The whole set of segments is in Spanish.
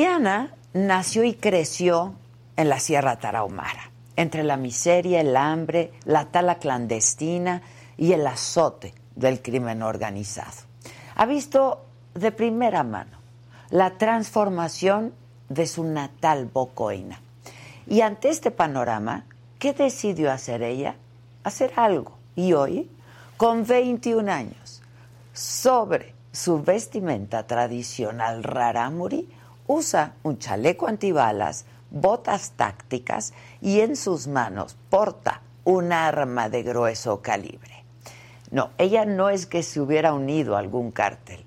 Liliana nació y creció en la Sierra Tarahumara, entre la miseria, el hambre, la tala clandestina y el azote del crimen organizado. Ha visto de primera mano la transformación de su natal Bocoina. Y ante este panorama, ¿qué decidió hacer ella? Hacer algo. Y hoy, con 21 años, sobre su vestimenta tradicional rarámuri, usa un chaleco antibalas, botas tácticas y en sus manos porta un arma de grueso calibre. No, ella no es que se hubiera unido a algún cártel,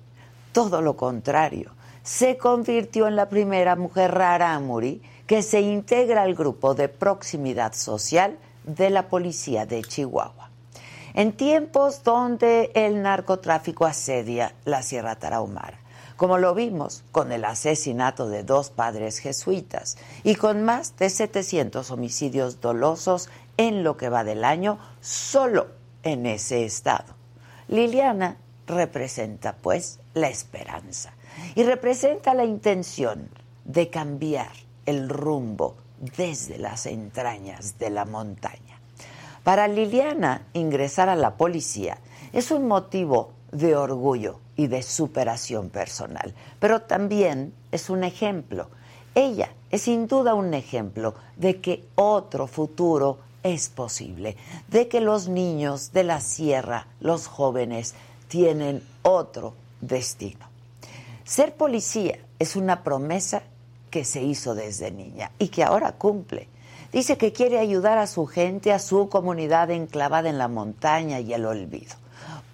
todo lo contrario, se convirtió en la primera mujer rarámuri que se integra al grupo de proximidad social de la policía de Chihuahua. En tiempos donde el narcotráfico asedia la Sierra Tarahumara, como lo vimos con el asesinato de dos padres jesuitas y con más de 700 homicidios dolosos en lo que va del año solo en ese estado. Liliana representa, pues, la esperanza y representa la intención de cambiar el rumbo desde las entrañas de la montaña. Para Liliana, ingresar a la policía es un motivo de orgullo y de superación personal, pero también es un ejemplo. Ella es sin duda un ejemplo de que otro futuro es posible, de que los niños de la sierra, los jóvenes, tienen otro destino. Ser policía es una promesa que se hizo desde niña y que ahora cumple. Dice que quiere ayudar a su gente, a su comunidad enclavada en la montaña y el olvido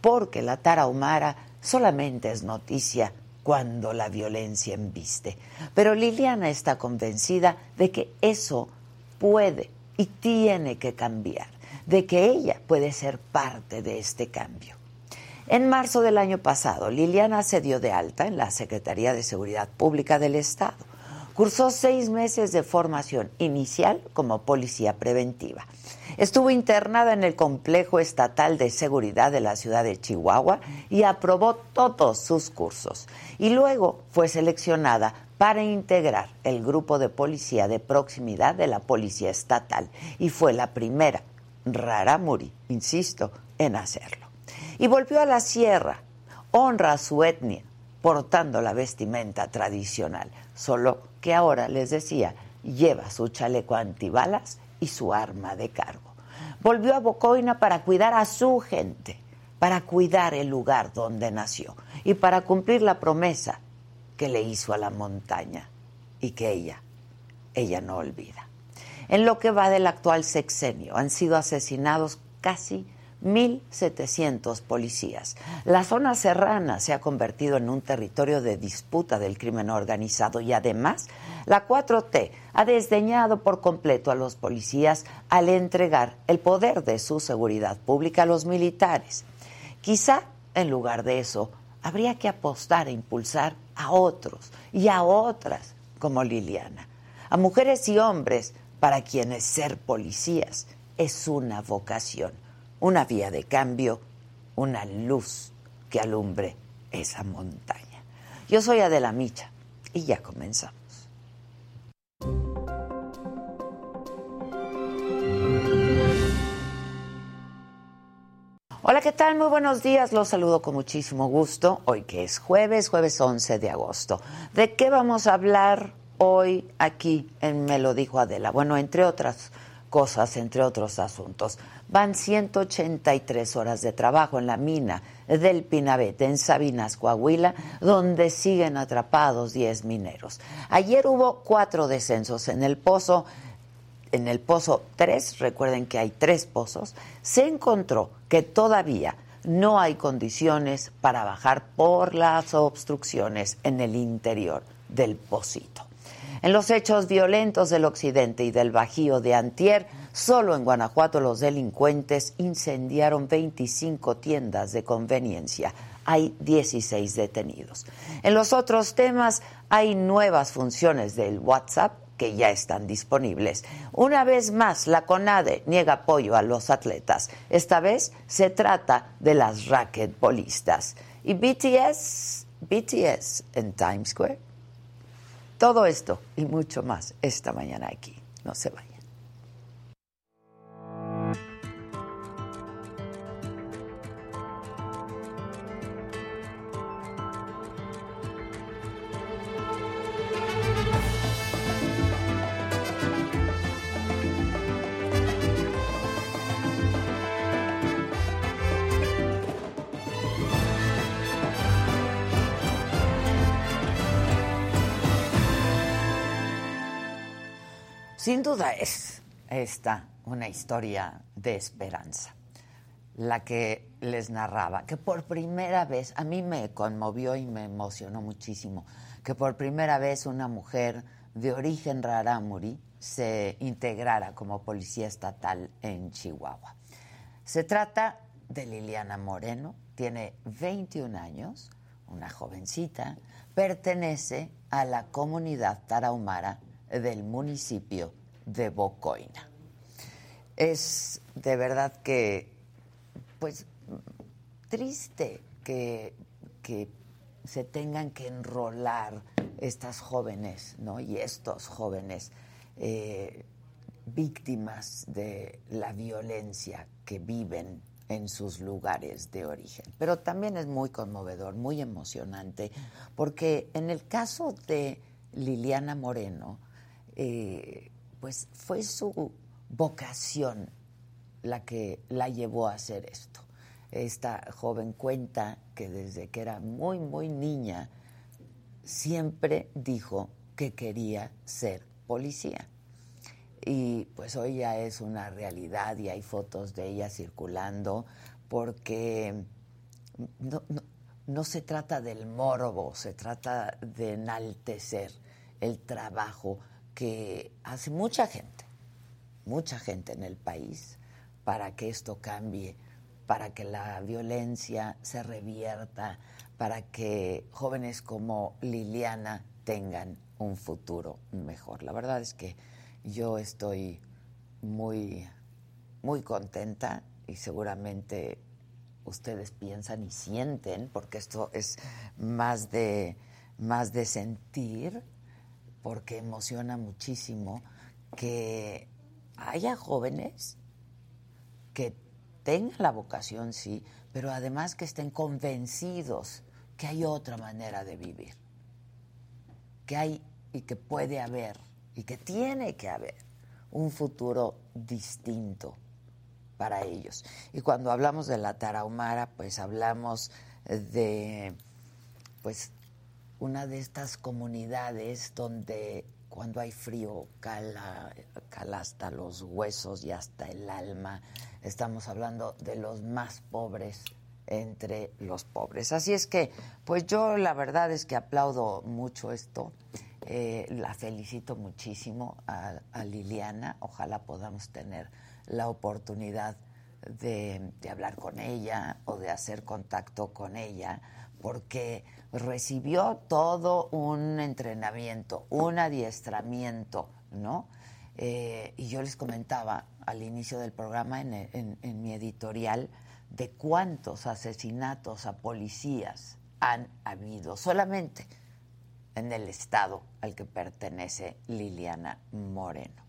porque la Tarahumara solamente es noticia cuando la violencia embiste. Pero Liliana está convencida de que eso puede y tiene que cambiar, de que ella puede ser parte de este cambio. En marzo del año pasado, Liliana se dio de alta en la Secretaría de Seguridad Pública del Estado. Cursó seis meses de formación inicial como policía preventiva. Estuvo internada en el Complejo Estatal de Seguridad de la ciudad de Chihuahua y aprobó todos sus cursos. Y luego fue seleccionada para integrar el grupo de policía de proximidad de la Policía Estatal y fue la primera, rara Muri, insisto, en hacerlo. Y volvió a la sierra, honra a su etnia, portando la vestimenta tradicional, solo que ahora, les decía, lleva su chaleco antibalas y su arma de cargo. Volvió a Bocoina para cuidar a su gente, para cuidar el lugar donde nació y para cumplir la promesa que le hizo a la montaña y que ella, ella no olvida. En lo que va del actual sexenio han sido asesinados casi 1.700 policías. La zona serrana se ha convertido en un territorio de disputa del crimen organizado y además la 4T ha desdeñado por completo a los policías al entregar el poder de su seguridad pública a los militares. Quizá, en lugar de eso, habría que apostar e impulsar a otros y a otras como Liliana, a mujeres y hombres para quienes ser policías es una vocación, una vía de cambio, una luz que alumbre esa montaña. Yo soy Adela Micha y ya comenzamos. Hola, ¿qué tal? Muy buenos días. Los saludo con muchísimo gusto. Hoy que es jueves, jueves 11 de agosto. ¿De qué vamos a hablar hoy aquí en Me lo dijo Adela? Bueno, entre otras cosas, entre otros asuntos. Van 183 horas de trabajo en la mina del Pinabete, en Sabinas, Coahuila, donde siguen atrapados 10 mineros. Ayer hubo cuatro descensos en el pozo. En el pozo 3, recuerden que hay tres pozos, se encontró que todavía no hay condiciones para bajar por las obstrucciones en el interior del pocito. En los hechos violentos del occidente y del Bajío de Antier, solo en Guanajuato los delincuentes incendiaron 25 tiendas de conveniencia. Hay 16 detenidos. En los otros temas hay nuevas funciones del WhatsApp que ya están disponibles. Una vez más, la CONADE niega apoyo a los atletas. Esta vez se trata de las raquetbolistas. ¿Y BTS? BTS en Times Square. Todo esto y mucho más esta mañana aquí. No se vayan. Sin duda es esta una historia de esperanza, la que les narraba, que por primera vez, a mí me conmovió y me emocionó muchísimo, que por primera vez una mujer de origen rarámuri se integrara como policía estatal en Chihuahua. Se trata de Liliana Moreno, tiene 21 años, una jovencita, pertenece a la comunidad tarahumara del municipio de Bocoina. Es de verdad que, pues, triste que, que se tengan que enrolar estas jóvenes, ¿no? Y estos jóvenes eh, víctimas de la violencia que viven en sus lugares de origen. Pero también es muy conmovedor, muy emocionante, porque en el caso de Liliana Moreno, eh, pues fue su vocación la que la llevó a hacer esto. Esta joven cuenta que desde que era muy, muy niña, siempre dijo que quería ser policía. Y pues hoy ya es una realidad y hay fotos de ella circulando porque no, no se trata del morbo, se trata de enaltecer el trabajo que hace mucha gente, mucha gente en el país para que esto cambie, para que la violencia se revierta, para que jóvenes como Liliana tengan un futuro mejor. La verdad es que yo estoy muy, muy contenta y seguramente ustedes piensan y sienten, porque esto es más de, más de sentir porque emociona muchísimo que haya jóvenes que tengan la vocación, sí, pero además que estén convencidos que hay otra manera de vivir, que hay y que puede haber y que tiene que haber un futuro distinto para ellos. Y cuando hablamos de la Tarahumara, pues hablamos de pues una de estas comunidades donde cuando hay frío cala, cala hasta los huesos y hasta el alma. Estamos hablando de los más pobres entre los pobres. Así es que, pues yo la verdad es que aplaudo mucho esto. Eh, la felicito muchísimo a, Liliana. Ojalá podamos tener la oportunidad de, de hablar con ella o de hacer contacto con ella, porque recibió todo un entrenamiento, un adiestramiento ¿no? Eh, y yo les comentaba al inicio del programa en, en mi editorial de cuántos asesinatos a policías han habido solamente en el estado al que pertenece Liliana Moreno.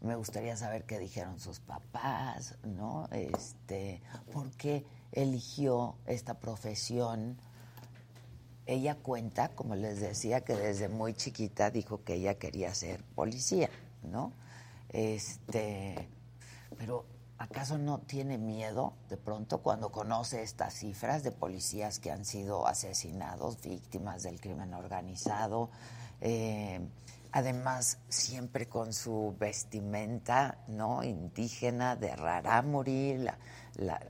Me gustaría saber qué dijeron sus papás, ¿no? Este, ¿por qué eligió esta profesión? Ella cuenta, como les decía, que desde muy chiquita dijo que ella quería ser policía, ¿no? Este, pero ¿acaso no tiene miedo de pronto cuando conoce estas cifras de policías que han sido asesinados, víctimas del crimen organizado? Eh, además, siempre con su vestimenta no indígena de Rarámuri,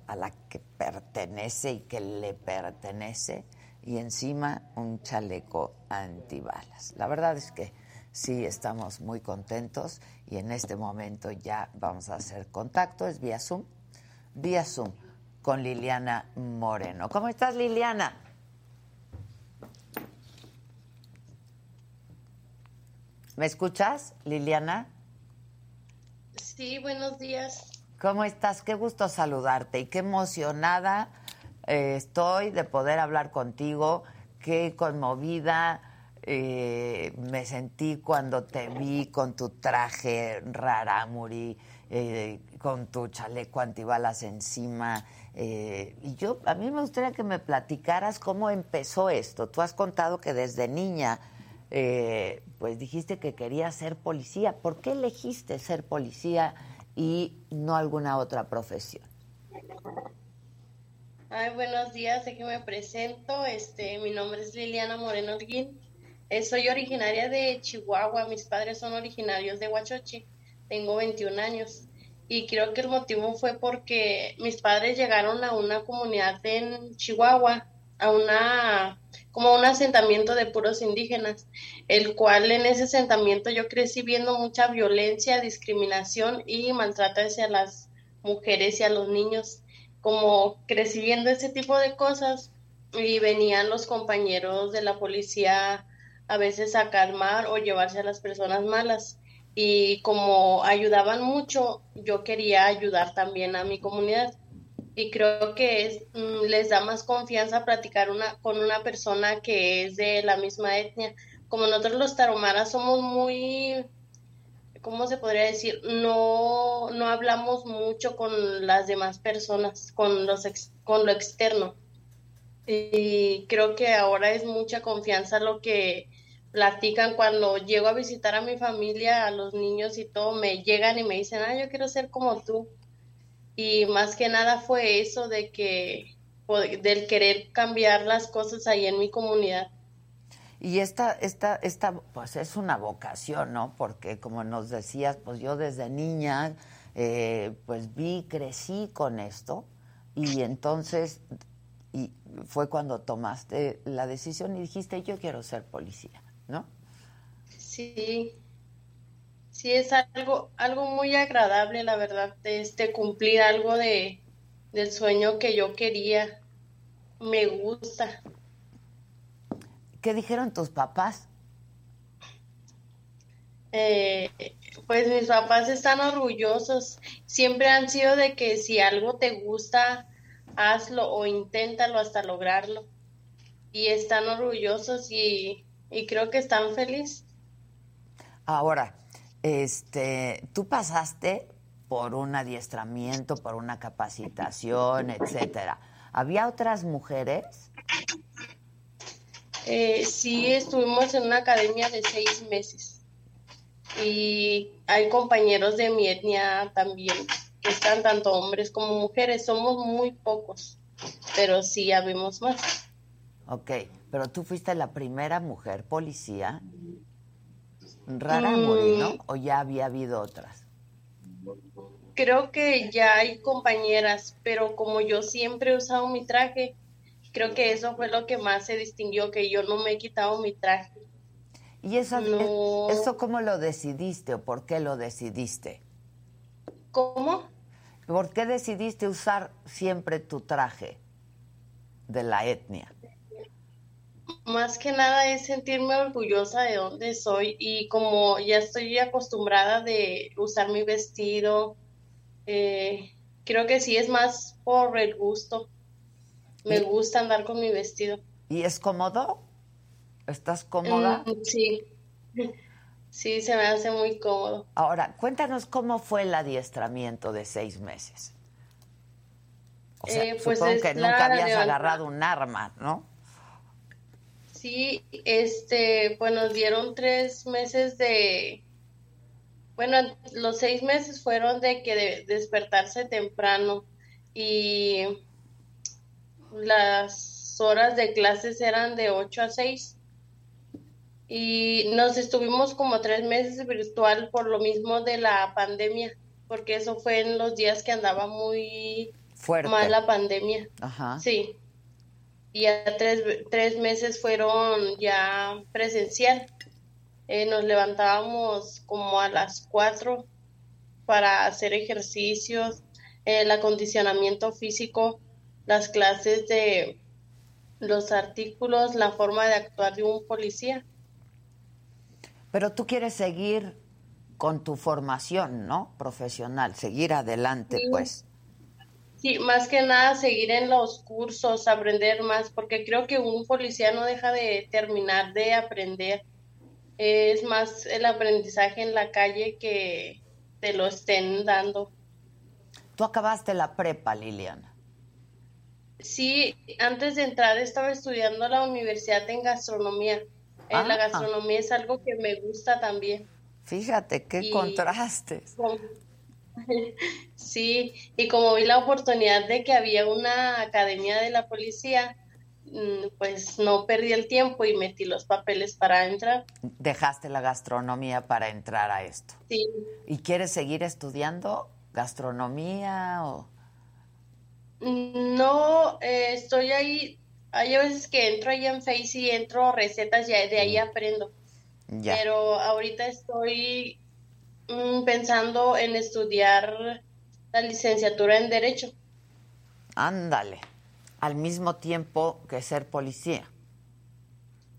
a la que pertenece y que le pertenece, y encima un chaleco antibalas. La verdad es que sí estamos muy contentos y en este momento ya vamos a hacer contacto, es vía Zoom, vía Zoom con Liliana Moreno. ¿Cómo estás, Liliana? ¿Me escuchas, Liliana? Sí, buenos días. ¿Cómo estás? Qué gusto saludarte y qué emocionada eh, estoy de poder hablar contigo, qué conmovida eh, me sentí cuando te vi con tu traje rarámuri, eh, con tu chaleco antibalas encima. Eh, y yo, a mí me gustaría que me platicaras cómo empezó esto. Tú has contado que desde niña, pues dijiste que querías ser policía. ¿Por qué elegiste ser policía y no alguna otra profesión? Ay, buenos días, aquí me presento. Este, mi nombre es Liliana Moreno Holguín. Eh, soy originaria de Chihuahua, mis padres son originarios de Huachochi, tengo 21 años y creo que el motivo fue porque mis padres llegaron a una comunidad en Chihuahua, a una como un asentamiento de puros indígenas, el cual en ese asentamiento yo crecí viendo mucha violencia, discriminación y maltrato hacia las mujeres y a los niños. Como crecí viendo ese tipo de cosas y venían los compañeros de la policía a veces a calmar o llevarse a las personas malas. Y como ayudaban mucho, yo quería ayudar también a mi comunidad. Y creo que mm, les da más confianza platicar una, con una persona que es de la misma etnia. Como nosotros los taromaras somos muy, ¿cómo se podría decir? No, no hablamos mucho con las demás personas, con, los con lo externo. Y creo que ahora es mucha confianza lo que platican cuando llego a visitar a mi familia, a los niños y todo, me llegan y me dicen, ah, yo quiero ser como tú. Y más que nada fue eso de que, del querer cambiar las cosas ahí en mi comunidad. Y esta, esta, esta, pues es una vocación, ¿no? Porque como nos decías, pues yo desde niña, eh, pues vi, crecí con esto y entonces y fue cuando tomaste la decisión y dijiste, yo quiero ser policía. ¿no? Sí, sí es algo, algo muy agradable, la verdad, este cumplir algo de del sueño que yo quería. Me gusta. ¿Qué dijeron tus papás? Eh, pues mis papás están orgullosos. Siempre han sido de que si algo te gusta, hazlo o inténtalo hasta lograrlo. Y están orgullosos y y creo que están felices. Ahora, este, tú pasaste por un adiestramiento, por una capacitación, etcétera. ¿Había otras mujeres? Eh, sí, estuvimos en una academia de seis meses. Y hay compañeros de mi etnia también, que están tanto hombres como mujeres. Somos muy pocos, pero sí habemos más. Ok. Pero tú fuiste la primera mujer policía rara ¿no? ¿O ya había habido otras? Creo que ya hay compañeras, pero como yo siempre he usado mi traje, creo que eso fue lo que más se distinguió, que yo no me he quitado mi traje. ¿Y eso, eso cómo lo decidiste o por qué lo decidiste? ¿Cómo? ¿Por qué decidiste usar siempre tu traje de la etnia? más que nada es sentirme orgullosa de dónde soy y como ya estoy acostumbrada de usar mi vestido, eh, creo que sí es más por el gusto. Me gusta andar con mi vestido. ¿Y es cómodo? ¿Estás cómoda? Mm, sí. Sí, se me hace muy cómodo. Ahora, cuéntanos cómo fue el adiestramiento de seis meses. O sea, eh, pues supongo que nunca habías agarrado un arma, ¿no? Sí, este, pues nos dieron tres meses de, bueno, los seis meses fueron de que de despertarse temprano y las horas de clases eran de 8 a 6 y nos estuvimos como tres meses virtual por lo mismo de la pandemia, porque eso fue en los días que andaba muy Fuerte. mal la pandemia. Ajá. Sí y ya tres, tres meses fueron ya presencial. Eh, nos levantábamos como a las cuatro para hacer ejercicios, el acondicionamiento físico, las clases de los artículos, la forma de actuar de un policía. Pero tú quieres seguir con tu formación, ¿no? Profesional, seguir adelante, pues. Sí, más que nada seguir en los cursos, aprender más, porque creo que un policía no deja de terminar de aprender. Es más el aprendizaje en la calle que te lo estén dando. Tú acabaste la prepa, Liliana. Sí, antes de entrar estaba estudiando la universidad en gastronomía. En la ah. gastronomía es algo que me gusta también. Fíjate qué contrastes. Sí, y como vi la oportunidad de que había una academia de la policía, mm, pues no perdí el tiempo y metí los papeles para entrar. Dejaste la gastronomía para entrar a esto. Sí. ¿Y quieres seguir estudiando gastronomía o...? No, eh, estoy ahí, hay veces que entro ahí en Face y entro recetas y de ahí aprendo. Ya. Pero ahorita estoy Mm, pensando en estudiar la licenciatura en Derecho. Ándale, al mismo tiempo que ser policía.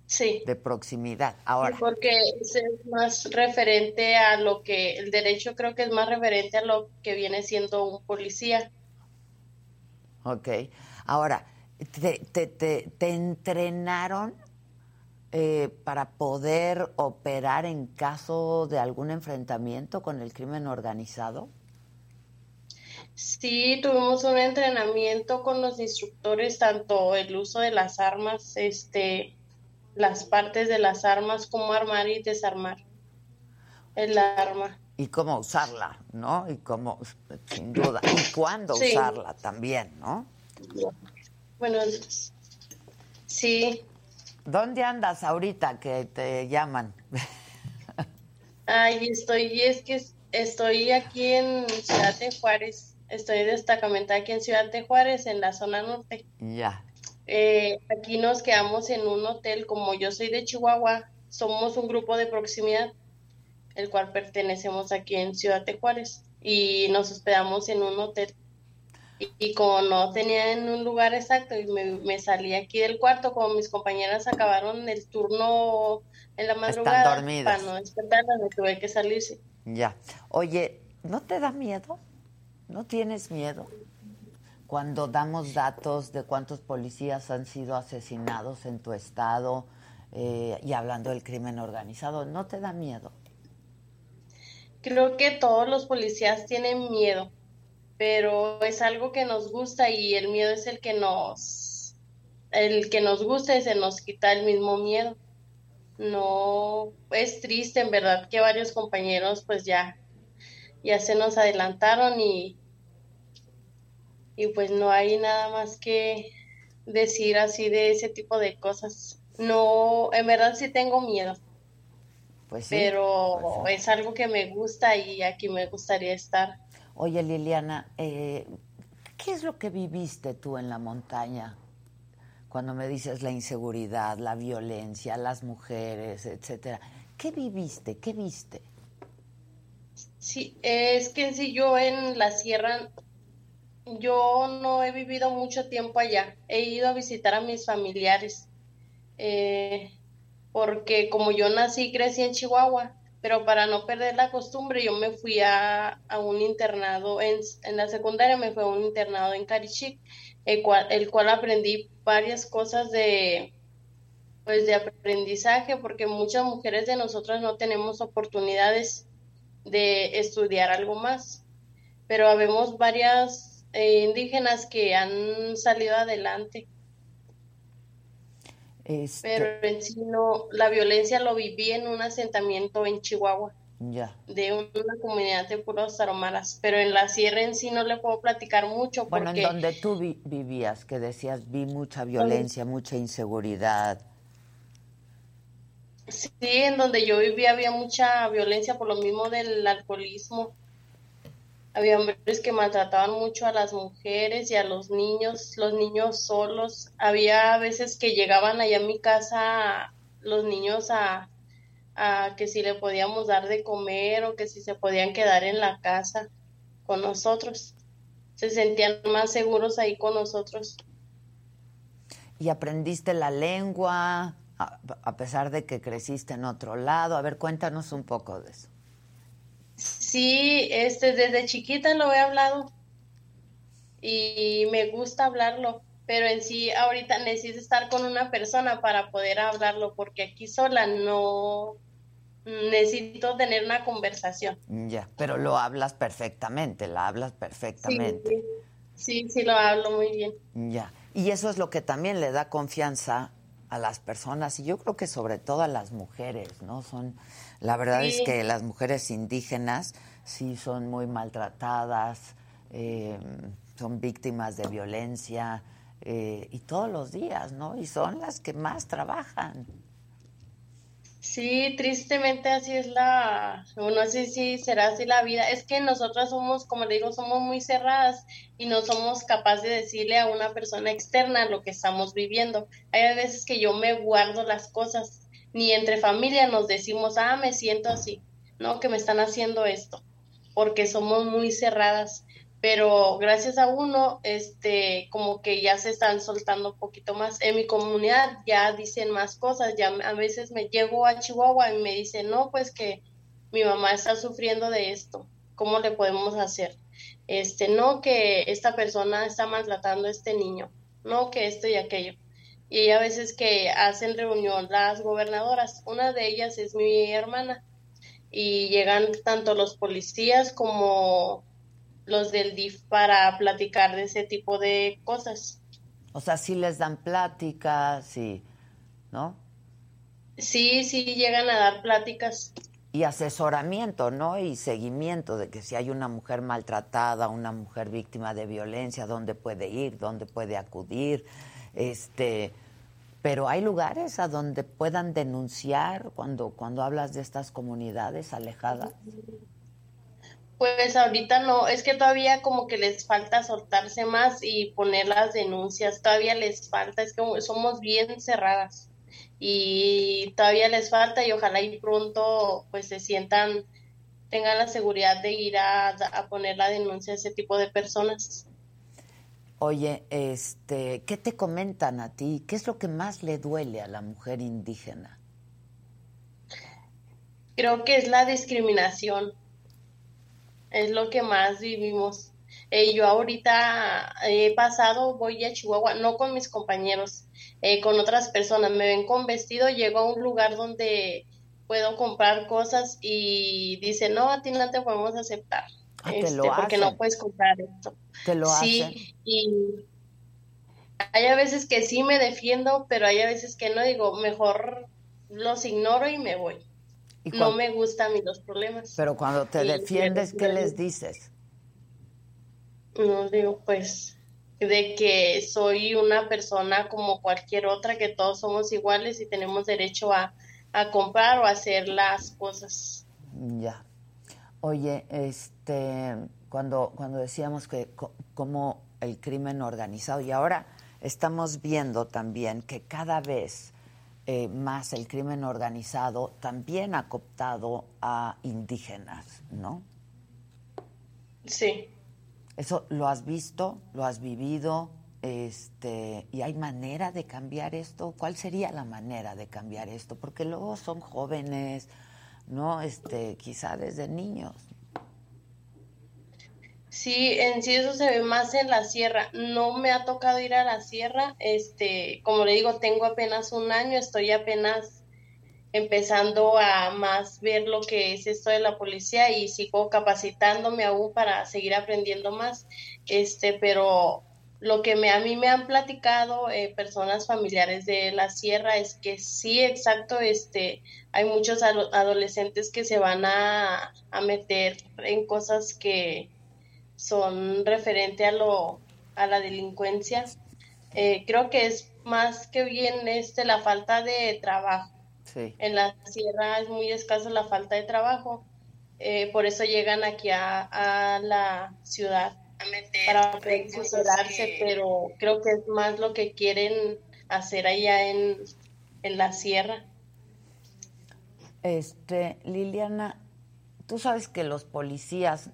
Sí. De proximidad. Ahora. porque es más referente a lo que, el derecho creo que es más referente a lo que viene siendo un policía. Ok. Ahora, ¿te, te, te, te entrenaron eh, para poder operar en caso de algún enfrentamiento con el crimen organizado? Sí, tuvimos un entrenamiento con los instructores, tanto el uso de las armas, este, las partes de las armas, cómo armar y desarmar el arma. Y cómo usarla, ¿no? Y cómo, sin duda, y cuándo usarla también, ¿no? Bueno, sí, ¿Dónde andas ahorita que te llaman? Ay, estoy, es que estoy aquí en Ciudad de Juárez. Estoy destacamentada aquí en Ciudad de Juárez, en la zona norte. Ya. Eh, aquí nos quedamos en un hotel, como yo soy de Chihuahua, somos un grupo de proximidad, el cual pertenecemos aquí en Ciudad de Juárez, y nos hospedamos en un hotel y, como no tenía en un lugar exacto y me, salí aquí del cuarto, como mis compañeras acabaron el turno en la madrugada, para no despertarlas me tuve que salirse. Ya. Oye, ¿no te da miedo? ¿No tienes miedo? Cuando damos datos de cuántos policías han sido asesinados en tu estado eh, y hablando del crimen organizado, ¿no te da miedo? Creo que todos los policías tienen miedo pero es algo que nos gusta y el miedo es el que nos, el que nos gusta y se nos quita el mismo miedo. No, es triste en verdad que varios compañeros pues ya, ya se nos adelantaron y, y pues no hay nada más que decir así de ese tipo de cosas. No, en verdad sí tengo miedo. Pues pero pues es algo que me gusta y aquí me gustaría estar. Oye, Liliana, eh, ¿qué es lo que viviste tú en la montaña? Cuando me dices la inseguridad, la violencia, las mujeres, etcétera. ¿Qué viviste? ¿Qué viste? Sí, es que en sí yo en la sierra, yo no he vivido mucho tiempo allá. He ido a visitar a mis familiares. eh, porque como yo nací y crecí en Chihuahua, pero para no perder la costumbre yo me fui a, un internado, en, en, la secundaria me fui a un internado en Carichic, el cual, el cual aprendí varias cosas de, pues, de aprendizaje, porque muchas mujeres de nosotras no tenemos oportunidades de estudiar algo más, pero habemos varias eh, indígenas que han salido adelante. Este pero en sí no, la violencia lo viví en un asentamiento en Chihuahua. Ya. De una comunidad de puros taromaras, pero en la sierra en sí no le puedo platicar mucho. Bueno, en donde tú vivías, que decías, vi mucha violencia, mucha inseguridad. Sí, en donde yo vivía había mucha violencia por lo mismo del alcoholismo. Había hombres que maltrataban mucho a las mujeres y a los niños, los niños solos. Había veces que llegaban allá a mi casa los niños a, a que si le podíamos dar de comer o que si se podían quedar en la casa con nosotros. Se sentían más seguros ahí con nosotros. ¿Y aprendiste la lengua? a pesar de que creciste en otro lado. A ver, cuéntanos un poco de eso. Sí, este, desde chiquita lo he hablado y me gusta hablarlo, pero en sí ahorita necesito estar con una persona para poder hablarlo, porque aquí sola no necesito tener una conversación. Ya, pero lo hablas perfectamente, la hablas perfectamente. sí, sí lo hablo muy bien. Ya, y eso es lo que también le da confianza a las personas y yo creo que sobre todo a las mujeres, ¿no? Son, la verdad es que las mujeres indígenas sí son muy maltratadas, eh, son víctimas de violencia eh, y todos los días, ¿no? Y son las que más trabajan. Sí, tristemente así es la, no sé si será así la vida. Es que nosotras somos, como le digo, somos muy cerradas y no somos capaces de decirle a una persona externa lo que estamos viviendo. Hay veces que yo me guardo las cosas, ni entre familia nos decimos, ah, me siento así, no, que me están haciendo esto, porque somos muy cerradas pero gracias a uno, este, como que ya se están soltando un poquito más. En mi comunidad ya dicen más cosas, ya a veces me llego a Chihuahua y me dicen, no, pues que mi mamá está sufriendo de esto, ¿cómo le podemos hacer? Este, no que esta persona está maltratando a este niño, no que esto y aquello. Y a veces que hacen reunión las gobernadoras, una de ellas es mi hermana, y llegan tanto los policías como los del DIF para platicar de ese tipo de cosas. O sea, sí les dan pláticas, sí, ¿no? Sí, sí, llegan a dar pláticas. Y asesoramiento, ¿no? Y seguimiento de que si hay una mujer maltratada, una mujer víctima de violencia, dónde puede ir, dónde puede acudir, este, pero hay lugares a donde puedan denunciar cuando cuando hablas de estas comunidades alejadas. Pues ahorita no, es que todavía como que les falta soltarse más y poner las denuncias, todavía les falta, es que somos bien cerradas y todavía les falta y ojalá y pronto pues se sientan, tengan la seguridad de ir a, a poner la denuncia a ese tipo de personas. Oye, este, ¿qué te comentan a ti? ¿Qué es lo que más le duele a la mujer indígena? Creo que es la discriminación es lo que más vivimos. Eh, yo ahorita he pasado, voy a Chihuahua, no con mis compañeros, eh, con otras personas, me ven con vestido, llego a un lugar donde puedo comprar cosas y dice, no, a ti no te podemos aceptar. Ah, este, porque no puedes comprar esto. Te lo sí, y hay a veces que sí me defiendo, pero hay a veces que no, digo, mejor los ignoro y me voy no me gustan los problemas. Pero cuando te defiendes, ¿qué les dices? No digo, pues, de que soy una persona como cualquier otra, que todos somos iguales y tenemos derecho a, comprar o hacer las cosas. Ya. Oye, este, cuando, cuando decíamos que como el crimen organizado, y ahora estamos viendo también que cada vez eh, más el crimen organizado también ha cooptado a indígenas, ¿no? Sí. ¿Eso lo has visto? ¿Lo has vivido? Este, y hay manera de cambiar esto. ¿Cuál sería la manera de cambiar esto? Porque luego son jóvenes, ¿no? Este, quizá desde niños. Sí, en sí eso se ve más en la sierra. No me ha tocado ir a la sierra. Este, como le digo, tengo apenas un año, estoy apenas empezando a más ver lo que es esto de la policía y sigo capacitándome aún para seguir aprendiendo más. Este, pero lo que me, a mí me han platicado eh, personas familiares de la sierra es que sí, exacto, este, hay muchos adolescentes que se van a, a, meter en cosas que son referente a lo a la delincuencia. Eh, creo que es más que bien este la falta de trabajo. En la sierra es muy escaso la falta de trabajo, eh, por eso llegan aquí a, a la ciudad para superarse, pero creo que es más lo que quieren hacer allá en, en la sierra. Este, Liliana, tú sabes que los policías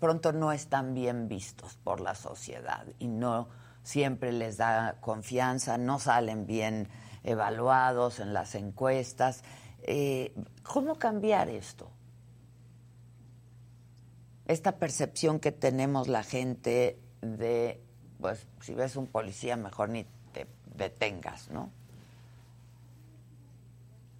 pronto no están bien vistos por la sociedad y no siempre les da confianza, no salen bien evaluados en las encuestas. Eh, ¿Cómo cambiar esto? esta percepción que tenemos la gente de, pues, si ves un policía, mejor ni te detengas, ¿no?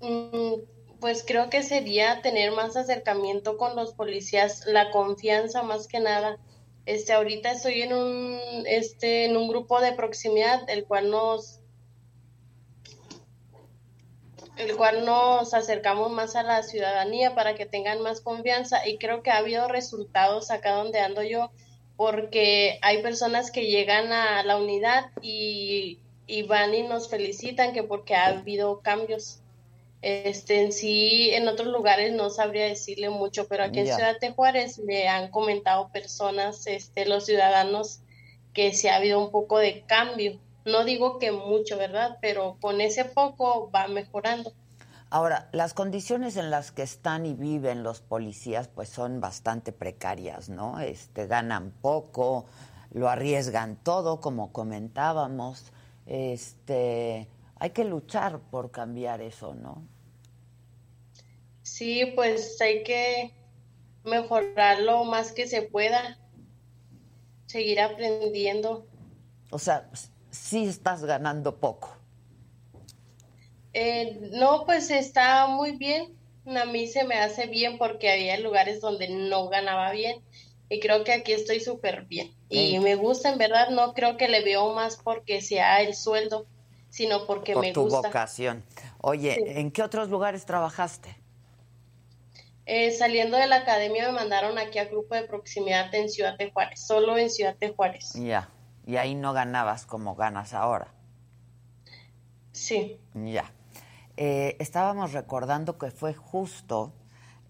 Mm, pues creo que sería tener más acercamiento con los policías, la confianza más que nada. Este, ahorita estoy en un, este, en un grupo de proximidad, el cual nos el cual nos acercamos más a la ciudadanía para que tengan más confianza y creo que ha habido resultados acá donde ando yo porque hay personas que llegan a la unidad y, van y nos felicitan que porque ha habido cambios. Este, en sí, en otros lugares no sabría decirle mucho, pero aquí en Ciudad de Juárez me han comentado personas, este, los ciudadanos, que sí ha habido un poco de cambio no digo que mucho, ¿verdad? Pero con ese poco va mejorando. Ahora, las condiciones en las que están y viven los policías pues son bastante precarias, ¿no? Este ganan poco, lo arriesgan todo como comentábamos. Este, hay que luchar por cambiar eso, ¿no? Sí, pues hay que mejorar lo más que se pueda, seguir aprendiendo. O sea, sí estás ganando poco. Eh, no, pues está muy bien. A mí se me hace bien porque había lugares donde no ganaba bien y creo que aquí estoy súper bien. Y me gusta, en verdad, no creo que le veo más porque sea el sueldo, sino porque Por me tu vocación. Oye, ¿en qué otros lugares trabajaste? Eh, saliendo de la academia me mandaron aquí a grupo de proximidad en Ciudad de Juárez, solo en Ciudad de Juárez. Ya y ahí no ganabas como ganas ahora. Sí. Ya. Eh, estábamos recordando que fue justo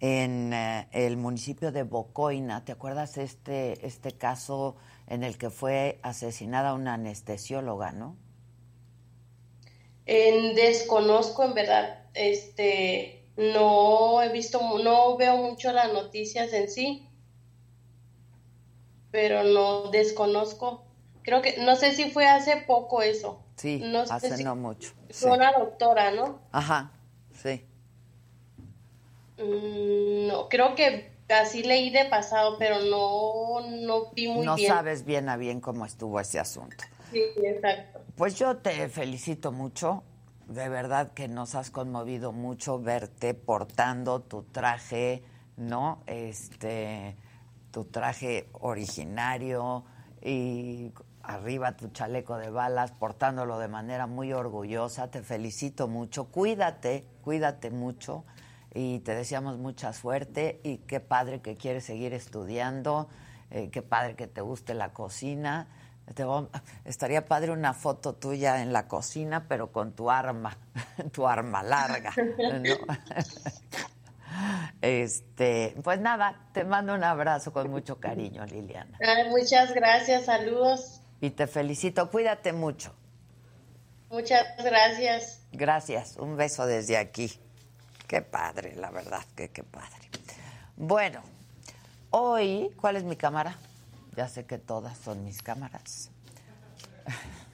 en eh, el municipio de Bocoina, ¿te acuerdas este, este caso en el que fue asesinada una anestesióloga, no? En, desconozco, en verdad, este, no he visto, no veo mucho las noticias en sí, pero no desconozco. Creo que, no sé si fue hace poco eso. Sí, no hace no mucho. Fue una doctora, ¿no? Ajá, sí. Mm, no, creo que así leí de pasado, pero no, no vi muy bien. No sabes bien a bien cómo estuvo ese asunto. Sí, exacto. Pues yo te felicito mucho. De verdad que nos has conmovido mucho verte portando tu traje, ¿no? Este, tu traje originario y arriba tu chaleco de balas, portándolo de manera muy orgullosa. Te felicito mucho. Cuídate, cuídate mucho y te deseamos mucha suerte y qué padre que quieres seguir estudiando, eh, qué padre que te guste la cocina. Estaría padre una foto tuya en la cocina, pero con tu arma, tu arma larga. Este, pues nada, te mando un abrazo con mucho cariño, Liliana. muchas gracias, saludos. Y te felicito, cuídate mucho. Muchas gracias. Gracias, un beso desde aquí. Qué padre, la verdad, que qué padre. Bueno, hoy, ¿cuál es mi cámara? Ya sé que todas son mis cámaras.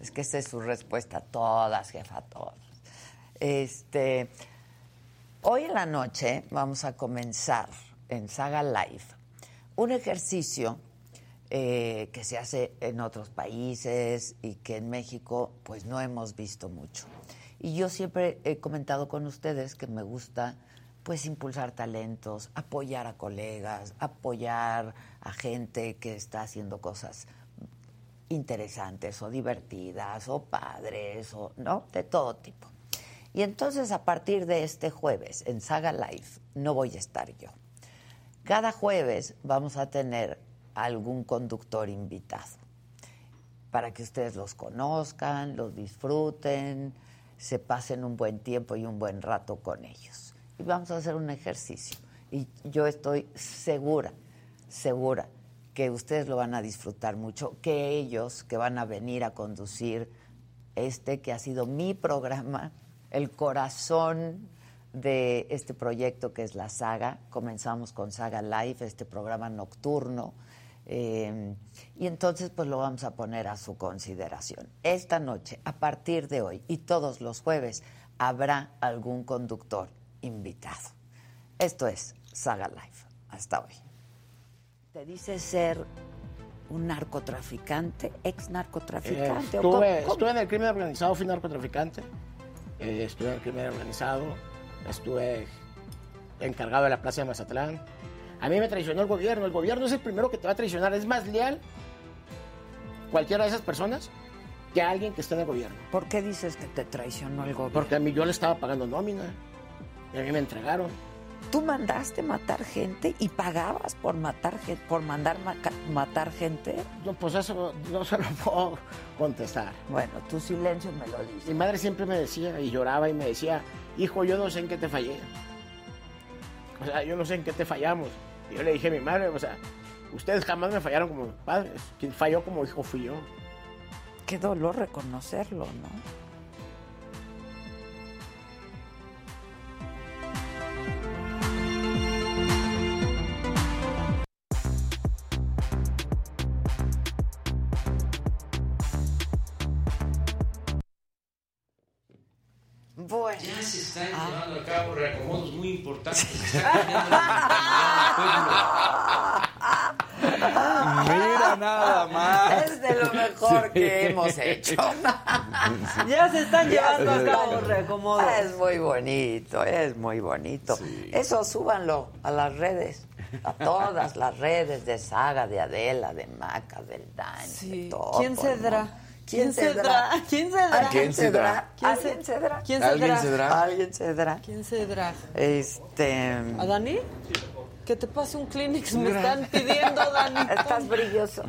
Es que esa es su respuesta. Todas, jefa, todas. Este, hoy en la noche vamos a comenzar en Saga Live un ejercicio eh, que se hace en otros países y que en México pues no hemos visto mucho. Y yo siempre he comentado con ustedes que me gusta pues impulsar talentos, apoyar a colegas, apoyar a gente que está haciendo cosas interesantes o divertidas o padres o no, de todo tipo. Y entonces a partir de este jueves en Saga Live no voy a estar yo. Cada jueves vamos a tener algún conductor invitado para que ustedes los conozcan, los disfruten, se pasen un buen tiempo y un buen rato con ellos. Y vamos a hacer un ejercicio. Y yo estoy segura, segura que ustedes lo van a disfrutar mucho, que ellos que van a venir a conducir este que ha sido mi programa, el corazón de este proyecto que es la saga. Comenzamos con Saga Live, este programa nocturno. Eh, y entonces pues lo vamos a poner a su consideración. Esta noche, a partir de hoy y todos los jueves, habrá algún conductor invitado. Esto es Saga Live. Hasta hoy. Te dice ser un narcotraficante, ex narcotraficante. Eh, estuve, estuve, en el crimen organizado, fui narcotraficante. Eh, estuve en el crimen organizado, estuve encargado de la plaza de Mazatlán. A mí me traicionó el gobierno. El gobierno es el primero que te va a traicionar. Es más leal cualquiera de esas personas que alguien que esté en el gobierno. ¿Por qué dices que te traicionó el gobierno? Porque a mí yo le estaba pagando nómina. Y a mí me entregaron. Tú mandaste matar gente y pagabas por matar por mandar matar gente. No, pues eso no se lo puedo contestar. Bueno, tu silencio me lo dice. Mi madre siempre me decía y lloraba y me decía, hijo, yo no sé en qué te fallé. O sea, yo no sé en qué te fallamos. Y yo le dije a mi madre, o sea, ustedes jamás me fallaron como padres. Quien falló como hijo fui yo. Qué dolor reconocerlo, ¿no? Bueno. Ya se están llevando a cabo reacomodos muy importantes. Mira nada más. Es de lo mejor que hemos hecho. ya se están llevando a cabo reacomodos. Es muy bonito, es muy bonito. Eso súbanlo a las redes. A todas las redes de Saga, de Adela, de Maca, del Daño, de todo. ¿Quién cedrá? ¿Quién cedrá? ¿Quién cedrá? ¿Quién cedrá? ¿Quién cedrá? ¿Quién ¿Alguien cedrá? ¿Alguien cedrá? ¿Quién cedrá? Este... ¿A Dani? Que te pase un Kleenex, me están pidiendo, Dani. Estás brilloso.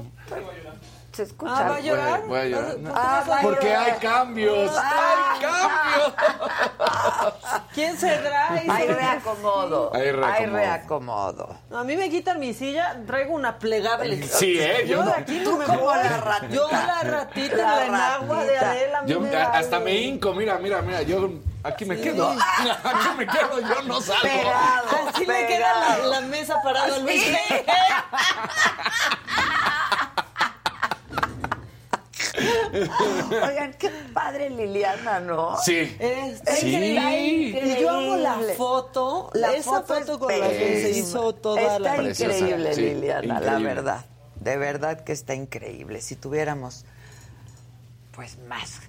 ¿Se escucha? Ah, ¿va a llorar? Voy a llorar. ¿Por Ah, vas a Porque llorar? hay cambios. ¡Hay cambios! ¿Quién cedrá? Hay reacomodo. Hay reacomodo. reacomodo. A mí me quitan mi silla, traigo una plegable. Sí, ¿eh? Yo Yo, de no- aquí no Tú me como voy. la ratita. Yo la ratita, La la enagua de. Adela. yo me hasta me hinco. Mira, mira, mira. Yo aquí me Sí. quedo. Aquí me quedo. Yo no salgo. Pegado. Así le queda la, la mesa parada Luis. Oigan, qué padre Liliana, ¿no? Sí. Está Sí. increíble. Y yo amo la foto. La esa foto, foto, es con la que se hizo toda está la... Preciosa, increíble, sí, Liliana, la verdad. De verdad que está increíble. Si tuviéramos, pues, más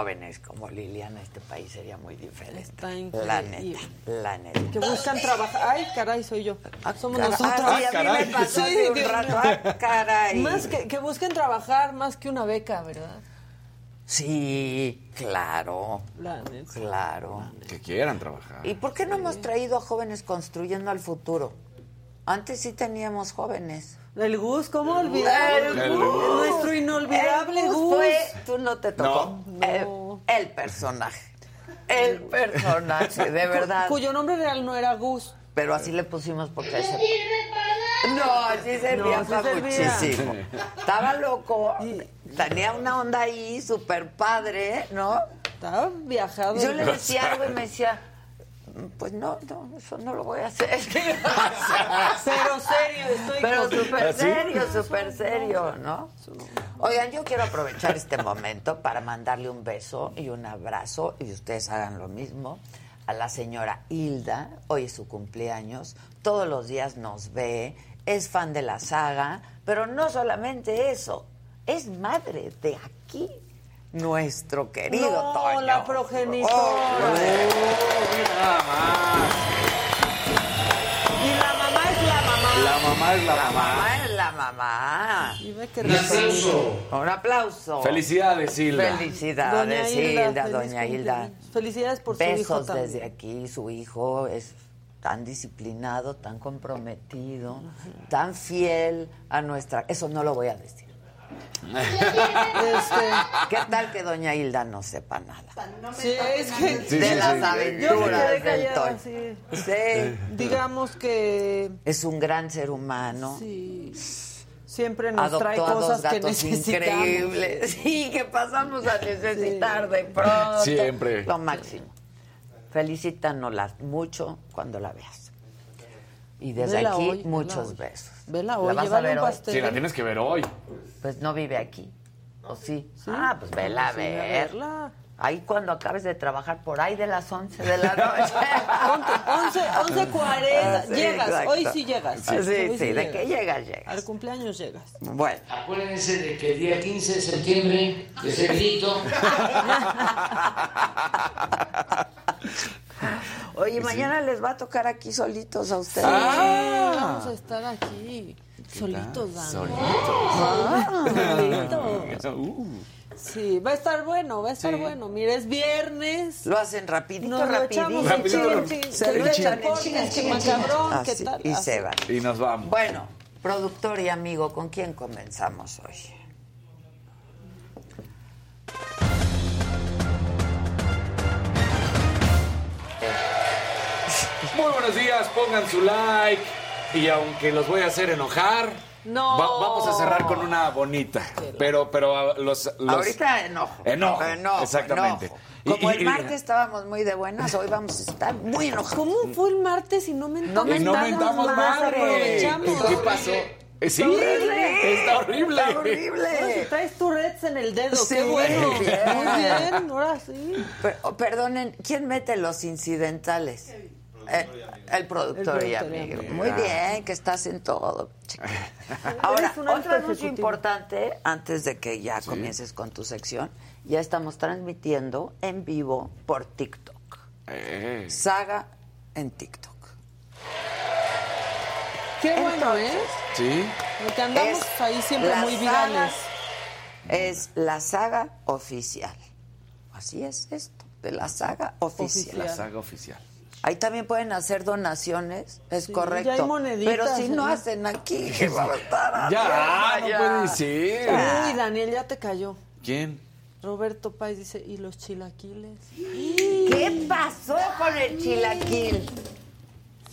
jóvenes como Liliana, este país sería muy diferente. Está La neta, la neta. Que buscan trabajar. Ay, caray, soy yo. Somos Cara- nosotros. Ah, sí, a mí caray. me pasó Sí, un Dios rato. mío. Ah, caray. Más que, que busquen trabajar más que una beca, ¿verdad? Sí, claro, La neta. claro. Que quieran trabajar. ¿Y por qué no hemos traído a jóvenes construyendo al futuro? Antes sí teníamos jóvenes. El Gus, ¿cómo olvidar? El Gus. Nuestro inolvidable El Gus. fue, tú no te tocó. No. El, personaje. El personaje, de verdad. Cuyo nombre real no era Gus. Pero así le pusimos porque ese... No, así servía No, sí para muchísimo. Estaba loco. Tenía una onda ahí súper padre, ¿no? Estaba viajado. Yo le decía algo y me decía, pues no, no, eso no lo voy a hacer. Pero serio, estoy Pero súper ¿Ah, serio, súper serio, ¿no? Oigan, yo quiero aprovechar este momento para mandarle un beso y un abrazo, y ustedes hagan lo mismo, a la señora Hilda. Hoy es su cumpleaños, todos los días nos ve, es fan de la saga, pero no solamente eso, es madre de aquí, nuestro querido No, Toño. la progenitora. Hombre. Nada más. Y la mamá es la mamá. La mamá es la La mamá. mamá es la mamá. Y ve que Un aplauso. Un aplauso. Felicidades, Hilda. Felicidades, Hilda, feliz doña Hilda. Felicidades por su hijo Besos desde aquí. Su hijo es tan disciplinado, tan comprometido, tan fiel a nuestra... Eso no lo voy a decir. Este, ¿Qué tal que doña Hilda no sepa nada? sí, es que Sí, de sí, las aventuras del callada, sí. Sí. Digamos que Es un gran ser humano. sí, siempre nos Adoptó trae a dos cosas que gatos necesitamos. increíbles. Sí, que pasamos a necesitar de pronto. Siempre. Lo máximo. Felicítanosla mucho cuando la veas. Y desde aquí, hoy, muchos besos. Vela ¿La hoy, vas a ver un hoy? pastel. Sí, la tienes que ver hoy. Pues no vive aquí. ¿O sí? Ah, pues vela a Sí, a ver. verla. Ahí cuando acabes de trabajar, por ahí de las 11 de la noche. 11, 11.40, Ah, sí, llegas, exacto. hoy sí llegas. Sí, Hoy sí, de que llegas, llegas. Al cumpleaños llegas. Bueno. Acuérdense de que el día 15 de septiembre, de ese grito, Oye, mañana les va a tocar aquí solitos a ustedes. Ah, vamos a estar aquí. Solitos, Dani. Solitos. Uh. Sí, va a estar bueno, va a estar bueno. Mira, es viernes. Lo hacen rapidito, Nos lo rapidito. echamos en Rapidito, rapidito. Se que lo te echan en deportes, chin, que chin, macabrón, ¿qué Así, tal? y Así. se van. Y nos vamos. Bueno, productor y amigo, ¿con quién comenzamos hoy? Muy buenos días, pongan su like. Y aunque los voy a hacer enojar, No. va- vamos a cerrar con una bonita. Pero, pero ah, los, los- Ahorita enojo. Enojo, Enojo, exactamente. enojo. Como y- el martes estábamos muy de buenas, hoy vamos a estar muy enojados. ¿Cómo fue el martes y no mentamos? No no mentamos madre. aprovechamos. ¿Qué pasó? Sí, horrible. está horrible. Está Ahora sí horrible. traes tu Reds en el dedo, Sí, qué bueno. bien. Muy bien, ahora sí. Per- oh, perdonen, ¿quién mete los incidentales? Eh, el productor El y amigo. amigo. Muy bien, que estás en todo. Ahora, otro anuncio importante, antes de que ya comiences con tu sección, ya estamos transmitiendo en vivo por TikTok. Eh, Saga en TikTok. Qué bueno, ¿eh? sí. Porque andamos Es ahí siempre la muy saga- virales. Es la saga oficial. Así es esto, de la saga oficial. La saga oficial. Ahí también pueden hacer donaciones, es Sí, correcto. ya hay moneditas Pero si no ahí. hacen aquí, que va a estar Ya, no ya. puede ser. Uy, Daniel, ya te cayó. ¿Quién? Roberto Páez dice, ¿y los chilaquiles? ¿Qué pasó con el chilaquil?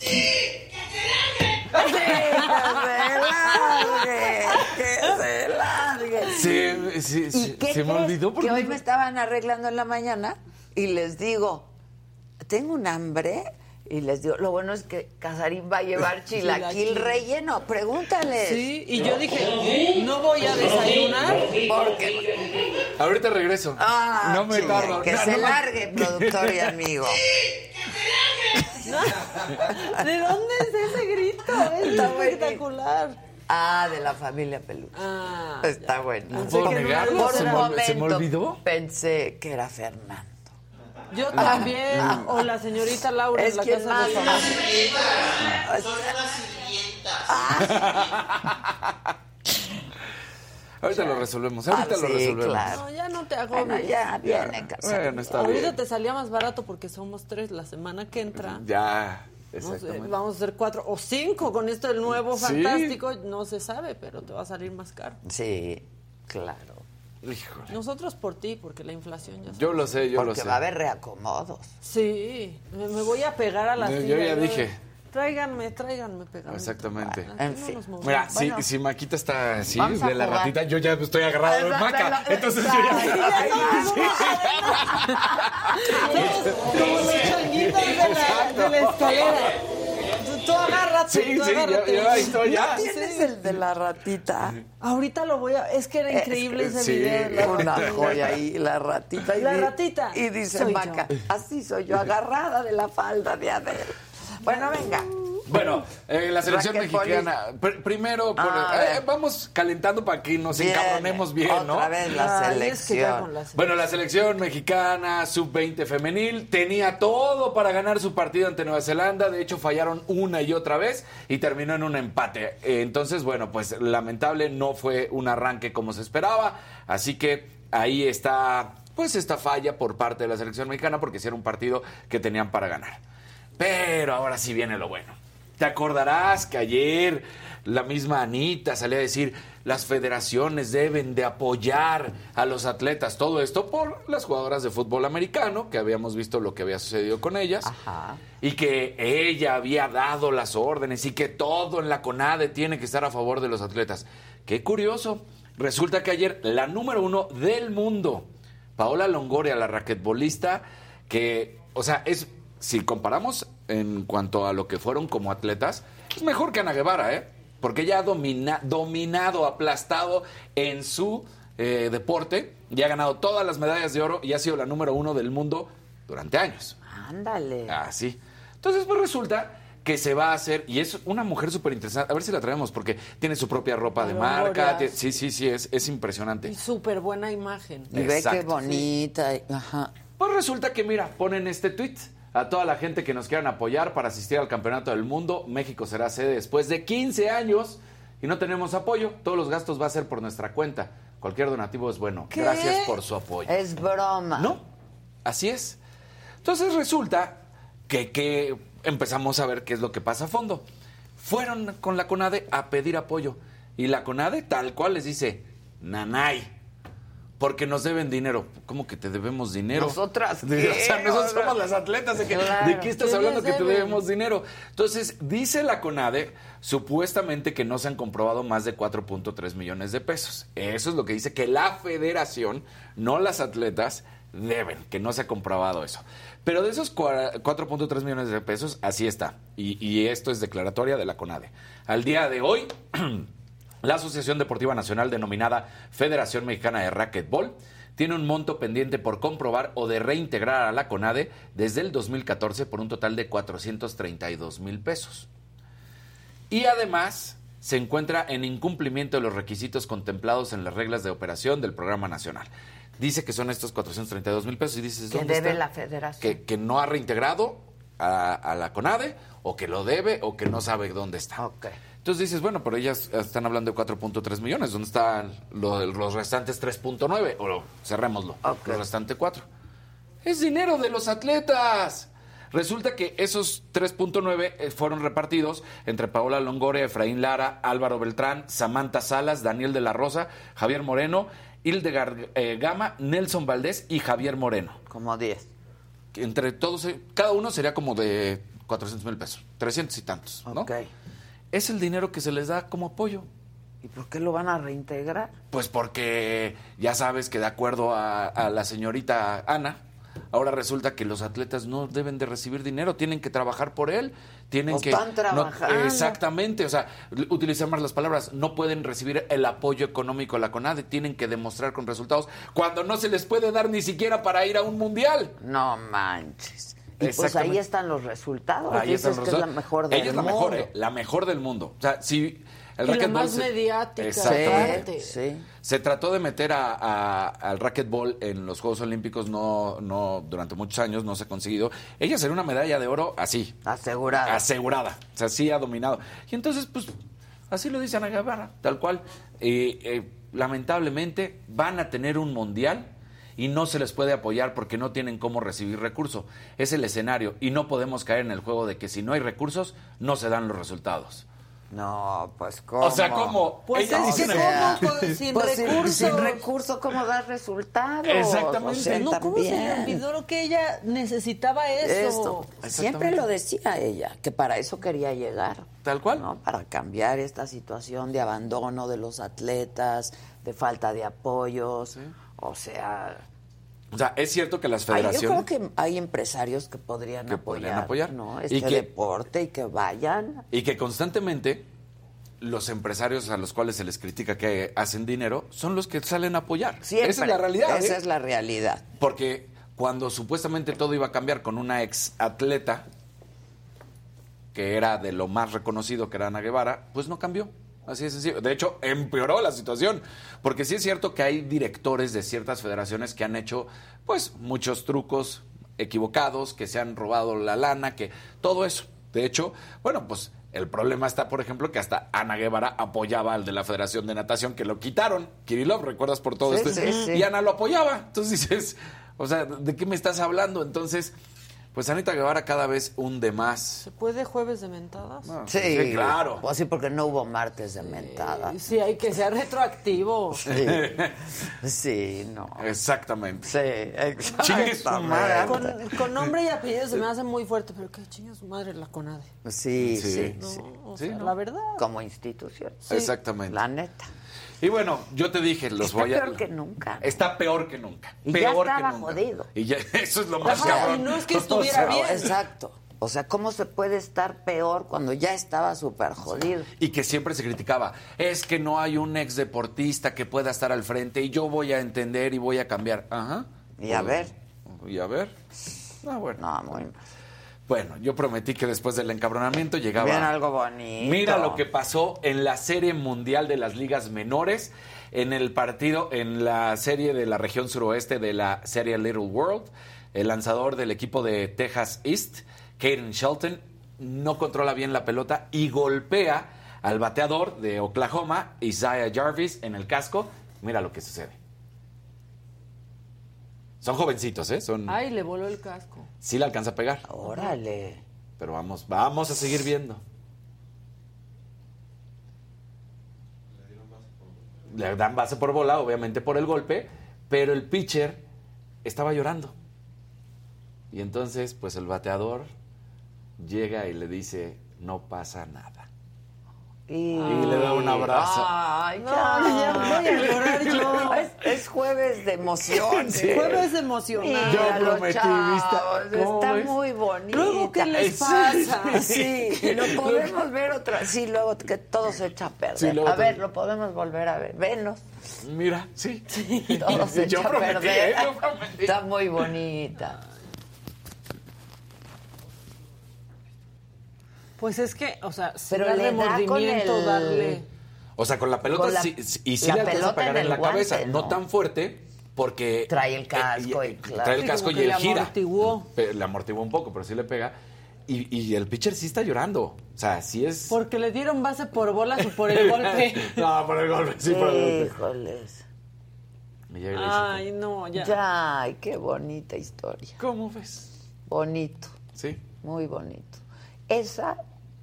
que se largue, que se largue. Se, se, ¿Y se, qué se me olvidó que hoy porque me estaban arreglando en la mañana y les digo, tengo un hambre y les digo, lo bueno es que Casarín va a llevar chilaquil Chilaquil. relleno, pregúntales. Sí, y yo dije, no voy a desayunar. Porque ahorita regreso. Ah, no me chile, tardo. Que No, se no, largue, productor y amigo. ¿De dónde es ese grito? Es espectacular. Ah, de la familia Peluche. Ah, Está bueno. No puedo que no negarlo. era- Por un me, momento se me olvidó. pensé que era Fernando. Yo también. O la señorita Laura Es en la casa más. de favor. Ahorita lo resolvemos. Ahorita Ah, lo sí, resolvemos. claro. No, ya no te hago Bueno, ya viene. Bueno, está Ahorita bien. te salía más barato porque somos tres la semana que entra. Ya, No sé, exactamente. vamos a hacer cuatro o cinco con esto del nuevo Sí. fantástico. No se sabe, pero te va a salir más caro. Sí, claro. Híjole. Nosotros por ti, porque la inflación ya Yo lo sé, yo lo Porque sé. va a haber reacomodos. Sí, me, me voy a pegar a la Yo- ya dije. Tráiganme, tráiganme pegadito. Exactamente. Aquí En fin. Mira, Bueno. si, si Maquita está así, de la jugar. ratita, yo ya estoy agarrado de Maca. Entonces yo Ay, ya... ya Todos como los changuitos de la, de la escalera. Tú, agárrate. Sí, tú sí, agárrate. ya, ahí estoy, ya. ¿No tienes el de la ratita? Ahorita lo voy a. Es que era increíble ese sí. video. de la Una joya ahí, la ratita. Y La ratita. Y dice Soy Maca, yo. así soy yo, agarrada de la falda de Adele. Bueno, venga. Bueno, eh, la selección mexicana. pr- primero, por- Ah, eh, vamos calentando para que nos Bien, encabronemos bien, ¿no? Otra vez la selección. Bueno, la selección mexicana sub-20 femenil tenía todo para ganar su partido ante Nueva Zelanda. De hecho, fallaron una y otra vez y terminó en un empate. Entonces, bueno, pues lamentable, no fue un arranque como se esperaba. Así que ahí está, pues, esta falla por parte de la selección mexicana porque era un partido que tenían para ganar. Pero ahora sí viene lo bueno. Te acordarás que ayer la misma Anita salía a decir las federaciones deben de apoyar a los atletas. Todo esto por las jugadoras de fútbol americano, que habíamos visto lo que había sucedido con ellas. Ajá. Y que ella había dado las órdenes y que todo en la CONADE tiene que estar a favor de los atletas. Qué curioso. Resulta que ayer la número uno del mundo, Paola Longoria, la raquetbolista, que, o sea, es, si comparamos en cuanto a lo que fueron como atletas, es mejor que Ana Guevara, ¿eh? Porque ella ha domina- dominado, aplastado en su eh, deporte y ha ganado todas las medallas de oro y ha sido la número uno del mundo durante años. Ándale. Así. Entonces, pues resulta que se va a hacer, y es una mujer súper interesante, a ver si la traemos, porque tiene su propia ropa de marca. Sí, sí, sí, es, es impresionante. Y súper buena imagen. Y ve qué bonita. Ajá. Pues resulta que, mira, ponen este tweet. A toda la gente que nos quieran apoyar para asistir al Campeonato del Mundo, México será sede después de 15 años y no tenemos apoyo. Todos los gastos va a ser por nuestra cuenta. Cualquier donativo es bueno. ¿Qué? Gracias por su apoyo. Es broma. No, así es. Entonces resulta que, que empezamos a ver qué es lo que pasa a fondo. Fueron con la CONADE a pedir apoyo. Y la CONADE tal cual les dice, nanay, porque nos deben dinero. ¿Cómo que te debemos dinero? ¿Nosotras qué? O sea, nosotros somos las atletas. ¿De, que- claro. ¿de qué estás ¿Qué hablando que te debemos dinero? Entonces, dice la CONADE, supuestamente que no se han comprobado más de 4.3 millones de pesos. Eso es lo que dice que la federación, no las atletas, deben, que no se ha comprobado eso. Pero de esos cua- 4.3 millones de pesos, así está. Y, y esto es declaratoria de la CONADE. Al día de hoy, la Asociación Deportiva Nacional denominada Federación Mexicana de Racquetball tiene un monto pendiente por comprobar o de reintegrar a la CONADE desde el 2014 por un total de 432 mil pesos. Y además se encuentra en incumplimiento de los requisitos contemplados en las reglas de operación del programa nacional. Dice que son estos 432 mil pesos y dices, Que ¿dónde debe está? la federación. Que, que no ha reintegrado a, a la CONADE o que lo debe o que no sabe dónde está. Entonces dices, bueno, pero ellas están hablando de 4.3 millones. ¿Dónde están lo- los restantes 3.9? O lo- cerrémoslo. Ok. Los restantes 4. Es dinero de los atletas. Resulta que esos 3.9 eh, fueron repartidos entre Paola Longoria, Efraín Lara, Álvaro Beltrán, Samantha Salas, Daniel de la Rosa, Javier Moreno, Hildegard eh, Gama, Nelson Valdés y Javier Moreno. Como 10. Que Entre todos, eh, cada uno sería como de 400 mil pesos, 300 y tantos, ¿no? Ok. Es el dinero que se les da como apoyo. ¿Y por qué lo van a reintegrar? Pues porque ya sabes que de acuerdo a, a la señorita Ana, ahora resulta que los atletas no deben de recibir dinero, tienen que trabajar por él, tienen Pues que... están no- trabajando. exactamente, o sea, utilizar más las palabras, no pueden recibir el apoyo económico de la CONADE, tienen que demostrar con resultados cuando no se les puede dar ni siquiera para ir a un mundial. No manches. Y pues ahí están los resultados. Ahí Dices están los que es la mejor del Ella es la mundo. mejor, ¿eh? la mejor del mundo. O sea, si el Y la más se- mediática, Exactamente. Sí, sí. Se trató de meter a, a- al racquetball en los Juegos Olímpicos, no, no, durante muchos años no se ha conseguido. Ella sería una medalla de oro así, Asegurada. asegurada. O sea, sí ha dominado. Y entonces, pues, así lo dice Ana Guevara, tal cual. Eh, eh, lamentablemente van a tener un mundial y no se les puede apoyar porque no tienen cómo recibir recursos. Es el escenario y no podemos caer en el juego de que si no hay recursos, no se dan los resultados. No, pues cómo. O sea, ¿cómo? Pues Ella es dice que una- ¿cómo? Con- sin Pues recursos. Sin, recurso, ¿cómo das resultados? Exactamente. O sea, no, ¿cómo se le olvidó lo que ella necesitaba eso? Esto. Siempre lo decía ella, que para eso quería llegar. Tal cual. ¿no? Para cambiar esta situación de abandono de los atletas, de falta de apoyos. O sea, O sea, es cierto que las Ay, yo federaciones... creo que hay empresarios que podrían Que apoyar, podrían apoyar. ¿no? Y Este que- deporte y que vayan. Y que constantemente los empresarios a los cuales se les critica que hacen dinero son los que salen a apoyar. Siempre. Esa es la realidad. Esa ¿eh? es la realidad. Porque cuando supuestamente todo iba a cambiar con una ex atleta que era de lo más reconocido que era Ana Guevara, pues no cambió. Así de sencillo. De hecho, empeoró la situación. Porque sí es cierto que hay directores de ciertas federaciones que han hecho, pues, muchos trucos equivocados, que se han robado la lana, que todo eso. De hecho, bueno, pues el problema está, por ejemplo, que hasta Ana Guevara apoyaba al de la Federación de Natación, que lo quitaron. Kirillov, ¿recuerdas por todo Sí, esto? sí, sí. Y Ana lo apoyaba. Entonces dices, o sea, ¿de qué me estás hablando? Entonces, pues Anita Guevara cada vez hunde más. ¿Se puede jueves de mentadas? Sí, Sí, claro. Pues sí, porque no hubo martes de mentada. Sí, hay que ser retroactivo. Sí, sí no. Exactamente. Sí, Chingue su madre. exactamente. Con, con nombre y apellido se me hace muy fuerte, pero que chinga su madre la CONADE. Sí, Sí. sí, No, o Sí, sea, ¿no? la verdad. Como institución. Exactamente. La neta. Y bueno, yo te dije, los Está voy a... peor que nunca. Está peor que nunca. Y ya peor estaba que nunca. jodido. Y ya, eso es lo más cabrón. y no es que O estuviera sea, bien. Exacto. O sea, ¿cómo se puede estar peor cuando ya estaba súper jodido? Y que siempre se criticaba, es que no hay un ex deportista que pueda estar al frente y yo voy a entender y voy a cambiar. Ajá. Y a ver. Y a ver. Ah, bueno. No, mal. Bueno, yo prometí que después del encabronamiento llegaba. Bien, algo bonito. Mira lo que pasó en la Serie Mundial de las Ligas Menores, en el partido, en la serie de la región suroeste de la serie Little World. El lanzador del equipo de Texas East, Caden Shelton, no controla bien la pelota y golpea al bateador de Oklahoma, Isaiah Jarvis, en el casco. Mira lo que sucede. Son jovencitos, ¿eh? Son... Ay, le voló el casco. Sí le alcanza a pegar. Órale. Pero vamos, vamos a seguir viendo. Le dan base por bola, obviamente por el golpe, pero el pitcher estaba llorando. Y entonces, pues el bateador llega y le dice, no pasa nada. Y, Y le da un abrazo. Ay, No, ya voy a llorar yo. Es, es jueves de emoción. Sí. Jueves emocionado. Yo Mira, los prometí. ¿Cómo Está ves? muy bonito. Luego, ¿qué les Sí, pasa? Sí, y lo podemos ver otra. Sí, luego que todo se echa a perder. Sí, luego a ver, lo podemos volver a ver. Venos. Mira, sí. Todo se Yo echa a prometí, perder. ¿eh? Yo prometí. Está muy bonita. Pues es que, o sea, si Pero da le da con remordimiento el- darle. O sea, con la pelota Con la- sí, sí, y sí la le a pelota pegar en en el la cabeza. No ¿no? tan fuerte, porque... Trae el casco eh, y claro. Trae el Sí, casco como y le gira. amortiguó. Le amortiguó un poco, pero sí le pega. Y, y el pitcher sí está llorando. O sea, sí es... Porque le dieron base por bolas o por el golpe. no, por el golpe, sí, por el golpe. Híjoles. Y y Ay, no, ya. Ya, ay, qué bonita historia. ¿Cómo ves? Bonito, Sí, muy bonito. Esa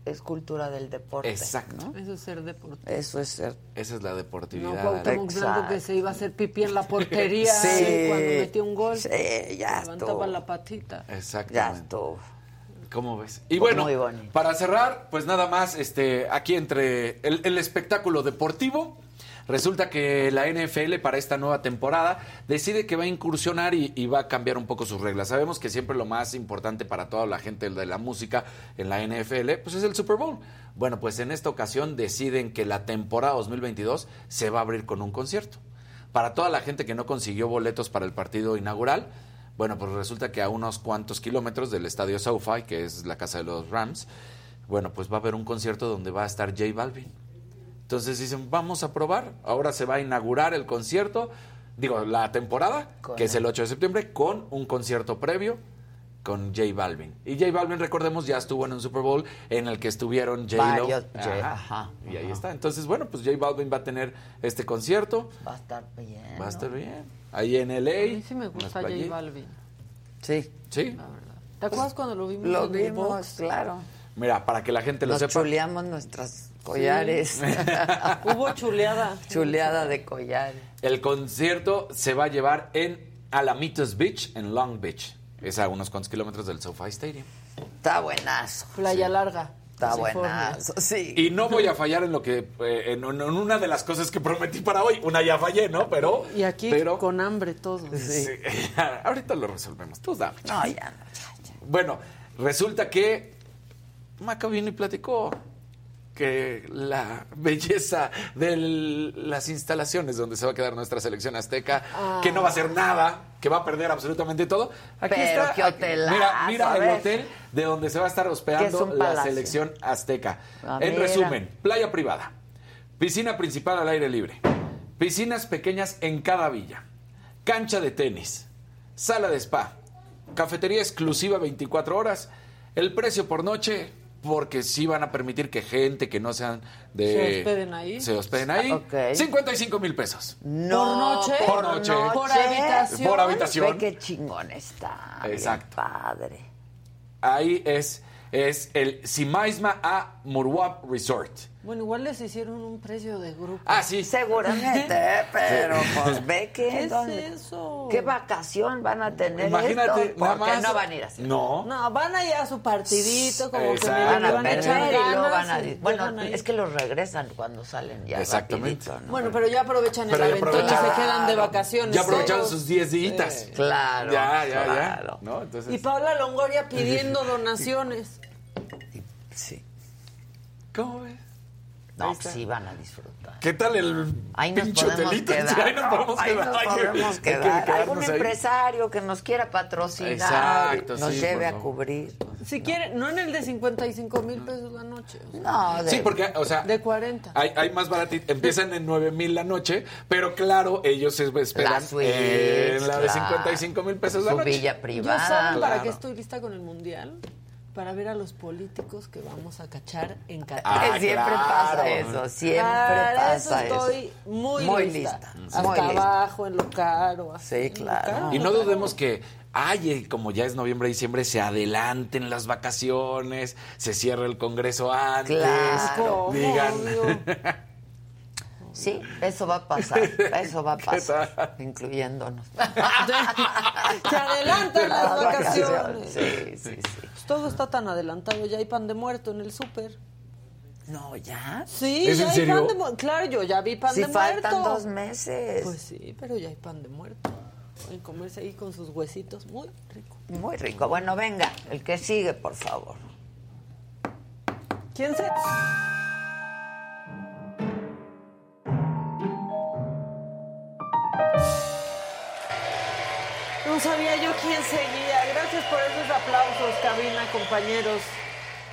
es cultura del deporte. Exacto. ¿no? Eso es ser deportivo. Eso es ser. esa es la No, deportividad. Cuauhtémoc Blanco Exacto. que se iba a hacer pipí en la portería Sí. y cuando metió un gol. Sí, ya levantaba estuvo. la patita. Ya Exactamente. estuvo. ¿Cómo ves? Y bueno, para cerrar, pues nada más, este, aquí entre el, el espectáculo deportivo, resulta que la NFL para esta nueva temporada decide que va a incursionar y, va a cambiar un poco sus reglas. Sabemos que siempre lo más importante para toda la gente de la música en la NFL, pues es el Super Bowl. Bueno, pues en esta ocasión deciden que la temporada 2022 se va a abrir con un concierto. Para toda la gente que no consiguió boletos para el partido inaugural, bueno, pues resulta que a unos cuantos kilómetros del estadio SoFi, que es la casa de los Rams, bueno, pues va a haber un concierto donde va a estar J Balvin. Entonces dicen, vamos a probar. Ahora se va a inaugurar el concierto, digo, la temporada, Con que es el- el 8 de septiembre, con un concierto previo con J Balvin. Y J Balvin, recordemos, ya estuvo en un Super Bowl en el que estuvieron. Varios, J- ajá, y ahí está. Entonces, bueno, pues J Balvin va a tener este concierto. Va a estar bien. Va a ¿no? estar bien. Ahí en LA. A mí sí me gusta J. Balvin, Sí. Sí. la verdad. ¿Te acuerdas cuando lo vimos Lo vimos, claro. Mira, para que la gente lo Nos sepa. chuleamos nuestras collares. Hubo chuleada. Chuleada de collares. El concierto se va a llevar en Alamitos Beach, en Long Beach. Es a unos cuantos kilómetros del SoFi Stadium. Está buenazo. Playa larga. Está buenazo, sí. Y no voy a fallar en lo que eh, en, en una de las cosas que prometí para hoy. Una ya fallé, ¿no? Pero Y aquí pero, con hambre todos. Sí. Sí, ahorita lo resolvemos. Tú dame. No, ya no, ya, ya. Bueno, resulta que Macabini platicó que la belleza de las instalaciones donde se va a quedar nuestra selección azteca, que no va a hacer nada, que va a perder absolutamente todo. Aquí Pero está. qué aquí- hotelazo, mira, mira el hotel de donde se va a estar es hospedando la selección azteca. Ah, en mira. resumen, playa privada, piscina principal al aire libre, piscinas pequeñas en cada villa, cancha de tenis, sala de spa, cafetería exclusiva 24 horas, el precio por noche, porque sí van a permitir que gente que no sean de... ¿Se hospeden ahí? Se hospeden ahí. Ok. 55 mil pesos. No, noche? Por noche. Por habitación. Por habitación. Ve qué chingón está. bien Exacto. padre. Ahí es, es el Simaisma a Murwap Resort. Bueno, igual les hicieron un precio de grupo. Ah, sí. Seguramente, pero pues ve que... ¿Qué es ¿dónde- eso? ¿Qué vacación van a tener Imagínate, esto? nada Porque más. no van a ir así. No. No, van allá a su partidito, como que Exacto. Van a van a echar perder y luego van a... y Bueno, ahí. es que los regresan cuando salen ya Exactamente. rapidito, ¿no? Bueno, pero ya aprovechan Pero el ya aventón y se quedan de vacaciones. Ya aprovecharon sus 10 días. Claro, Ya, ya, claro. ya. ¿No? Entonces, Y Paula Longoria pidiendo donaciones. Sí. ¿Cómo ves? No, pues sí van a disfrutar. ¿Qué tal el Ahí nos podemos quedar. Sí, ahí nos podemos Ahí quedar. nos podemos que Algún ahí. empresario que nos quiera patrocinar Exacto, nos sí, lleve por a cubrir. Si quieren, no en el de 55 mil pesos la noche. o sea, No, de- Sí, porque, o sea, De 40. hay, hay más baratitos. Empiezan en 9 mil la noche, pero claro, ellos se esperan La suite, en la de claro. 55 mil pesos la su noche. villa ¿Yo privada. saben para claro. qué estoy lista con el mundial? Para ver a los políticos que vamos a cachar en Qatar. Ah, siempre claro. pasa eso, siempre Para pasa eso estoy eso. muy, Muy lista. lista, Hasta muy lista. abajo, en lo caro. así, Sí, claro. caro. Y no dudemos que, ay, eh, como ya es noviembre, diciembre, se adelanten las vacaciones, se cierra el Congreso antes. Claro. ¿Cómo, Digan. Sí, eso va a pasar, eso va a pasar, incluyéndonos. Se adelantan las vacaciones. Sí, sí, sí. Todo está tan adelantado, ya hay pan de muerto en el súper. No, ya. Sí, ¿Es ya en hay serio? pan de muerto. Claro, yo ya vi pan Si de faltan muerto. dos meses. Pues sí, pero ya hay pan de muerto. Pueden comerse ahí con sus huesitos, muy rico. Muy rico. Bueno, venga, el que sigue, por favor. ¿Quién se...? No sabía yo quién seguía. Gracias por esos aplausos, cabina, compañeros.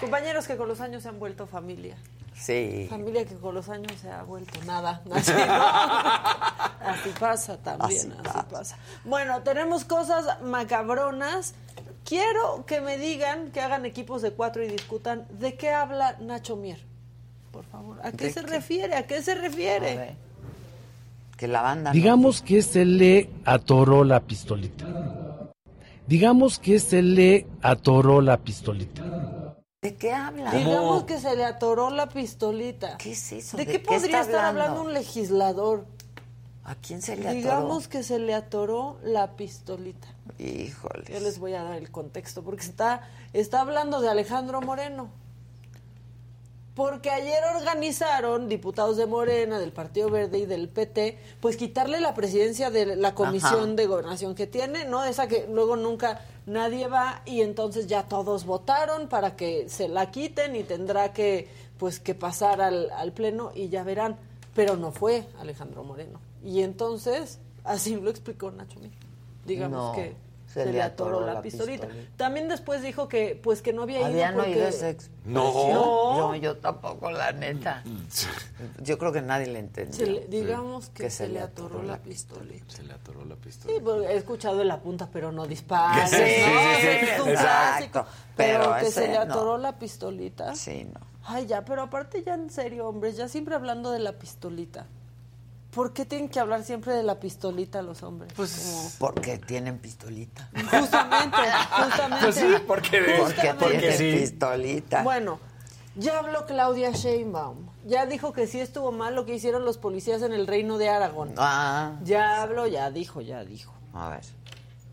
Compañeros que con los años se han vuelto familia. Sí. Familia que con los años se ha vuelto nada. Así, ¿no? Así pasa también, Así así, pasa. pasa. Bueno, tenemos cosas macabronas. Quiero que me digan, que hagan equipos de cuatro y discutan de qué habla Nacho Mier. Por favor, ¿a qué ¿De se qué? refiere? ¿A qué se A refiere? ver. Que la banda. no- Digamos que este le atoró la pistolita. Digamos que este le atoró la pistolita. ¿De qué habla? Digamos que se le atoró la pistolita. ¿Qué es eso? ¿De, ¿De qué qué podría está estar hablando? hablando un legislador? ¿A quién se le atoró? Digamos que se le atoró la pistolita. Híjole. Yo les voy a dar el contexto, porque está, está hablando de Alejandro Moreno. Porque ayer organizaron diputados de Morena, del Partido Verde y del PT, pues quitarle la presidencia de la comisión Ajá. de gobernación que tiene, ¿no? Esa que luego nunca nadie va y entonces ya todos votaron para que se la quiten y tendrá que, pues, que pasar al, al pleno y ya verán. Pero no fue Alejandro Moreno. Y entonces, así lo explicó Nacho Mir. Digamos No, que se, le atoró, la, pistolita. También después dijo que pues que no había ido ¿Habían porque oído esa expresión? No. No. Yo, yo tampoco, la neta. Yo creo que nadie le entendió. se le- digamos que, se, le atoró la pistolita. Se le atoró la pistola. Sí, porque he escuchado en la punta, pero no dispares. Sí, ¿no? sí, sí, Ese es un exacto. clásico. Pero Pero, que ese se le no. atoró la pistolita. Sí, no. Ay, ya, pero aparte ya en serio, hombres, ya siempre hablando de la pistolita. ¿Por qué tienen que hablar siempre de la pistolita los hombres? Pues Porque tienen pistolita. justamente, justamente. Pues sí, porque- Porque Justamente. tienen sí. pistolita. Bueno, ya habló Claudia Sheinbaum. Ya dijo que sí estuvo mal lo que hicieron los policías en el reino de Aragón. Ah, Ya habló, ya dijo, ya dijo. a ver.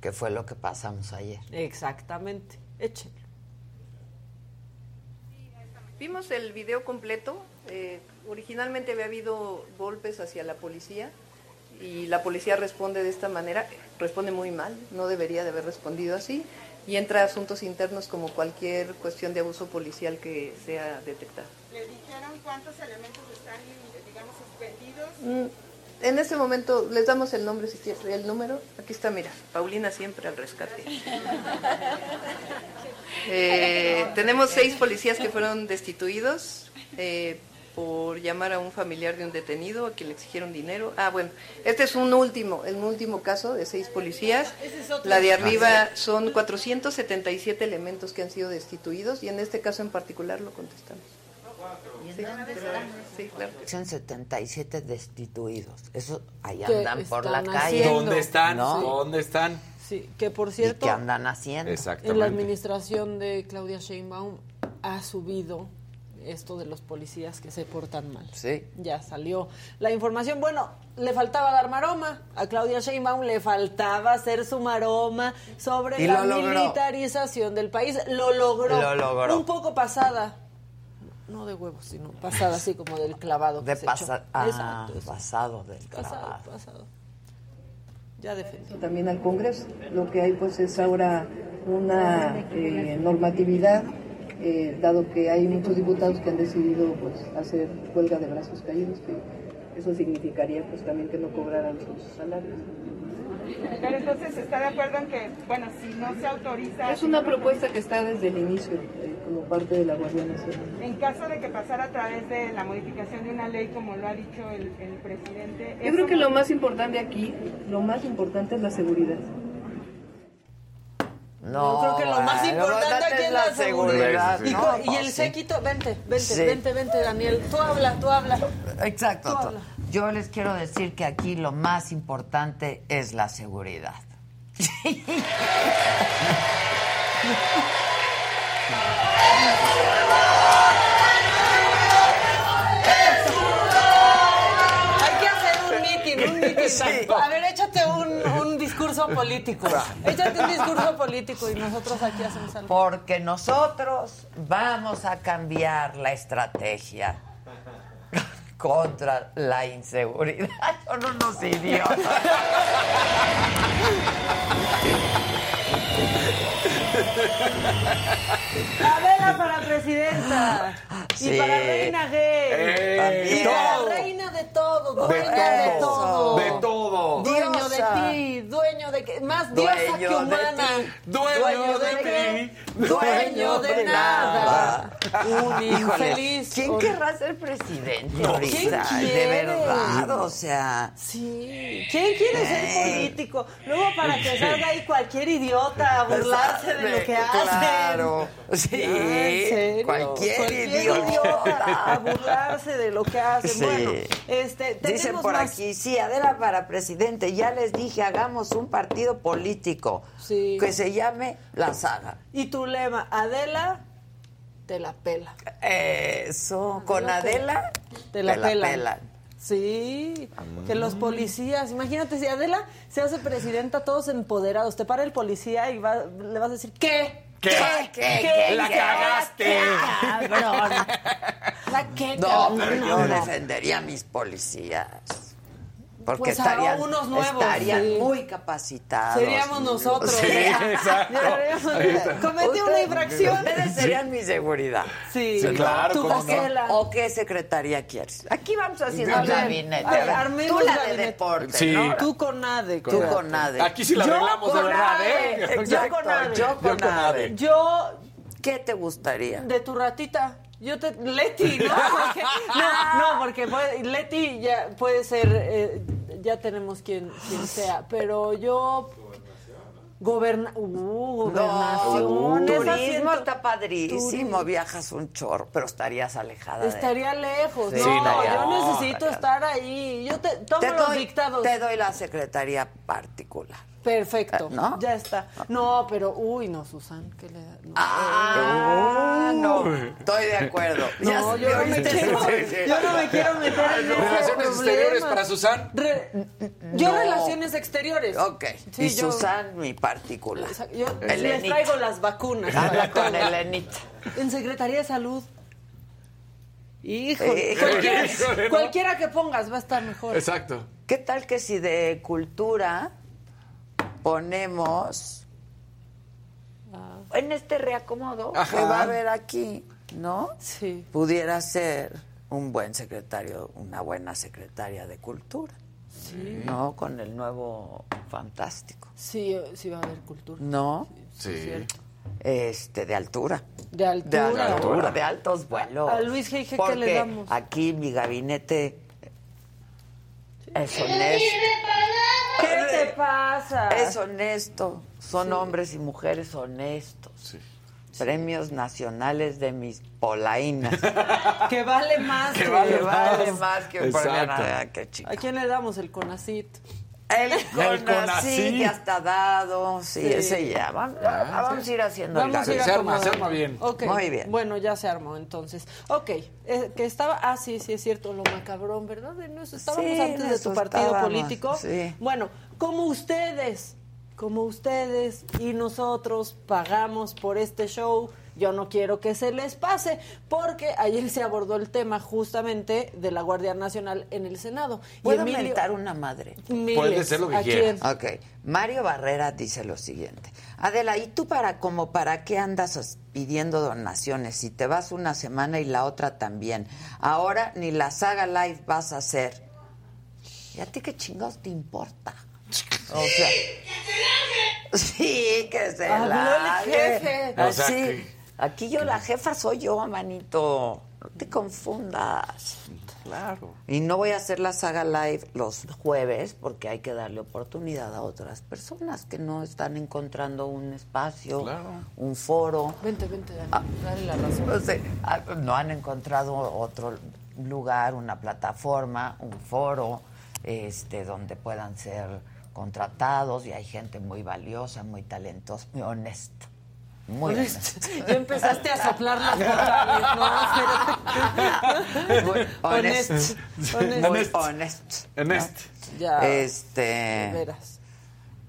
¿Qué fue lo que pasamos ayer? Exactamente. Échenlo. Vimos el video completo. Eh, originalmente había habido golpes hacia la policía y la policía responde de esta manera. Responde muy mal, no debería de haber respondido así. Y entra a asuntos internos como cualquier cuestión de abuso policial que sea detectada. ¿Le dijeron cuántos elementos están, digamos, suspendidos? Mm, En este momento les damos el nombre, si quieres, el número. Aquí está, mira, Paulina siempre al rescate. Eh, tenemos seis policías que fueron destituidos eh, por llamar a un familiar de un detenido a quien le exigieron dinero. Ah, bueno, este es un último, el último caso de seis policías. Otro. La de arriba son 477 elementos que han sido destituidos y en este caso en particular lo contestamos. Sí, sí, claro. Son 77 destituidos. Eso ahí ¿Qué andan por la calle. haciendo? ¿Dónde están? ¿No? ¿Dónde están? Sí, que por ¿Y cierto, qué andan haciendo? en la administración de Claudia Sheinbaum ha subido esto de los policías que se portan mal. Sí. Ya salió la información. Bueno, le faltaba dar maroma. A Claudia Sheinbaum le faltaba hacer su maroma sobre Y la lo militarización del país. Lo logró. Lo logró. Un poco pasada. No de huevos, sino pasada así como del clavado. que De se pasa- echó. ah, Exacto, pasado del Pasado, clavado. pasado. Ya defendió. también al Congreso. Lo que hay pues es ahora una eh, normatividad, eh, dado que hay muchos diputados que han decidido pues hacer huelga de brazos caídos, que eso significaría pues también que no cobraran sus salarios. Pero entonces está de acuerdo en que, bueno, si no se autoriza... Es una propuesta que está desde el inicio eh, como parte de la Guardia Nacional. En caso de que pasara a través de la modificación de una ley, como lo ha dicho el, el presidente... Yo creo que lo más importante aquí, lo más importante es la seguridad. No, Yo creo que lo más importante aquí es la seguridad. Y, ¿no? co- y el séquito, vente, vente, Sí. vente, vente, Daniel. Tú habla, tú habla. Exacto. Tú to- habla. Yo les quiero decir que aquí lo más importante es la seguridad. Hay que hacer un meeting, un meeting. Sí. A ver, échate un discurso político. Échate un discurso político y nosotros aquí hacemos algo. Porque nosotros vamos a cambiar la estrategia contra la inseguridad. Son unos idiotas. Adela para presidenta. Sí. Y para reina gay. Eh, y todo. para reina de todo, De dueña de todo. todo. De todo. De ti, dueño de que más diosa Dueño que de humana. ti, dueño de ti, dueño de nada. Un Híjole, infeliz. ¿quién querrá ser presidente ¿Quién ahorita? De quiere? verdad, o sea... Sí. ¿Quién quiere ser Ey. político? Luego para que salga ahí cualquier idiota a burlarse de lo que hacen. Claro, sí, cualquier, idiota. a burlarse de lo que hacen. Sí. Bueno, este, Dicen tenemos por más- aquí, sí, Adela para presidente, ya les dije, hagamos un partido político Sí. que se llame La Saga. Y tu lema, Adela, te la pela. Eso, con Adela, Te la, pelan. Sí, que los policías, imagínate si Adela se hace presidenta, todos empoderados, te para el policía y va- le vas a decir, ¿qué? ¿Qué? ¿Qué? ¡La ¿Qué? cagaste! Cabrón. La que No, pero yo defendería a mis policías. Porque Pues a estarían, unos nuevos, estarían sí. muy capacitados. Seríamos nosotros. Sí, exacto. Deberíamos- Cometí una infracción. Ustedes serían mi seguridad. Sí, Sí, claro, tu ¿cómo no? Gisela. ¿O qué secretaría quieres? Aquí vamos haciendo A un gabinete. ver, tú la de gabinete. deporte, Sí. ¿no? Tú con Nade. Tú con Nade. Aquí sí la arreglamos de con verdad. ¿eh? Exacto, Yo con Nade. Yo con. Nade. Yo, ¿Qué te gustaría? de tu ratita. Yo te. Leti, ¿no? Porque- no, no, porque puede- Leti ya puede ser. eh, ya tenemos quien, quien sea. Pero yo. Goberna uh, gobernación. No, esa turismo está padrísimo, Turismo. viajas un chorro, pero estarías alejada de Estaría lejos. Sí, no, no, yo no, necesito estar ahí. Yo te tomo te los doy, dictados. te doy la secretaría particular. Perfecto. ¿No? Ya está. No, pero, uy, no, Susan, ¿qué le da? No. Ah, no, estoy de acuerdo. No, yo no me quiero, yo no me quiero meter en Relaciones exteriores para Susan. Re- yo No. relaciones exteriores. Ok, Sí, y yo- Susan, mi particular. Yo les traigo las vacunas. Habla con. Elenita. En Secretaría de Salud. Eh, cualquiera, ¿no? cualquiera que pongas va a estar mejor. Exacto. ¿Qué tal que si de cultura ponemos en este reacomodo que Ajá. va a haber aquí, ¿no? Sí. Pudiera ser un buen secretario, una buena secretaria de cultura. Sí. ¿No? Con el nuevo fantástico. Sí, sí va a haber cultura. ¿No? Sí. es cierto. Este, de altura. De De altura. altura, de altos vuelos. A Luis G.G., ¿qué le damos? Aquí mi gabinete es honesto. ¿Qué te pasa? Es honesto. Son hombres y mujeres honestos. Premios nacionales de mis polainas. Que vale más Que vale más que un premio Exacto. Qué chico. ¿A quién le damos el CONACIT? El. CONACYT ya está dado. Sí, Sí. ese ya. Vamos, Ah, vamos sí. a ir haciendo el Vamos a ir. Se arma, se acomodando. arma bien. Ok, Muy bien. Bueno, ya se armó entonces. Ok, eh, que estaba, ah, sí, sí es cierto, lo macabrón, ¿verdad? En eso estábamos Sí, antes de eso tu partido estábamos, político. sí. Bueno, como ustedes, como ustedes y nosotros pagamos por este show, yo no quiero que se les pase, porque ayer se abordó el tema justamente de la Guardia Nacional en el Senado. Y ¿Puedo Emilio- mentar una madre? Miles. Puede ser lo que ¿A quiera. quién? Ok, Mario Barrera dice lo siguiente. Adela, ¿y tú para como para qué andas as- pidiendo donaciones si te vas una semana y la otra también? Ahora ni la saga live vas a hacer. ¿Y a ti qué chingados te importa? O sea, sí, que se Habló el largue. jefe. O sea, Así, que- aquí yo la jefa soy yo, manito. No te confundas. Claro. Y no voy a hacer la saga live los jueves porque hay que darle oportunidad a otras personas que no están encontrando un espacio, Claro. un foro. Vente, vente, dale, Ah. dale la razón. No, sé, ah, no han encontrado otro lugar, una plataforma, un foro, este, donde puedan ser contratados y hay gente muy valiosa, muy talentosa, muy honesta. Muy honesta. Ya empezaste a soplar las vocales, ¿no? Honest. honest. Honest. Honest. Ya. Este. De veras.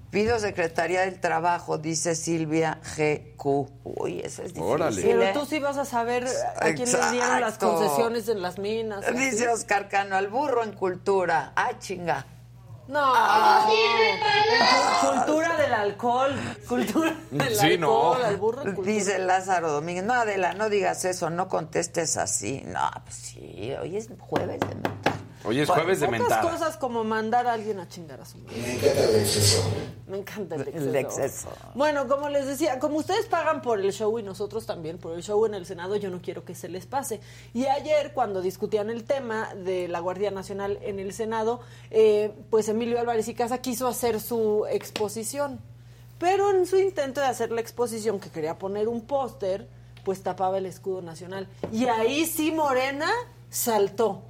Pido Secretaría del Trabajo, dice Silvia GQ. Uy, eso es difícil. Órale. Pero ¿eh? tú sí vas a saber a quién le dieron las Exacto. concesiones en las minas. ¿sí? Dice Oscar Cano, al burro en cultura. Ah, chinga. No, no. En cultura del alcohol. Cultura del Sí, no. alcohol. Al burro cultura. Dice Lázaro Domínguez, no, Adela, no digas eso, no contestes así. No, pues sí, hoy es jueves de mentar. Hoy es jueves de mentada. cosas como mandar a alguien a chingar a su madre. Me encanta el exceso. Me encanta el exceso. El exceso. Bueno, como les decía, como ustedes pagan por el show y nosotros también por el show en el Senado, yo no quiero que se les pase. Y ayer, cuando discutían el tema de la Guardia Nacional en el Senado, eh, pues Emilio Álvarez y Casa quiso hacer su exposición. Pero en su intento de hacer la exposición, que quería poner un póster, pues tapaba el escudo nacional. Y ahí sí Morena saltó.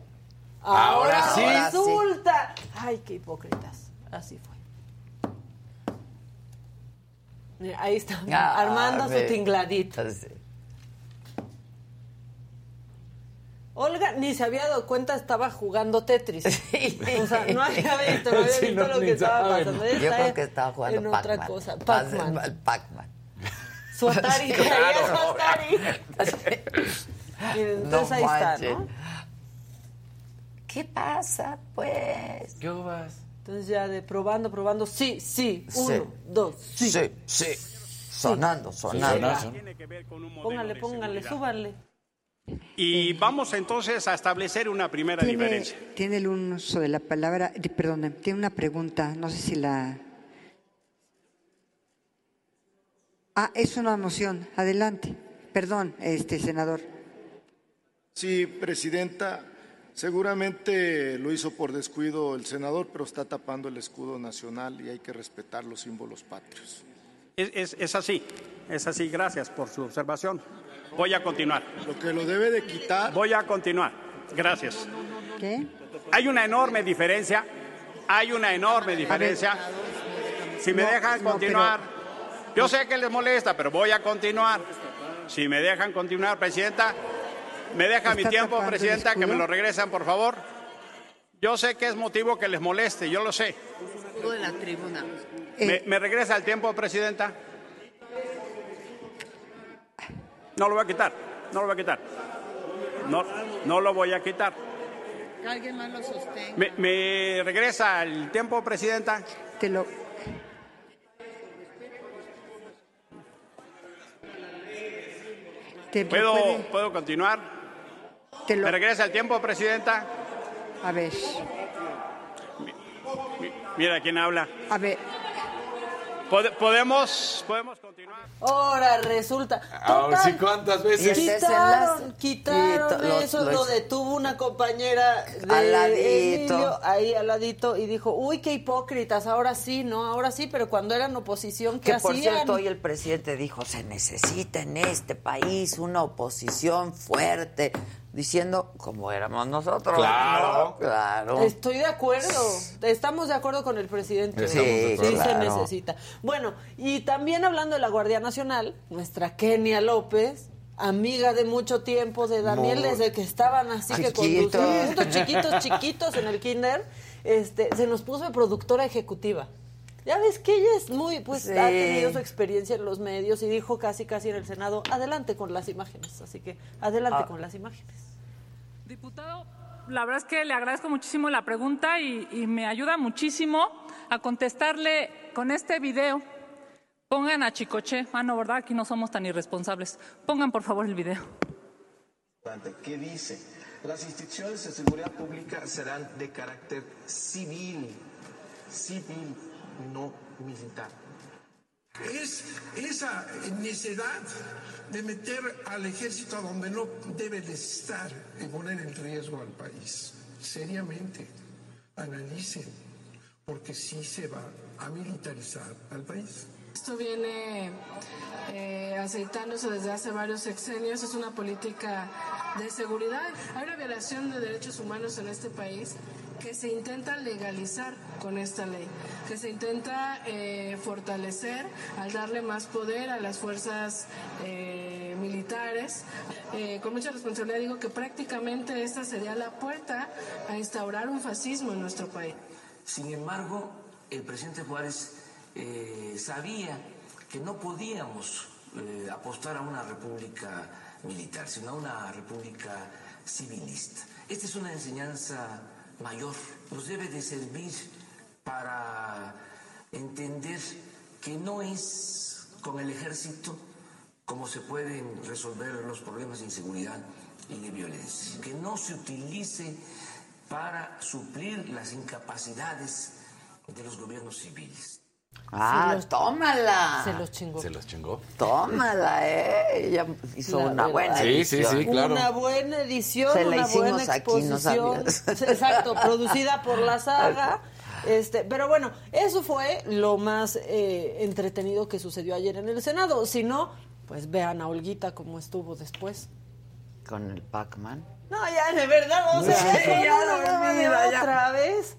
Ahora sí. Resulta. Ay, qué hipócritas. Así fue. Mira, ahí está, Ah, armando su tingladito. Sí. Olga ni se había dado cuenta, estaba jugando Tetris. O sea, no había visto, no había Sí, visto no, lo que estaba saben. pasando. Yo Está creo que estaba jugando en Pac-Man. otra cosa. Pac-Man. Pac-Man. Su Atari, Sí, traía claro. su Atari. Miren, Entonces No ahí está. ¿no? ¿Qué pasa, pues? ¿Qué vas? Entonces ya de probando, probando, sí, sí, Sí. uno, dos, sí. Sí, sí. Sonando, sonando. Póngale, póngale, súbanle. Y vamos entonces a establecer una primera Tiene, diferencia. tiene el uso de la palabra, perdón, tiene una pregunta, no sé si la... Ah, es una moción, adelante. Perdón, este senador. Sí, presidenta, seguramente lo hizo por descuido el senador, pero está tapando el escudo nacional y hay que respetar los símbolos patrios. Es, es- es así, es así. Gracias por su observación. Voy a continuar. Lo que lo debe de quitar. Voy a continuar. Gracias. ¿Qué? Hay una enorme diferencia. Hay una enorme diferencia. Si me No, dejan no, continuar. Yo sé que les molesta, pero voy a continuar. Si me dejan continuar, presidenta. Me deja mi ¿Está tiempo, presidenta, que me lo regresan, por favor. Yo sé que es motivo que les moleste, yo lo sé. de la tribuna. ¿Me, Eh, me regresa el tiempo, presidenta? No lo voy a quitar, no lo voy a quitar. No, no lo voy a quitar. Que alguien más lo sostenga. ¿Me, me regresa el tiempo, Presidenta? Te lo... ¿Puedo, puede- ¿puedo continuar? Te lo- ¿Me regresa el tiempo, Presidenta? A ver, Mira quién habla. a ver. Pode- ¿Podemos, podemos continuar? Ahora resulta. Ahora sí, ¿cuántas veces? Quitaron, desenlace- quitaron Y eso, lo lo, detuvo una compañera de Al ladito. Emilio, ahí al ladito, y dijo, uy, qué hipócritas, ahora sí, ¿no? Ahora sí, pero cuando eran oposición, ¿qué Que por hacían? cierto, hoy el presidente dijo, se necesita en este país una oposición fuerte, diciendo, como éramos nosotros. Claro. ¿no? Claro. Estoy de acuerdo. Estamos de acuerdo con el presidente. Sí, acuerdo. se necesita. Bueno, y también hablando de la Guardia Nacional, nuestra Kenia López, amiga de mucho tiempo de Daniel, Muy desde que estaban así que chiquitos. conduciendo, juntos, chiquitos, chiquitos en el kinder, este, se nos puso de productora ejecutiva. Ya ves que ella es muy, pues Sí. ha tenido su experiencia en los medios y dijo casi casi en el Senado, adelante con las imágenes. Así que adelante Ah. con las imágenes. Diputado, la verdad es que le agradezco muchísimo la pregunta y, me ayuda muchísimo a contestarle con este video. Pongan a Chicoche. Ah, no, ¿verdad? Aquí no somos tan irresponsables. Pongan, por favor, el video. ¿Qué dice? Las instituciones de seguridad pública serán de carácter civil, civil, no militar. Es esa necedad de meter al ejército a donde no debe de estar y poner en riesgo al país. Seriamente, analicen, porque sí se va a militarizar al país. Esto viene eh, aceitándose desde hace varios sexenios, es una política de seguridad. Hay una violación de derechos humanos en este país que se intenta legalizar con esta ley, que se intenta eh, fortalecer al darle más poder a las fuerzas eh, militares. Eh, con mucha responsabilidad digo que prácticamente esta sería la puerta a instaurar un fascismo en nuestro país. Sin embargo, el presidente Juárez sabía que no podíamos apostar a una república militar, sino a una república civilista. Esta es una enseñanza mayor, nos debe de servir para entender que no es con el ejército como se pueden resolver los problemas de inseguridad y de violencia, que no se utilice para suplir las incapacidades de los gobiernos civiles. Ah, Se los- tómala. Se los chingó. Se los chingó. Tómala, eh. Ella hizo La una verdad. buena Sí, sí, edición. sí, claro. Una buena edición, Se la una hicimos buena aquí, no exposición. sabías. Exacto, producida por la saga. Este, pero bueno, eso fue lo más eh, entretenido que sucedió ayer en el Senado. Si no, pues vean a Olguita cómo estuvo después. Con el Pac-Man. No, ya, de verdad, o sea, Sí, no ya. otra vez.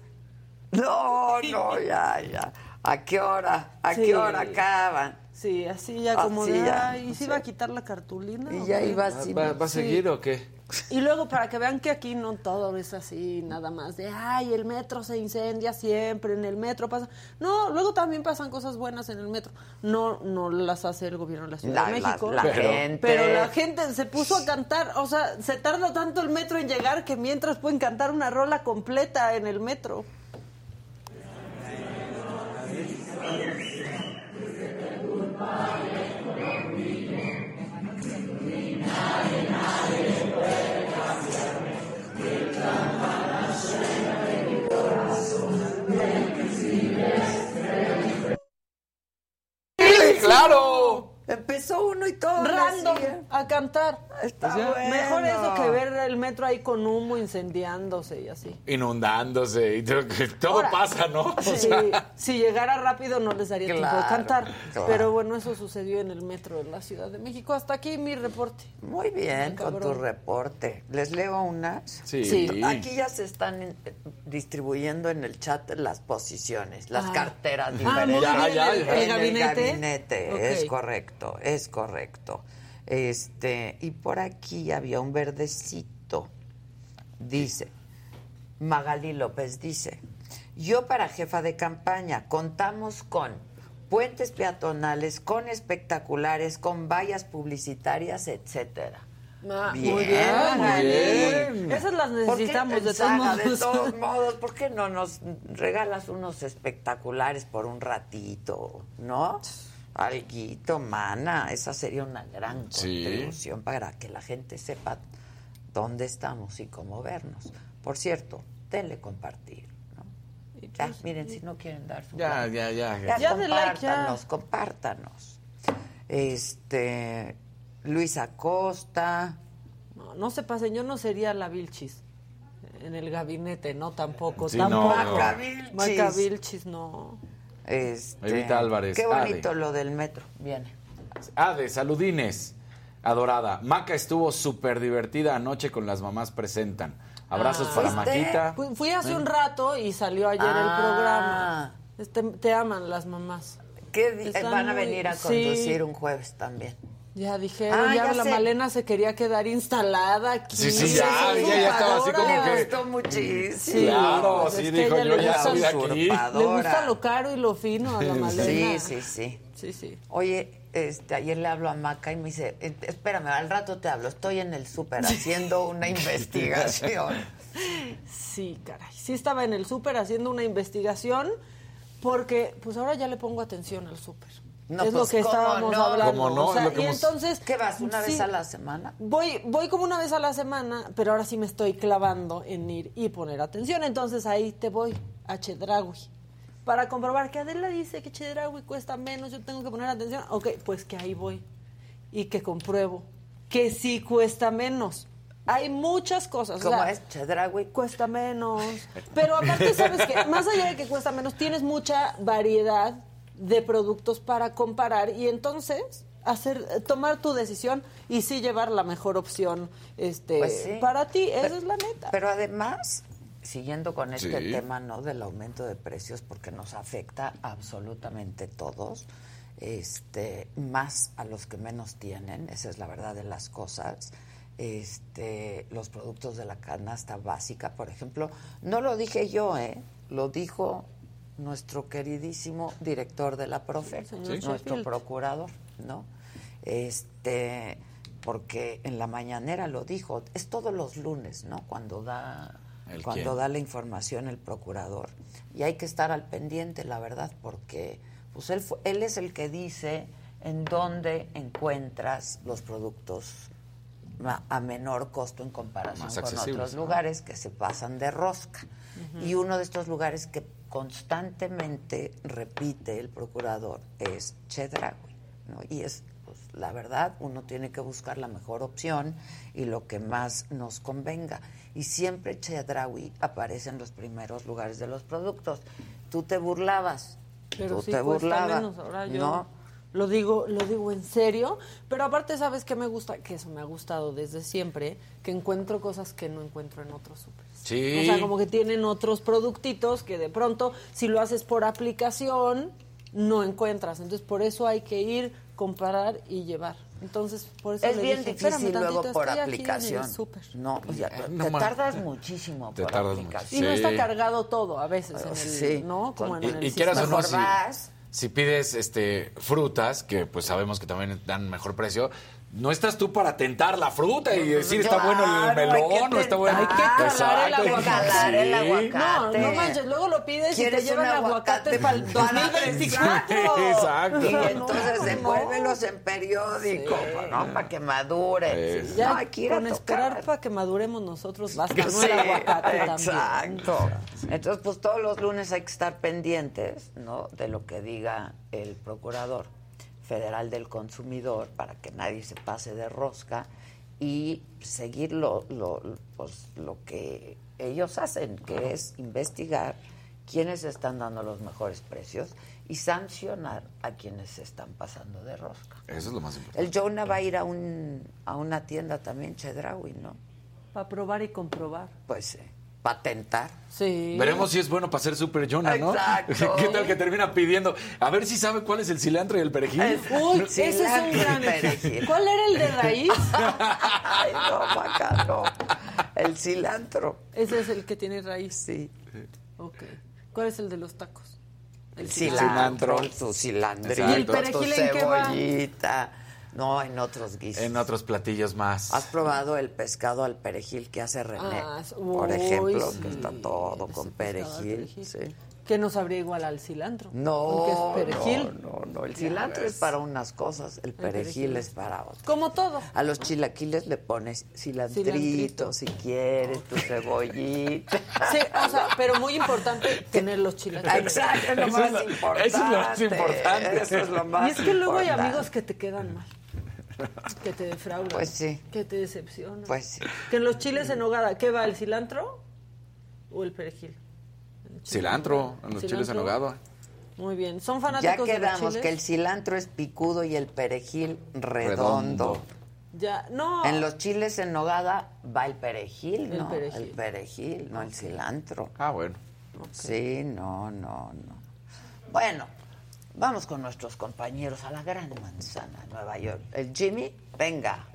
No, no, ya, ya. ¿A qué hora? ¿A Sí. qué hora acaban? Sí, así ya Así como de, ya, ay, ¿y se iba a quitar la cartulina? Y ya iba así. ¿Va, va a Sí. seguir o qué? Y luego para que vean que aquí no todo es así, nada más de, ay, el metro se incendia siempre, en el metro pasa. No, luego también pasan cosas buenas en el metro. No, no las hace el gobierno de la Ciudad La- de la- México. la pero, gente. pero la gente se puso a cantar, o sea, se tarda tanto el metro en llegar que mientras pueden cantar una rola completa en el metro. Claro. Empezó uno y todo. Random a cantar. Está O sea, bueno. Mejor eso que ver el metro ahí con humo incendiándose y así. Inundándose y todo, que todo Ahora, pasa, ¿no? O Si, sea, si llegara rápido no les daría tiempo de cantar. claro. Pero bueno, eso sucedió en el metro de la Ciudad de México. Hasta aquí mi reporte. Muy bien, con tu reporte. ¿Les leo unas? Sí. Sí. Aquí ya se están eh, distribuyendo en el chat las posiciones, las Ah. carteras Ah, diferentes. bien, Ya, ya, el gabinete. es correcto, es correcto. Este, y por aquí había un verdecito. Dice, Magali López dice, yo para jefa de campaña contamos con puentes peatonales, con espectaculares, con vallas publicitarias, etcétera. Bien, muy bien, bien. Esas las ¿Por qué, necesitamos de todos modos. De todos modos, ¿por qué no nos regalas unos espectaculares por un ratito, no? Alguito, mana, esa sería una gran Sí. contribución para que la gente sepa dónde estamos y cómo vernos. Por cierto, denle compartir, ¿no? Ya, miren, si no quieren dar su Ya, like, ya, ya. ya, Ya compártanos, compártanos. Este, Luis Acosta, No, no se pasen, yo no sería la Vilchis en el gabinete, no tampoco. Sí, tampoco. no, no. Maca Vilchis. Maca Vilchis, no. Este, Evita Álvarez, Qué bonito Ade. lo del metro. Viene. Ade, saludines. Adorada. Maca estuvo súper divertida anoche con las mamás presentan. Abrazos Ah. para ¿Fuiste? Maquita. Fui, fui hace un rato y salió ayer Ah. el programa. Este, te aman las mamás. ¿Qué Están van a venir a sí. conducir un jueves también. Ya dijeron, Ah, ya, ya la sé. Malena se quería quedar instalada aquí. Sí, sí, ya, Es ya, ya estaba así como que- Le gustó muchísimo. Sí, Claro, pues sí, es que dijo, yo ya de aquí. Le gusta lo caro y lo fino a la Malena. Sí, sí, sí. Sí, sí. Oye, este, ayer le hablo a Maca y me dice, "Eh, espérame, al rato te hablo, estoy en el súper haciendo una investigación. Sí, caray. Sí estaba en el súper haciendo una investigación porque pues ahora ya le pongo atención al súper. No, es pues, lo que ¿cómo estábamos no? hablando. ¿Cómo no? O sea, Es lo que y hemos- entonces ¿Qué vas, una sí, vez a la semana? Voy, voy como una vez a la semana, pero ahora sí me estoy clavando en ir y poner atención. Entonces ahí te voy a Chedraui. Para comprobar que Adela dice que Chedraui cuesta menos, yo tengo que poner atención. Ok, pues que ahí voy. Y que compruebo que sí cuesta menos. Hay muchas cosas. o ¿Cómo sea, es? Chedraui. Cuesta menos. Pero aparte, ¿sabes que Más allá de que cuesta menos, tienes mucha variedad de productos para comparar y entonces hacer tomar tu decisión y sí llevar la mejor opción este Pues sí. para ti. Esa Pero- es la neta. Pero además, siguiendo con este Sí. tema, ¿no? Del aumento de precios, porque nos afecta absolutamente todos, este, más a los que menos tienen, esa es la verdad de las cosas. Este, los productos de la canasta básica, por ejemplo, no lo dije yo, ¿eh? Lo dijo nuestro queridísimo director de la Profe, Señor nuestro Sheffield. procurador, ¿no? Este, porque en la mañanera lo dijo, es todos los lunes, ¿no? Cuando da ¿El cuando quién? da la información el procurador. Y hay que estar al pendiente, la verdad, porque pues él es el que dice en dónde encuentras los productos a menor costo en comparación con otros ¿no? lugares que se pasan de rosca. Y uno de estos lugares que constantemente repite el procurador es Chedraui, ¿no? Y es, pues, la verdad, uno tiene que buscar la mejor opción y lo que más nos convenga. Y siempre Chedraui aparece en los primeros lugares de los productos. Tú te burlabas, Pero tú sí te cuesta burlabas, menos. Ahora yo ¿no? lo digo, lo digo en serio. Pero aparte, ¿sabes qué me gusta? Que eso me ha gustado desde siempre, que encuentro cosas que no encuentro en otros súper. Sí. O sea, como que tienen otros productitos que de pronto, si lo haces por aplicación, no encuentras. Entonces, por eso hay que ir, comparar y llevar. Entonces, por eso Es le bien dije, difícil "Espérame luego tantito, por aplicación. súper". No, sea, No te tardas muchísimo Te por tardas aplicación. Y no está cargado todo a veces en el, Sí. ¿no? Como en Y, el y quieras o no, si, si pides este frutas, que pues sabemos que también dan mejor precio, no estás tú para tentar la fruta y decir está bueno el melón o está bueno. Hay que calar el aguacate. calar el Sí. aguacate. No, no manches, luego lo pides y te ¿Quieres llevan un aguacate, aguacate para el para- 2024. Exacto. Y No, entonces no, envuélvelos en periódico, ¿no? Para que madure. Sí. Ya no, con esperar para que maduremos nosotros basta, no Sí, el aguacate también. Exacto. Entonces, pues todos los lunes hay que estar pendientes, ¿no? De lo que diga el procurador federal del consumidor para que nadie se pase de rosca y seguir lo, lo, pues, lo que ellos hacen, que es investigar quiénes están dando los mejores precios y sancionar a quienes se están pasando de rosca. Eso es lo más importante. El Jonah va a ir a, un, a una tienda también, Chedraui, ¿no? Para probar y comprobar. Pues eh, patentar. Sí. Veremos si es bueno para hacer super Jonah, ¿no? Exacto. ¿Qué tal que termina pidiendo? A ver si sabe cuál es el cilantro y el perejil. Uy, ese es un Cilantro gran. perejil. ¿Cuál era el de raíz? Ay, no, Maca, no. El cilantro. Ese es el que tiene raíz. Sí. Ok. ¿Cuál es el de los tacos? El cilantro. cilantro, su cilandrito, ¿Y el tu perejil en qué va? cebollita. No, en otros guisos. En otros platillos más. ¿Has probado el pescado al perejil que hace René? Ah, por uy, ejemplo, sí. que está todo con perejil. Sí. Que no sabría igual al cilantro. No, Porque es perejil. no, no, no, el cilantro es para unas cosas, el perejil perejil. es para otras. Como todo. A los chilaquiles le pones cilantrito, Cilantrito. si quieres, tu cebollita. Sí, o sea, pero muy importante tener los chilaquiles. Exacto, es lo Eso más es lo- importante. eso es lo más importante. Eso es lo más Y es que luego hay importante. amigos que te quedan mal. Que te defraudan. Pues sí. Que te decepcionan. Pues sí. Que en los chiles en nogada, ¿qué va? ¿El cilantro o el perejil? Cilantro, en los chiles en nogada. Muy bien. ¿Son Ya fanáticos de los quedamos chiles? que el cilantro es picudo y el perejil redondo. Redondo. Ya, no. En los chiles en nogada va el perejil, El ¿no? perejil. El perejil, no el cilantro. Ah, bueno. Sí, no, no, no. Bueno, vamos con nuestros compañeros a la Gran Manzana, Nueva York. El Jimmy, venga.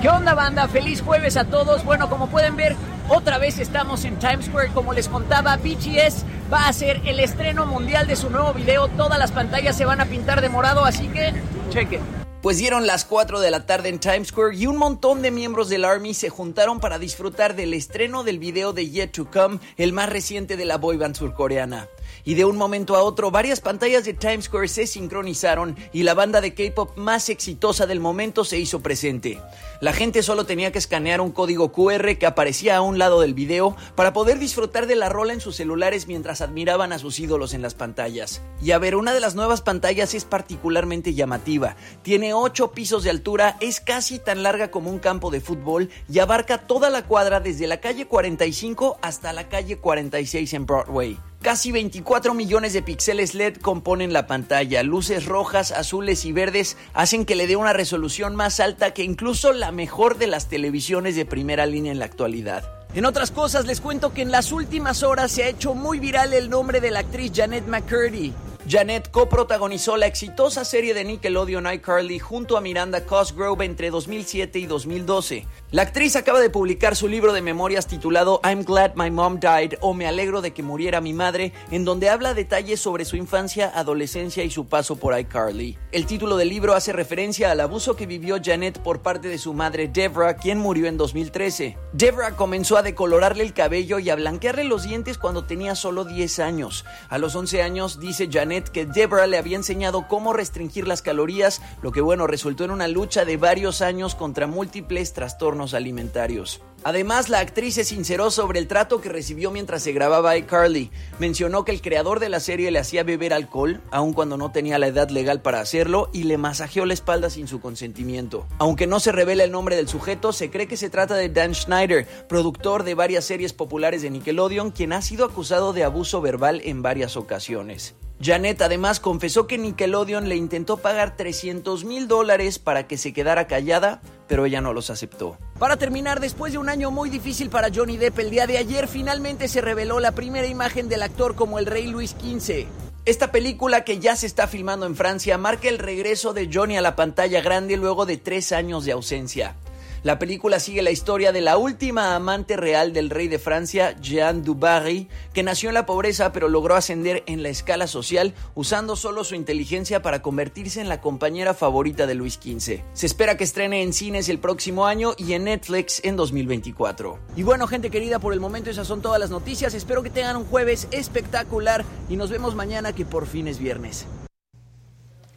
¿Qué onda banda? Feliz jueves a todos. Bueno, como pueden ver, otra vez estamos en Times Square. Como les contaba, BTS va a hacer el estreno mundial de su nuevo video. Todas las pantallas se van a pintar de morado, así que chequen. Pues dieron las 4 de la tarde en Times Square y un montón de miembros del Army se juntaron para disfrutar del estreno del video de Yet to Come, el más reciente de la boyband surcoreana. Y de un momento a otro, varias pantallas de Times Square se sincronizaron y la banda de K-pop más exitosa del momento se hizo presente. La gente solo tenía que escanear un código QR que aparecía a un lado del video para poder disfrutar de la rola en sus celulares mientras admiraban a sus ídolos en las pantallas. Y a ver, una de las nuevas pantallas es particularmente llamativa. Tiene 8 pisos de altura, es casi tan larga como un campo de fútbol y abarca toda la cuadra desde la calle 45 hasta la calle 46 en Broadway. Casi 24 millones de píxeles LED componen la pantalla. Luces rojas, azules y verdes hacen que le dé una resolución más alta que incluso la mejor de las televisiones de primera línea en la actualidad. En otras cosas, les cuento que en las últimas horas se ha hecho muy viral el nombre de la actriz Janet McCurdy. Janet coprotagonizó la exitosa serie de Nickelodeon iCarly junto a Miranda Cosgrove entre 2007 y 2012. La actriz acaba de publicar su libro de memorias titulado I'm Glad My Mom Died o Me alegro de que muriera mi madre, en donde habla detalles sobre su infancia, adolescencia y su paso por iCarly. El título del libro hace referencia al abuso que vivió Janet por parte de su madre Debra, quien murió en 2013. Debra comenzó a decolorarle el cabello y a blanquearle los dientes cuando tenía solo 10 años. A los 11 años dice Janet que Debra le había enseñado cómo restringir las calorías, lo que bueno resultó en una lucha de varios años contra múltiples trastornos alimentarios. Además, la actriz se sinceró sobre el trato que recibió mientras se grababa iCarly. Mencionó que el creador de la serie le hacía beber alcohol, aun cuando no tenía la edad legal para hacerlo, y le masajeó la espalda sin su consentimiento. Aunque no se revela el nombre del sujeto, se cree que se trata de Dan Schneider, productor de varias series populares de Nickelodeon, quien ha sido acusado de abuso verbal en varias ocasiones. Janet además confesó que Nickelodeon le intentó pagar 300 mil dólares para que se quedara callada, pero ella no los aceptó. Para terminar, después de un año muy difícil para Johnny Depp, el día de ayer finalmente se reveló la primera imagen del actor como el rey Luis XV. Esta película que ya se está filmando en Francia marca el regreso de Johnny a la pantalla grande luego de tres años de ausencia. La película sigue la historia de la última amante real del rey de Francia, Jeanne du Barry, que nació en la pobreza pero logró ascender en la escala social usando solo su inteligencia para convertirse en la compañera favorita de Luis XV. Se espera que estrene en cines el próximo año y en Netflix en 2024. Y bueno, gente querida, por el momento esas son todas las noticias. Espero que tengan un jueves espectacular y nos vemos mañana que por fin es viernes.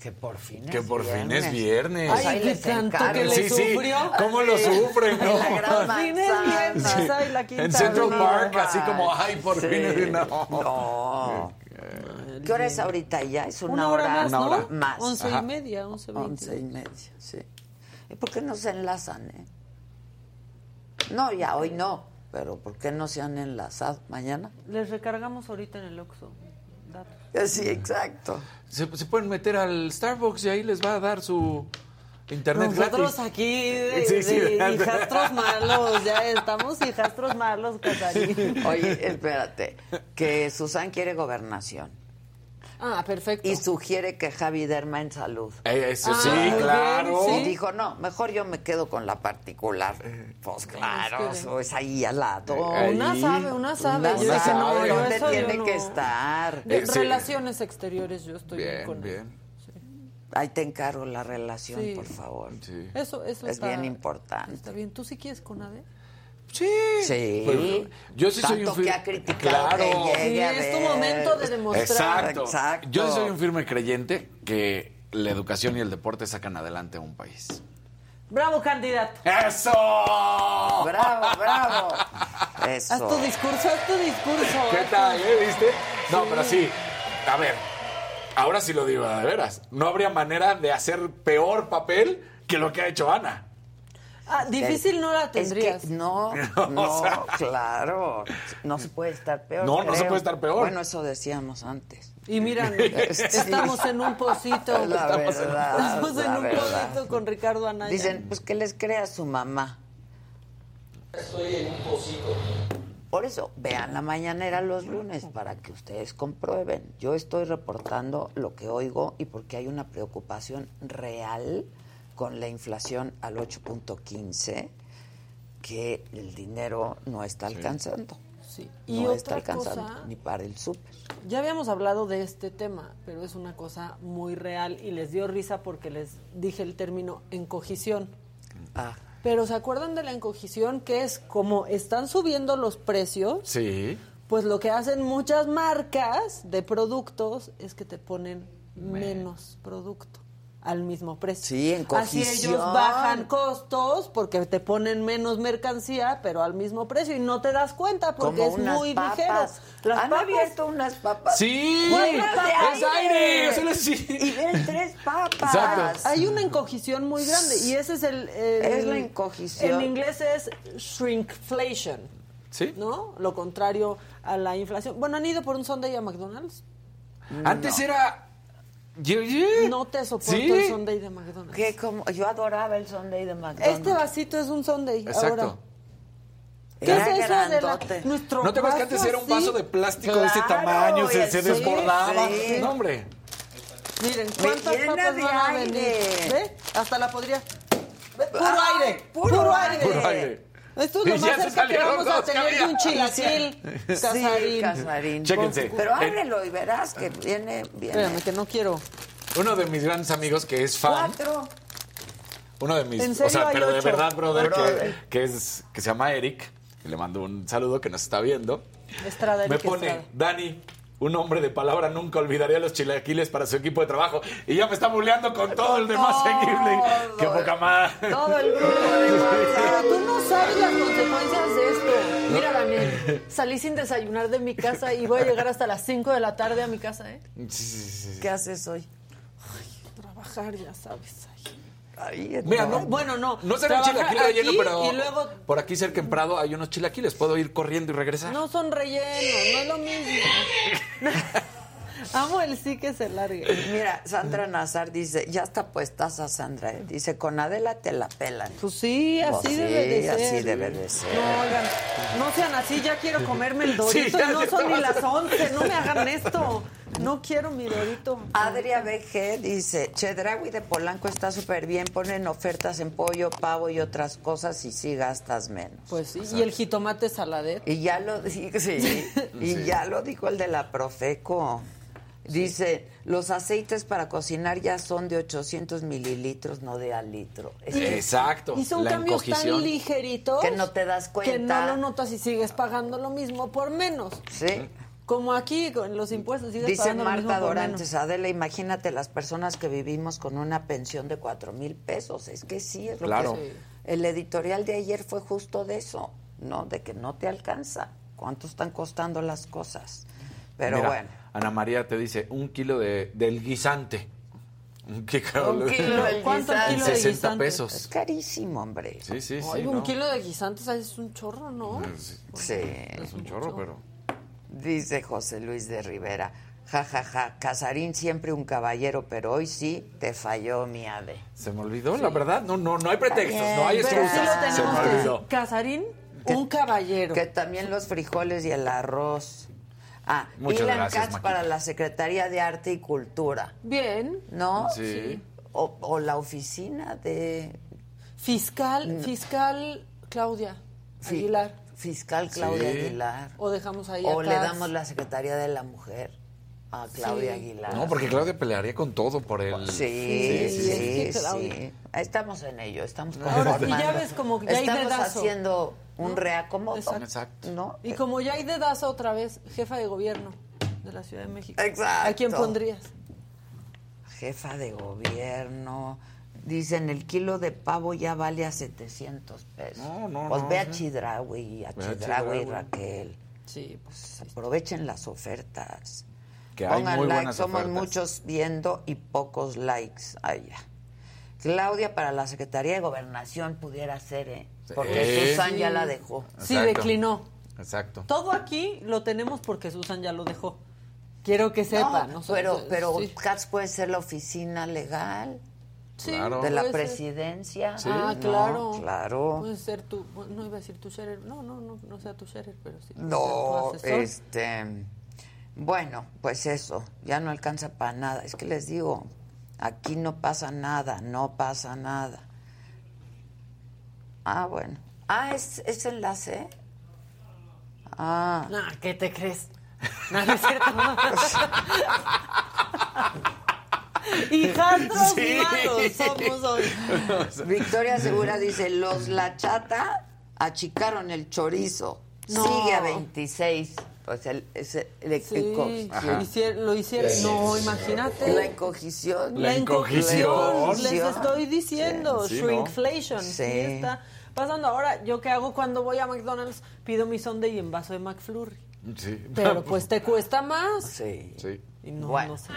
Que por fin es Que por fin viernes. es viernes. Ay, qué tanto que le Sí, sí. sufrió. ¿Cómo lo sufren, En la no? gran Por fin es viernes, ay, la quinta En Central avenida. Park, así como, ay, por Sí. fin es no. No. ¿Qué hora es ahorita ya? Es una, Una hora más, Una ¿no? hora. más. Once Ajá. y media, once. Once y media, sí. ¿Y por qué no se enlazan, eh? No, ya hoy no, pero ¿por qué no se han enlazado? ¿Mañana? Les recargamos ahorita en el Oxxo. datos. Sí, exacto. Se, se pueden meter al Starbucks y ahí les va a dar su internet Nosotros gratis. aquí de, Sí, sí. de hijastros malos, ya estamos hijastros malos, Casarín. Oye, espérate, que Susan quiere gobernación. Ah, perfecto. Y sugiere que Javi Derma en salud. Eh, eso Ah, sí, bien, claro. sí. Y dijo, no, mejor yo me quedo con la particular. Pues claro, es que- eso es ahí al lado. Una sabe, una sabe. Una Yo dije, no, sabe yo dónde eso yo tiene no. que estar. De Eh, sí. relaciones exteriores yo estoy bien Bien, con bien. Ahí te encargo la relación, Sí. por favor. Eso, eso Es está, bien importante. Está bien. ¿Tú sí quieres con ADE? Sí. Sí. Yo sí soy Tanto un firme. que ha criticado Claro. que llegue a Sí, es tu momento de demostrar. Exacto. Exacto. Yo sí soy un firme creyente que la educación y el deporte sacan adelante a un país. Bravo, candidato. ¡Eso! Bravo, bravo. Eso. Haz tu discurso, haz tu discurso. ¿Qué tal, eh? ¿Viste? No, pero sí. A ver, ahora sí lo digo de veras. No habría manera de hacer peor papel que lo que ha hecho Ana. Ah, difícil no la Es tendrías. que no, O no, sea- claro. No se puede estar peor. No, no se puede estar peor. Bueno, eso decíamos antes. Y mira, Sí. estamos en un pocito. La estamos en- verdad, estamos en la un verdad. pocito con Ricardo Anaya. Dicen, pues que les crea su mamá. Estoy en un pocito. Por eso, vean la mañanera los lunes para que ustedes comprueben. Yo estoy reportando lo que oigo y porque hay una preocupación real con la inflación al 8.15 que el dinero no está alcanzando. Sí. Y no está alcanzando cosa- ni para el súper. Ya habíamos hablado de este tema, pero es una cosa muy real y les dio risa porque les dije el término encogición. Ah, Pero ¿se acuerdan de la encogición? Que es como están subiendo los precios, Sí. pues lo que hacen muchas marcas de productos es que te ponen menos producto al mismo precio. Sí, Así encogición. ellos bajan costos porque te ponen menos mercancía, pero al mismo precio y no te das cuenta porque como es unas muy papas. ligero. Las Han papas- abierto unas papas. Sí. Buenas de Es aire, sí. Y ven tres papas. Exacto. Hay una encogición muy grande y ese es el... el- Es la encogición. En inglés es shrinkflation, Sí. ¿no? Lo contrario a la inflación. Bueno, ¿han ido por un Sunday a McDonald's? Antes era. No te soporto Sí. el Sunday de McDonald's. Que como yo adoraba el Sunday de McDonald's. Este vasito es un Sunday Exacto. ahora. ¿Qué Era es eso de la, nuestro ¿No te acuerdas que antes era un vaso de plástico de este Claro, tamaño? Se, el- se sí, desbordaba. sí. No, hombre. Miren, ¿cuántas papas van a venir? ¿Ve? Hasta la podría... Puro aire, puro puro, aire. aire. Puro aire. Esto es lo más cerca que vamos a tener de un chilaquil. Sí, Casarín. Casarín. Chéquense. Pero Eh, ábrelo y verás que viene bien. Espérame, que no quiero. Uno de mis grandes amigos que es fan. Cuatro. Uno de mis. ¿En o sea, hay pero de verdad, brother, Brother. Que, que es, que se llama Eric. y le mando un saludo que nos está viendo. Estrada, Me Eric pone, Estrada. Dani, un hombre de palabra nunca olvidaría los chilaquiles para su equipo de trabajo. Y ya me está buleando con todo el demás equipo. Qué poca madre. Todo el grupo de WhatsApp. Tú no sabes las consecuencias de esto. Mira, Daniel, salí sin desayunar de mi casa y voy a llegar hasta las 5 de la tarde a mi casa, ¿eh? Sí, sí, sí, sí. ¿Qué haces hoy? Trabajar, ya sabes. Ahí Mira, no, Bueno, no. No será un Trabajar chilaquil relleno, aquí pero Y luego por aquí cerca en Prado hay unos chilaquiles. Puedo ir corriendo y regresar. no son rellenos, no es lo mismo. Amo el sí que se largue. Mira, Sandra Nazar dice, ya está puestaza Sandra, ¿eh? dice, con Adela te la pelan. Pues sí, así Pues debe de sí, ser. así debe de ser. No, oigan, no sean así, ya quiero comerme el dorito Sí, y no son ni las 11, no me hagan esto. No quiero mi dorito. Adria BG dice, Chedraui de Polanco está súper bien, ponen ofertas en pollo, pavo y otras cosas y sí gastas menos. Pues sí, y el jitomate saladet. Y ya lo sí, sí, y Sí. ya lo dijo el de la Profeco. Dice, los aceites para cocinar ya son de 800 mililitros, no de al litro. Es que- Exacto. Y son la cambios encogición. tan ligeritos Que no te das que cuenta. no lo notas y sigues pagando lo mismo por menos. Sí. Como aquí con los impuestos Dice Marta Dorantes. Adela, imagínate las personas que vivimos con una pensión de cuatro mil pesos. Es que sí, es lo Claro. que... El editorial de ayer fue justo de eso, ¿no? De que no te alcanza. ¿Cuánto están costando las cosas? Pero Mira, bueno. Ana María te dice un kilo de, del guisante. Un kilo, Un kilo del ¿Cuánto guisante. kilo de 60 guisante? Es pesos. carísimo, hombre. Sí, sí, sí. Ay, un ¿no? kilo de guisantes es un chorro, ¿no? Sí. Es un chorro, pero. Dice José Luis de Rivera. Ja, ja, ja. Casarín siempre un caballero, pero hoy sí te falló mi ave. Se me olvidó, la verdad. No, no, no hay pretextos, bien, no hay sí excusas. lo Se me olvidó. Casarín, un caballero. Que también los frijoles y el arroz. Ah, Muchas Ilan gracias, Katz para la Secretaría de Arte y Cultura, Bien. ¿no? Sí. O, o la oficina de Fiscal, fiscal Claudia Fi- Aguilar. Fiscal Claudia Sí. Aguilar. O dejamos ahí a O le damos la Secretaría de la Mujer a Claudia Sí. Aguilar. No, porque Claudia pelearía con todo por el... Sí, Sí, sí, sí, Estamos en ello, estamos Ahora, y conformando. ya ves como ya hay Estamos dedazo. haciendo un reacomodo. Exacto. Exacto. ¿no? Y como ya hay dedazo otra vez, jefa de gobierno de la Ciudad de México. Exacto. ¿A quién pondrías? Jefa de gobierno. Dicen, el kilo de pavo ya vale a 700 pesos. No, no, Pues no, ve a sí. Chidraui, a y Chedraui. Raquel. Sí, Pues aprovechen las ofertas. Que hay Pongan muy like, buenas somos ofertas. muchos viendo y pocos likes. Ya. Claudia para la Secretaría de Gobernación pudiera ser, ¿eh? Porque Sí. Susan ya la dejó. Sí, Exacto. declinó. Exacto. Todo aquí lo tenemos porque Susan ya lo dejó. Quiero que sepa. No, pero, pero sí. CATS puede ser la oficina legal Sí, Claro. de la presidencia. Sí. Ah, No, claro. claro. Puede ser tu, no iba a decir tu sharer, no, no, no, no sea tu sharer, pero sí. No, este. Bueno, pues eso, ya no alcanza para nada. Es que les digo, aquí no pasa nada, no pasa nada. Ah, bueno. Ah, es, es enlace. Ah. No, ¿qué te crees? No, no es cierto. Hijastros Sí. malos somos hoy. Victoria Segura dice, los La Chata achicaron el chorizo. No. Sigue a 26. Pues el, ese- el, Sí, lo hicieron, lo hicieron. No, imagínate. la encogición. La encogición. Les estoy diciendo, Sí, shrinkflation. Está pasando. Ahora, ¿yo qué hago cuando voy a McDonald's? Pido mi sundae y en vaso de McFlurry. Sí. Pero pues te cuesta más. Sí. Sí. Y no, Bueno. no sé.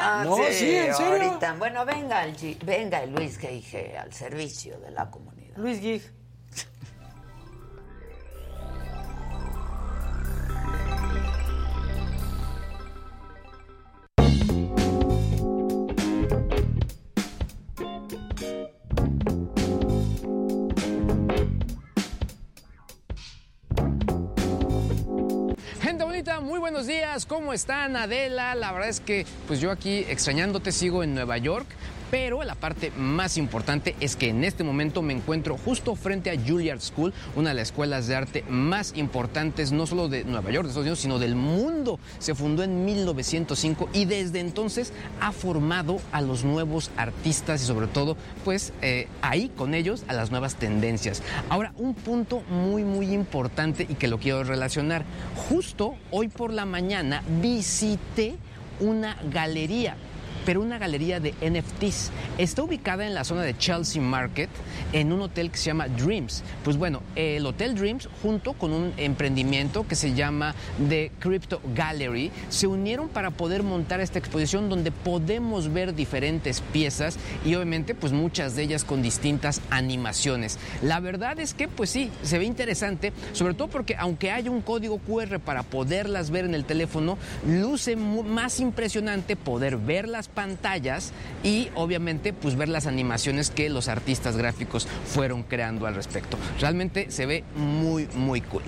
Ah, No, sí, ¿en serio? ahorita. Bueno, venga el, G- venga el Luis G.I.G. al servicio de la comunidad. Luis Gig. Muy buenos días. ¿Cómo están, Adela? La verdad es que pues yo aquí extrañándote sigo en Nueva York. Pero la parte más importante es que en este momento me encuentro justo frente a Juilliard School, una de las escuelas de arte más importantes no solo de Nueva York, de Estados Unidos, sino del mundo. Se fundó en 1905 y desde entonces ha formado a los nuevos artistas y sobre todo, pues eh, ahí con ellos a las nuevas tendencias. Ahora, un punto muy, muy importante y que lo quiero relacionar. Justo hoy por la mañana visité una galería pero una galería de NFTs. Está ubicada en la zona de Chelsea Market, en un hotel que se llama Dreams. Pues bueno, el Hotel Dreams, junto con un emprendimiento que se llama The Crypto Gallery, se unieron para poder montar esta exposición donde podemos ver diferentes piezas y obviamente pues muchas de ellas con distintas animaciones. La verdad es que pues sí, se ve interesante, sobre todo porque aunque haya un código QR para poderlas ver en el teléfono, luce más impresionante poder ver las pantallas y obviamente pues ver las animaciones que los artistas gráficos fueron creando al respecto. Realmente se ve muy muy cool.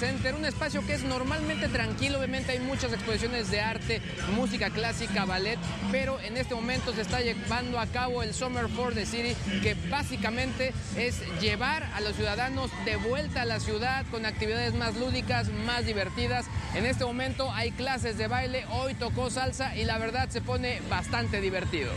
Center, un espacio que es normalmente tranquilo, obviamente hay muchas exposiciones de arte, música clásica, ballet, pero en este momento se está llevando a cabo el Summer for the City, que básicamente es llevar a los ciudadanos de vuelta a la ciudad con actividades más lúdicas, más divertidas. En este momento hay clases de baile, hoy tocó salsa y la verdad se pone bastante divertido.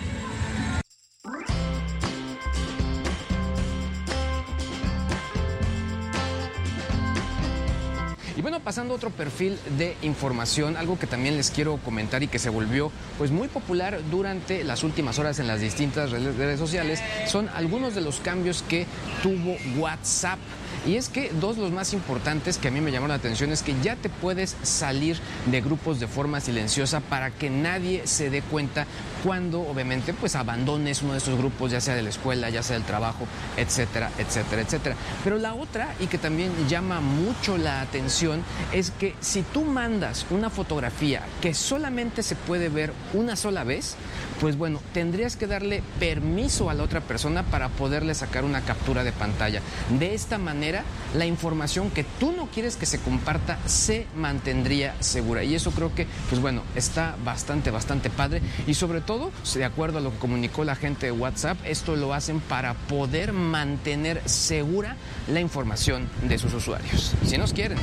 Y bueno, pasando a otro perfil de información, algo que también les quiero comentar y que se volvió pues muy popular durante las últimas horas en las distintas redes redes sociales, son algunos de los cambios que tuvo WhatsApp. Y es que dos los más importantes que a mí me llamaron la atención es que ya te puedes salir de grupos de forma silenciosa para que nadie se dé cuenta cuando obviamente pues abandones uno de esos grupos, ya sea de la escuela, ya sea del trabajo, etcétera, etcétera, etcétera. Pero la otra, y que también llama mucho la atención, es que si tú mandas una fotografía que solamente se puede ver una sola vez, pues bueno, tendrías que darle permiso a la otra persona para poderle sacar una captura de pantalla. De esta manera, la información que tú no quieres que se comparta se mantendría segura. Y eso creo que, pues bueno, está bastante, bastante padre. Y sobre todo, de acuerdo a lo que comunicó la gente de WhatsApp, esto lo hacen para poder mantener segura la información de sus usuarios. Si nos quieren.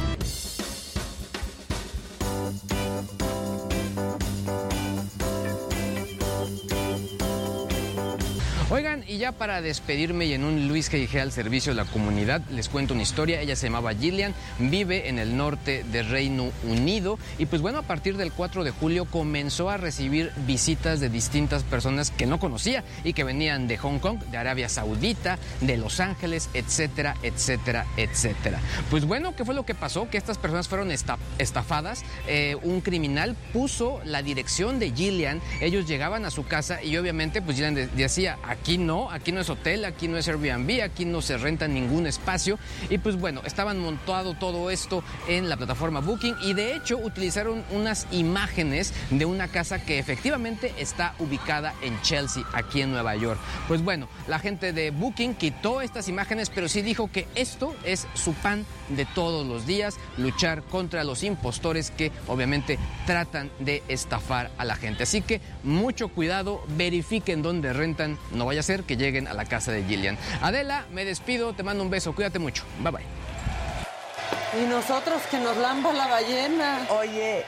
Oigan, y ya para despedirme y en un Luis que dije al servicio de la comunidad, les cuento una historia. Ella se llamaba Gillian, vive en el norte de Reino Unido y pues bueno, a partir del 4 de julio comenzó a recibir visitas de distintas personas que no conocía y que venían de Hong Kong, de Arabia Saudita, de Los Ángeles, etcétera, etcétera, etcétera. Pues bueno, ¿qué fue lo que pasó? Que estas personas fueron esta- estafadas. Eh, un criminal puso la dirección de Gillian. Ellos llegaban a su casa y obviamente pues Gillian de- decía, aquí no, aquí no es hotel, aquí no es Airbnb, aquí no se renta ningún espacio. Y pues bueno, estaban montado todo esto en la plataforma Booking y de hecho utilizaron unas imágenes de una casa que efectivamente está ubicada en Chelsea, aquí en Nueva York. Pues bueno, la gente de Booking quitó estas imágenes, pero sí dijo que esto es su pan de todos los días, luchar contra los impostores que obviamente tratan de estafar a la gente. Así que mucho cuidado, verifiquen dónde rentan, no vaya a ser que lleguen a la casa de Gillian. Adela, me despido, te mando un beso, cuídate mucho, bye bye. Y nosotros que nos lamba la ballena. Oye,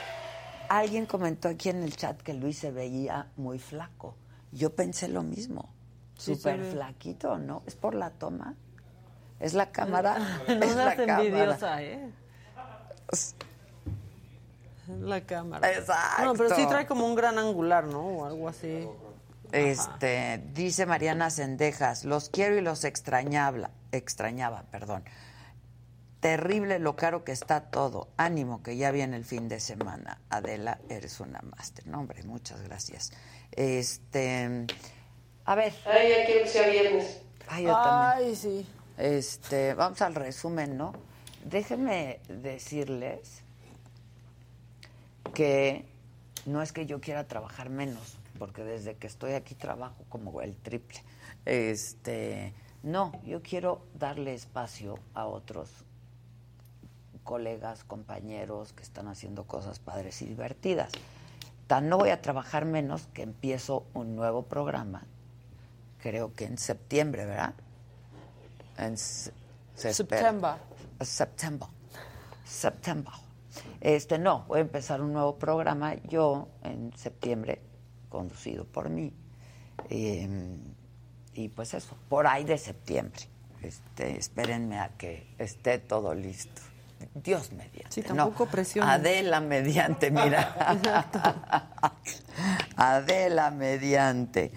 alguien comentó aquí en el chat que Luis se veía muy flaco. Yo pensé lo mismo. Súper flaquito, ¿no? ¿Es por la toma? ¿Es la cámara? No es la seas cámara. envidiosa, ¿eh? La cámara. Exacto. No, pero sí trae como un gran angular, ¿no? O algo así. Este, dice Mariana Sendejas, los quiero y los extrañaba, extrañaba, perdón. Terrible lo caro que está todo. Ánimo que ya viene el fin de semana. Adela, eres una máster. No, hombre, muchas gracias. Este, a ver. Ay, ya quiero que sea viernes. Ay, yo también. Ay, sí. Este, vamos al resumen, ¿no? Déjenme decirles que no es que yo quiera trabajar menos, porque desde que estoy aquí trabajo como el triple. Este, no, yo quiero darle espacio a otros colegas, compañeros que están haciendo cosas padres y divertidas. Tan no voy a trabajar menos que empiezo un nuevo programa, creo que en septiembre, ¿verdad? En se- se espera. September. September. September. Este, no, voy a empezar un nuevo programa yo en septiembre, conducido por mí. Eh, y pues eso, por ahí de septiembre. Este, espérenme a que esté todo listo. Dios mediante. Sí, no, tampoco presionen. Adela mediante, mira. Adela mediante.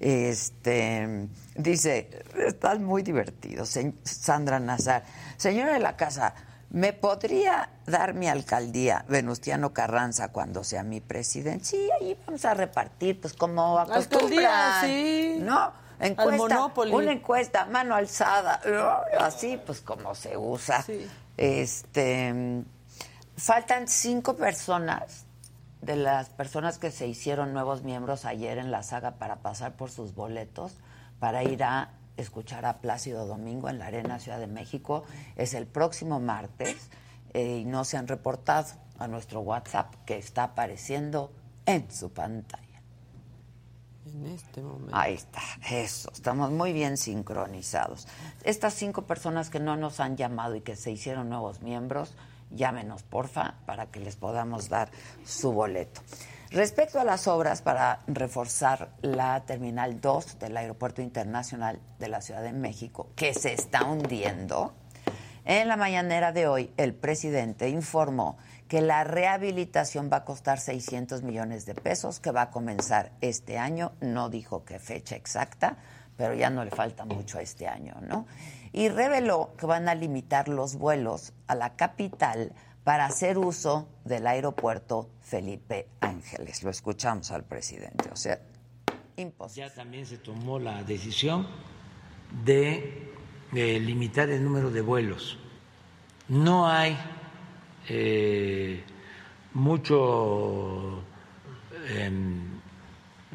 Este dice, están muy divertidos, se- Sandra Nazar. Señora de la casa, ¿me podría dar mi alcaldía Venustiano Carranza cuando sea mi presidente? Sí, ahí vamos a repartir, pues como Alcaldía, acostumbran. sí. ¿No? Encuesta, una encuesta, mano alzada, así pues como se usa. Este, faltan cinco personas de las personas que se hicieron nuevos miembros ayer en la saga para pasar por sus boletos para ir a escuchar a Plácido Domingo en la Arena Ciudad de México. Es el próximo martes eh, y no se han reportado a nuestro WhatsApp que está apareciendo en su pantalla. En este momento. Ahí está, eso, estamos muy bien sincronizados. Estas cinco personas que no nos han llamado y que se hicieron nuevos miembros, llámenos porfa para que les podamos dar su boleto. Respecto a las obras para reforzar la Terminal 2 del Aeropuerto Internacional de la Ciudad de México, que se está hundiendo, en la mañanera de hoy el presidente informó que la rehabilitación va a costar 600 millones de pesos, que va a comenzar este año, no dijo qué fecha exacta, pero ya no le falta mucho a este año, ¿no? Y reveló que van a limitar los vuelos a la capital para hacer uso del aeropuerto Felipe Ángeles. Lo escuchamos al presidente, o sea, imposible. Ya también se tomó la decisión de, de limitar el número de vuelos. No hay eh, mucho em,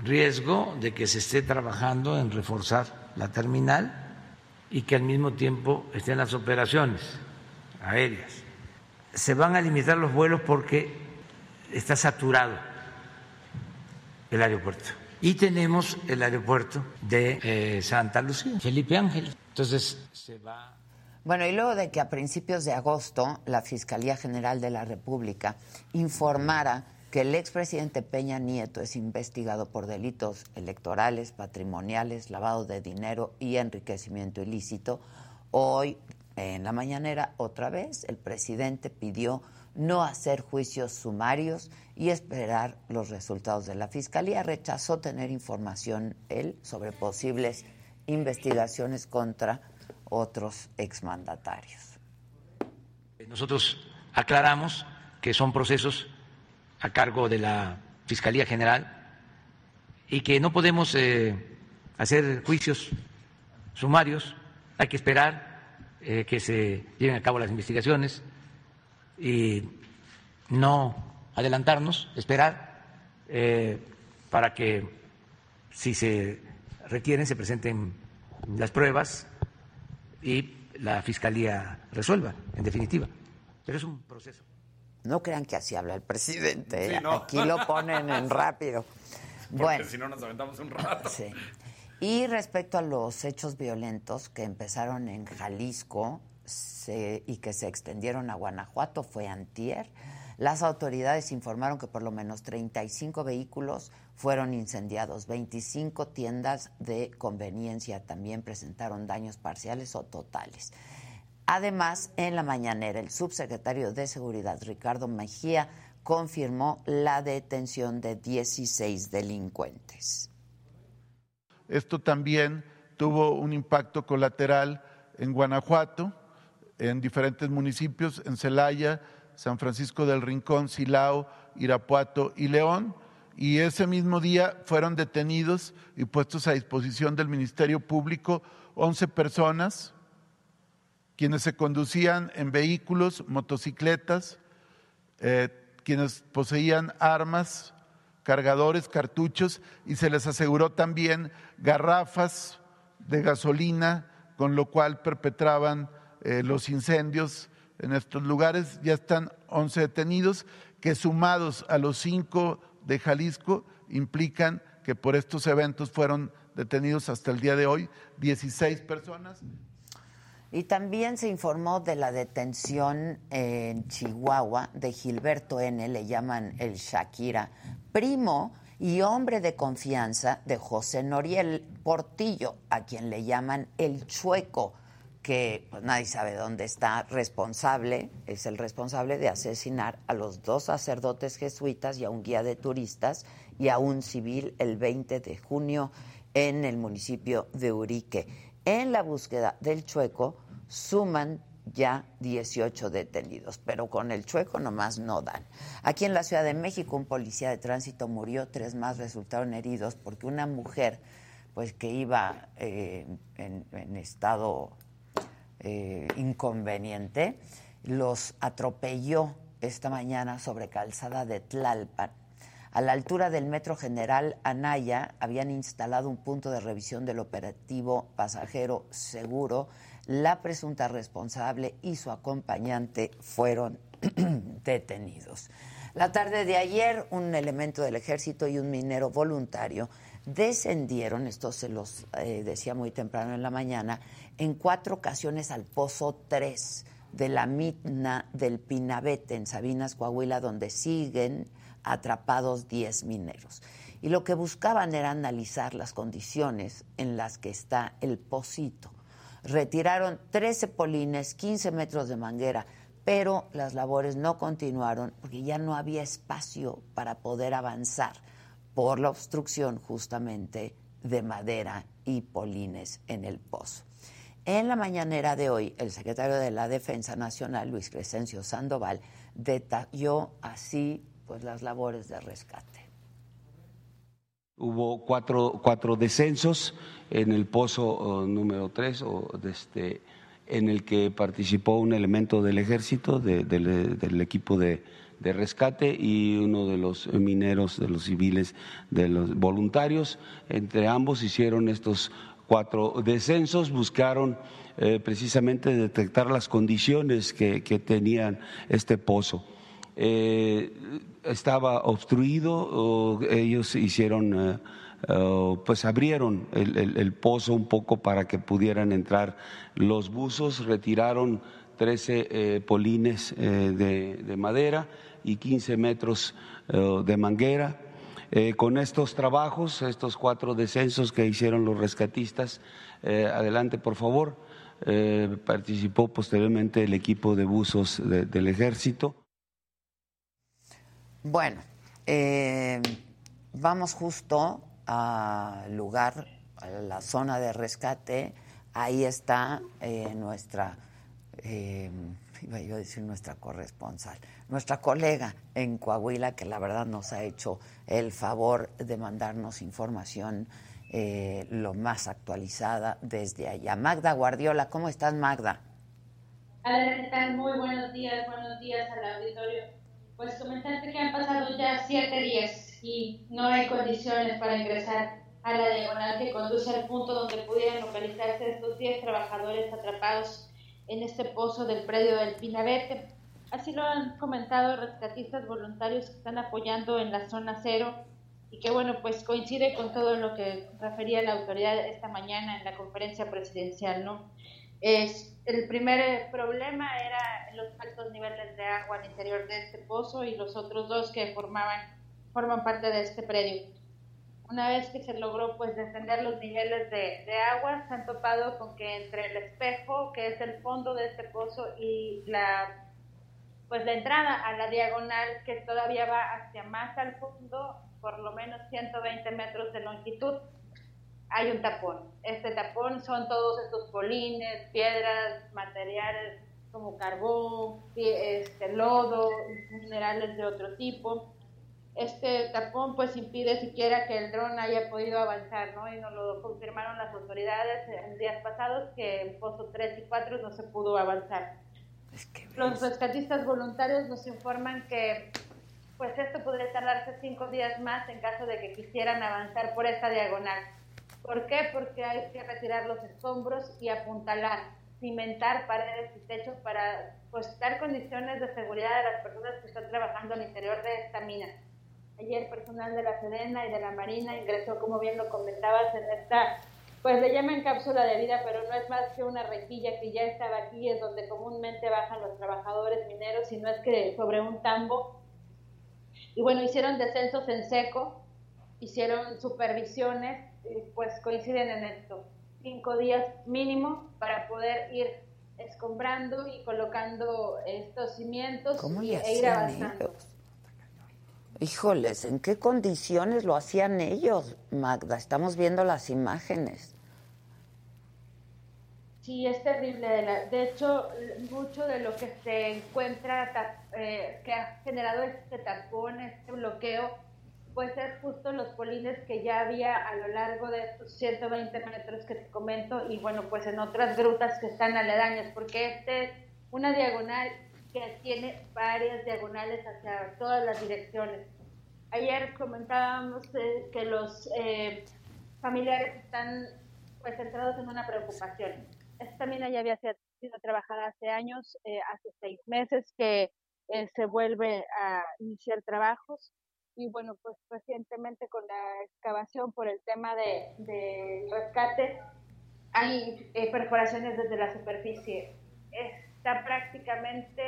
riesgo de que se esté trabajando en reforzar la terminal y que al mismo tiempo estén las operaciones aéreas. Se van a limitar los vuelos porque está saturado el aeropuerto. Y tenemos el aeropuerto de eh, Santa Lucía, Felipe Ángel. Entonces se va Bueno, y luego de que a principios de agosto la Fiscalía General de la República informara que el expresidente Peña Nieto es investigado por delitos electorales, patrimoniales, lavado de dinero y enriquecimiento ilícito, hoy en la mañanera otra vez el presidente pidió no hacer juicios sumarios y esperar los resultados de la Fiscalía. Rechazó tener información él sobre posibles investigaciones contra otros exmandatarios. Nosotros aclaramos que son procesos a cargo de la Fiscalía General y que no podemos eh, hacer juicios sumarios, hay que esperar eh, que se lleven a cabo las investigaciones y no adelantarnos, esperar eh, para que si se requieren se presenten las pruebas y la Fiscalía resuelva, en definitiva. Pero es un proceso. No crean que así habla el presidente. Sí, ¿eh? no. Aquí lo ponen en rápido. Porque Bueno, si no nos aventamos un rato. sí. Y respecto a los hechos violentos que empezaron en Jalisco y que se extendieron a Guanajuato, fue antier, las autoridades informaron que por lo menos 35 vehículos fueron incendiados, 25 tiendas de conveniencia también presentaron daños parciales o totales. Además, en la mañanera, el subsecretario de Seguridad, Ricardo Mejía, confirmó la detención de 16 delincuentes. Esto también tuvo un impacto colateral en Guanajuato, en diferentes municipios, en Celaya, San Francisco del Rincón, Silao, Irapuato y León. Y ese mismo día fueron detenidos y puestos a disposición del Ministerio Público 11 personas, quienes se conducían en vehículos, motocicletas, eh, quienes poseían armas, cargadores, cartuchos y se les aseguró también garrafas de gasolina, con lo cual perpetraban eh, los incendios en estos lugares. Ya están 11 detenidos que sumados a los cinco de Jalisco implican que por estos eventos fueron detenidos hasta el día de hoy 16 personas. Y también se informó de la detención en Chihuahua de Gilberto N., le llaman el Shakira, primo y hombre de confianza de José Noriel Portillo, a quien le llaman el Chueco, que pues, nadie sabe dónde está responsable, es el responsable de asesinar a los dos sacerdotes jesuitas y a un guía de turistas y a un civil el 20 de junio en el municipio de Urique. En la búsqueda del Chueco suman ya 18 detenidos, pero con el Chueco nomás no dan. Aquí en la Ciudad de México un policía de tránsito murió, tres más resultaron heridos porque una mujer pues que iba eh, en, estado eh, inconveniente los atropelló esta mañana sobre calzada de Tlalpan. A la altura del Metro General Anaya habían instalado un punto de revisión del operativo pasajero seguro. La presunta responsable y su acompañante fueron detenidos. La tarde de ayer, un elemento del ejército y un minero voluntario descendieron, esto se los eh, decía muy temprano en la mañana, en cuatro ocasiones al Pozo 3 de la mina del Pinabete en Sabinas, Coahuila, donde siguen atrapados 10 mineros. Y lo que buscaban era analizar las condiciones en las que está el pocito. Retiraron 13 polines, 15 metros de manguera, pero las labores no continuaron porque ya no había espacio para poder avanzar por la obstrucción justamente de madera y polines en el pozo. En la mañanera de hoy, el secretario de la Defensa Nacional, Luis Crescencio Sandoval, detalló así pues, las labores de rescate. Hubo cuatro, cuatro descensos en el pozo uh, número tres, o este, en el que participó un elemento del ejército, de, del equipo de, de rescate y uno de los mineros, de los civiles, de los voluntarios. Entre ambos hicieron estos cuatro descensos, buscaron eh, precisamente detectar las condiciones que, que tenían este pozo. Eh, estaba obstruido, ellos hicieron, eh, pues abrieron el, el, pozo un poco para que pudieran entrar los buzos, retiraron 13 eh, polines de, de, madera y 15 metros de manguera. con estos trabajos, estos cuatro descensos que hicieron los rescatistas, adelante por favor, participó posteriormente el equipo de buzos de, del ejército. Bueno, eh, vamos justo al lugar, a la zona de rescate. Ahí está eh, nuestra, eh, iba yo a decir nuestra corresponsal, nuestra colega en Coahuila, que la verdad nos ha hecho el favor de mandarnos información lo más actualizada desde allá. Magda Guardiola, ¿cómo estás, Magda? Hola, ¿qué tal? Muy buenos días, buenos días al auditorio pues comentarte que han pasado ya siete días y no hay condiciones para ingresar a la diagonal que conduce al punto donde pudieran localizarse estos 10 trabajadores atrapados en este pozo del predio del Pinabete. Así lo han comentado rescatistas voluntarios que están apoyando en la zona cero y que bueno, pues coincide con todo lo que refería la autoridad esta mañana en la conferencia presidencial, ¿no? Es, el primer problema era los altos niveles de agua al interior de este pozo y los otros dos que formaban, forman parte de este predio. Una vez que se logró pues descender los niveles de, de agua, se han topado con que entre el espejo, que es el fondo de este pozo, y la pues la entrada a la diagonal que todavía va hacia más al fondo, por lo menos 120 metros de longitud, hay un tapón. Este tapón son todos estos polines, piedras, materiales como carbón, este, lodo, minerales de otro tipo. Este tapón pues impide siquiera que el dron haya podido avanzar, ¿no? Y nos lo confirmaron las autoridades en días pasados que en Pozo 3 y 4 no se pudo avanzar. Los rescatistas voluntarios nos informan que pues esto podría tardarse cinco días más en caso de que quisieran avanzar por esta diagonal. ¿Por qué? Porque hay que retirar los escombros y apuntalar, cimentar paredes y techos para pues, dar condiciones de seguridad a las personas que están trabajando al interior de esta mina. Ayer personal de la Sedena y de la Marina ingresó, como bien lo comentabas, en esta, pues le llaman cápsula de vida, pero no es más que una rejilla que ya estaba aquí, es donde comúnmente bajan los trabajadores mineros, y no es que sobre un tambo. Y bueno, hicieron descensos en seco, hicieron supervisiones, pues coinciden en esto. Cinco días mínimo para poder ir escombrando y colocando estos cimientos ¿Cómo y, le e ir hacían avanzando. ellos? Híjoles, ¿en qué condiciones lo hacían ellos, Magda? Estamos viendo las imágenes. Sí, es terrible. De, la- de hecho, mucho de lo que se encuentra, eh, que ha generado este tapón, este bloqueo, pues es justo los polines que ya había a lo largo de estos 120 metros que te comento y bueno, pues en otras grutas que están aledañas, porque este es una diagonal que tiene varias diagonales hacia todas las direcciones. Ayer comentábamos eh, que los eh, familiares están pues centrados en una preocupación. Esta mina ya había sido trabajada hace años, eh, hace seis meses que se vuelve a iniciar trabajos y bueno, pues recientemente con la excavación por el tema de, rescate hay eh, perforaciones desde la superficie. Está prácticamente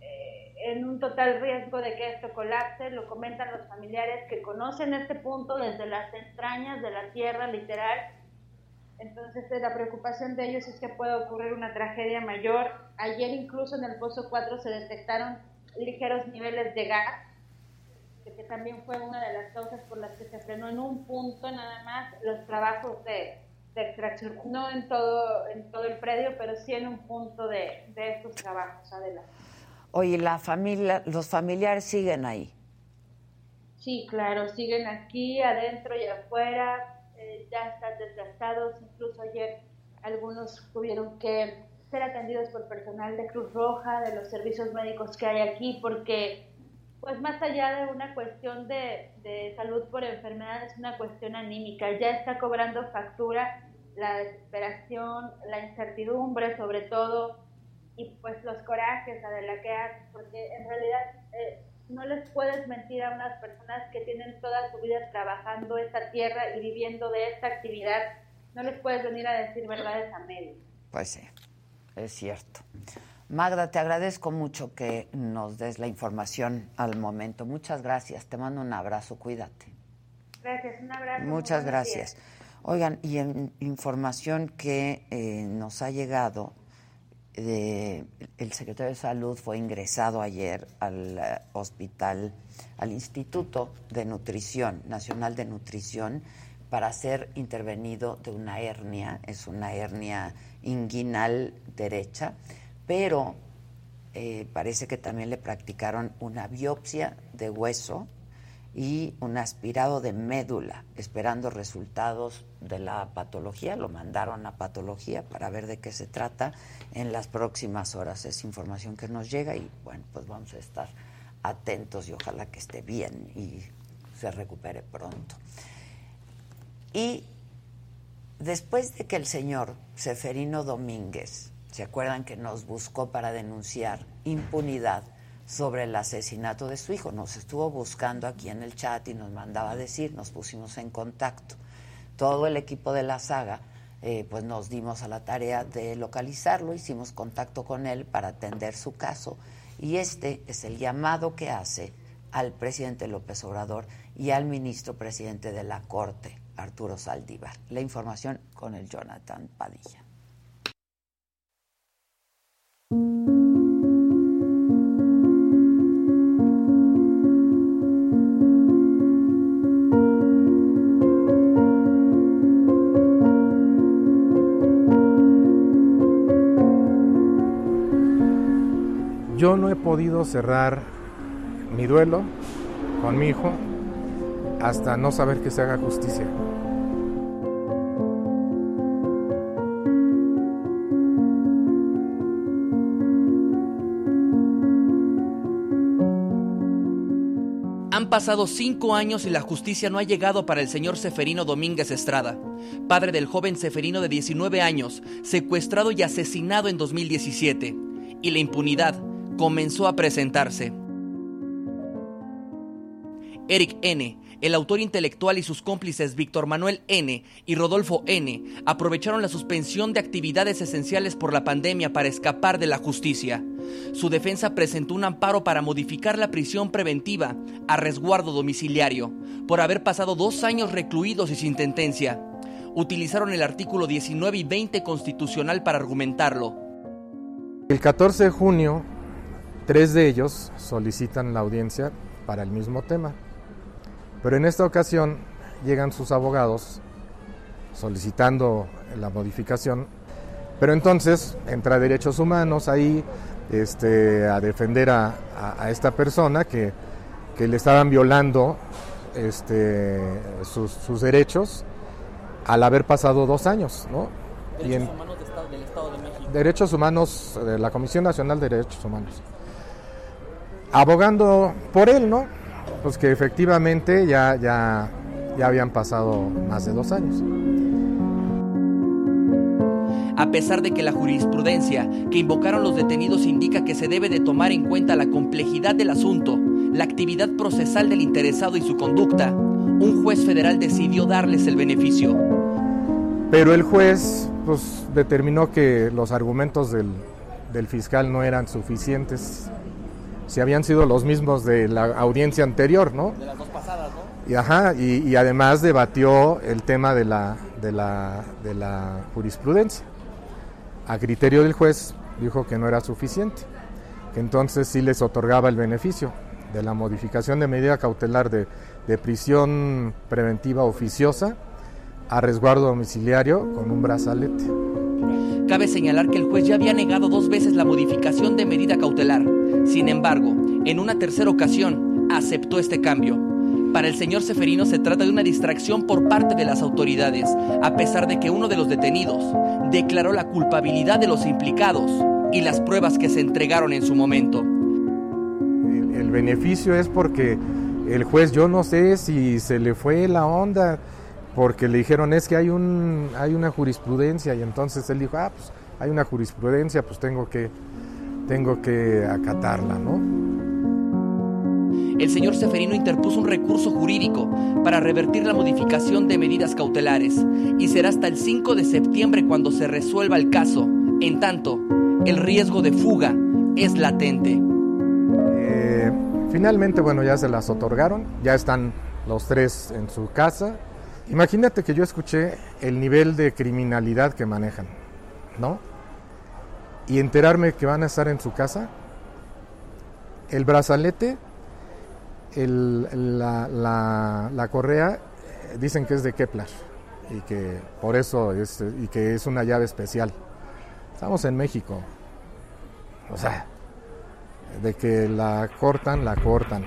eh, en un total riesgo de que esto colapse, lo comentan los familiares que conocen este punto desde las entrañas de la tierra, literal. Entonces, eh, la preocupación de ellos es que pueda ocurrir una tragedia mayor. Ayer incluso en el Pozo 4 se detectaron ligeros niveles de gas que también fue una de las causas por las que se frenó en un punto nada más los trabajos de, extracción, no en todo, en todo el predio, pero sí en un punto de, de estos trabajos. Adelante. Oye, la familia, los familiares siguen ahí. Sí, claro, siguen aquí, adentro y afuera, eh, ya están desgastados, incluso ayer algunos tuvieron que ser atendidos por personal de Cruz Roja, de los servicios médicos que hay aquí, porque pues más allá de una cuestión de, de salud por enfermedad, es una cuestión anímica, ya está cobrando factura la desesperación, la incertidumbre sobre todo, y pues los corajes a de la que porque en realidad... Eh, no les puedes mentir a unas personas que tienen toda su vida trabajando esta tierra y viviendo de esta actividad. No les puedes venir a decir verdades a medio. Pues sí, es cierto. Magda, te agradezco mucho que nos des la información al momento. Muchas gracias. Te mando un abrazo. Cuídate. Gracias, un abrazo. Muchas gracias. Oigan, y en información que eh, nos ha llegado el secretario de Salud fue ingresado ayer al eh, hospital, al Instituto de Nutrición, Nacional de Nutrición, para ser intervenido de una hernia, es una hernia inguinal derecha, pero eh, parece que también le practicaron una biopsia de hueso y un aspirado de médula, esperando resultados de la patología. Lo mandaron a patología para ver de qué se trata en las próximas horas. Es información que nos llega y bueno, pues vamos a estar atentos y ojalá que esté bien y se recupere pronto. Y después de que el señor Seferino Domínguez, ¿se acuerdan que nos buscó para denunciar impunidad? sobre el asesinato de su hijo. Nos estuvo buscando aquí en el chat y nos mandaba a decir, nos pusimos en contacto. Todo el equipo de la saga, eh, pues nos dimos a la tarea de localizarlo, hicimos contacto con él para atender su caso y este es el llamado que hace al presidente López Obrador y al ministro presidente de la Corte, Arturo Saldívar. La información con el Jonathan Padilla. Yo no he podido cerrar mi duelo con mi hijo hasta no saber que se haga justicia. Han pasado cinco años y la justicia no ha llegado para el señor Seferino Domínguez Estrada, padre del joven Seferino de 19 años, secuestrado y asesinado en 2017. Y la impunidad comenzó a presentarse. Eric N., el autor intelectual y sus cómplices Víctor Manuel N. y Rodolfo N. aprovecharon la suspensión de actividades esenciales por la pandemia para escapar de la justicia. Su defensa presentó un amparo para modificar la prisión preventiva a resguardo domiciliario por haber pasado dos años recluidos y sin sentencia. Utilizaron el artículo 19 y 20 constitucional para argumentarlo. El 14 de junio Tres de ellos solicitan la audiencia para el mismo tema, pero en esta ocasión llegan sus abogados solicitando la modificación, pero entonces entra Derechos Humanos ahí este, a defender a, esta persona que, le estaban violando este, sus, derechos al haber pasado dos años. ¿no? Derechos Humanos del Estado de México. Derechos Humanos de la Comisión Nacional de Derechos Humanos abogando por él, ¿no? Pues que efectivamente ya, ya, ya habían pasado más de dos años. A pesar de que la jurisprudencia que invocaron los detenidos indica que se debe de tomar en cuenta la complejidad del asunto, la actividad procesal del interesado y su conducta, un juez federal decidió darles el beneficio. Pero el juez pues, determinó que los argumentos del, del fiscal no eran suficientes si habían sido los mismos de la audiencia anterior, ¿no? De las dos pasadas, ¿no? Y, ajá, y, además debatió el tema de la, de, la, de la jurisprudencia. A criterio del juez dijo que no era suficiente, que entonces sí les otorgaba el beneficio de la modificación de medida cautelar de, de prisión preventiva oficiosa a resguardo domiciliario con un brazalete. Cabe señalar que el juez ya había negado dos veces la modificación de medida cautelar. Sin embargo, en una tercera ocasión, aceptó este cambio. Para el señor Seferino se trata de una distracción por parte de las autoridades, a pesar de que uno de los detenidos declaró la culpabilidad de los implicados y las pruebas que se entregaron en su momento. El, el beneficio es porque el juez, yo no sé si se le fue la onda, porque le dijeron es que hay, un, hay una jurisprudencia y entonces él dijo, ah, pues hay una jurisprudencia, pues tengo que, tengo que acatarla, ¿no? El señor Seferino interpuso un recurso jurídico para revertir la modificación de medidas cautelares y será hasta el 5 de septiembre cuando se resuelva el caso. En tanto, el riesgo de fuga es latente. Eh, finalmente, bueno, ya se las otorgaron, ya están los tres en su casa. Imagínate que yo escuché el nivel de criminalidad que manejan, ¿no? Y enterarme que van a estar en su casa. El brazalete, el, la, la, correa, dicen que es de Kepler y que por eso es, y que es una llave especial. Estamos en México. O sea, de que la cortan, la cortan.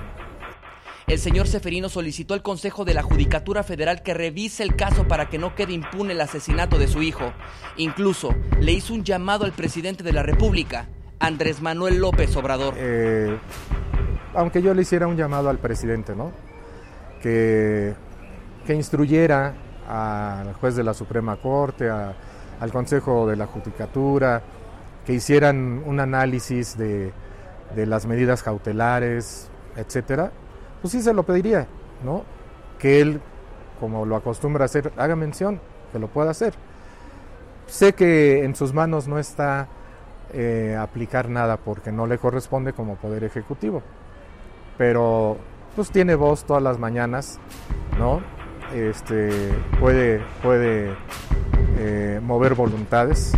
El señor Seferino solicitó al Consejo de la Judicatura Federal que revise el caso para que no quede impune el asesinato de su hijo. Incluso le hizo un llamado al presidente de la República, Andrés Manuel López Obrador. Eh, aunque yo le hiciera un llamado al presidente, ¿no? Que, que instruyera al juez de la Suprema Corte, a, al Consejo de la Judicatura, que hicieran un análisis de, de las medidas cautelares, etcétera, pues sí se lo pediría, ¿no? Que él, como lo acostumbra hacer, haga mención, que lo pueda hacer. Sé que en sus manos no está eh, aplicar nada porque no le corresponde como poder ejecutivo, pero pues tiene voz todas las mañanas, ¿no? Este, puede, puede eh, mover voluntades.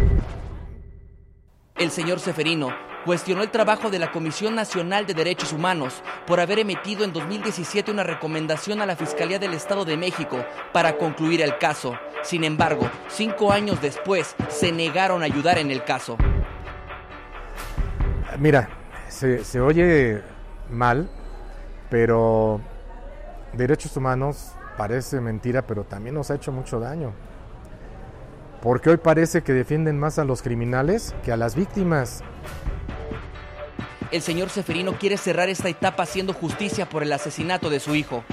El señor Seferino cuestionó el trabajo de la Comisión Nacional de Derechos Humanos por haber emitido en 2017 una recomendación a la Fiscalía del Estado de México para concluir el caso. Sin embargo, cinco años después se negaron a ayudar en el caso. Mira, se, se oye mal, pero derechos humanos parece mentira, pero también nos ha hecho mucho daño. Porque hoy parece que defienden más a los criminales que a las víctimas. El señor Seferino quiere cerrar esta etapa haciendo justicia por el asesinato de su hijo.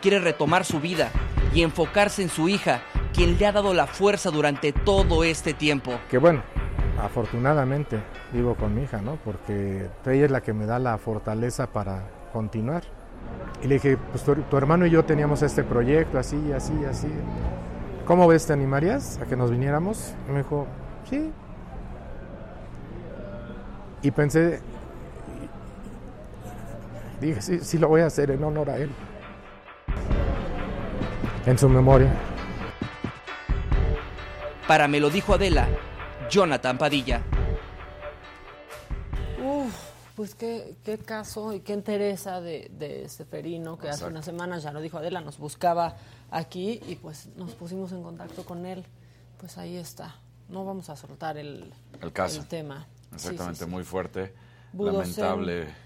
Quiere retomar su vida y enfocarse en su hija, quien le ha dado la fuerza durante todo este tiempo. Que bueno, afortunadamente vivo con mi hija, ¿no? Porque ella es la que me da la fortaleza para continuar. Y le dije, pues tu, tu hermano y yo teníamos este proyecto, así, así, así. ¿Cómo ves? ¿Te animarías a que nos viniéramos? Y me dijo, sí. Y pensé, dije, sí, sí lo voy a hacer en honor a él. En su memoria. Para me lo dijo Adela, Jonathan Padilla. Uf, pues qué, qué caso y qué interesa de, de Seferino, que hace unas semanas, ya lo dijo Adela, nos buscaba aquí y pues nos pusimos en contacto con él. Pues ahí está. No vamos a soltar el, El caso. el tema. Sí, sí, Exactamente, sí. muy fuerte. Lamentable.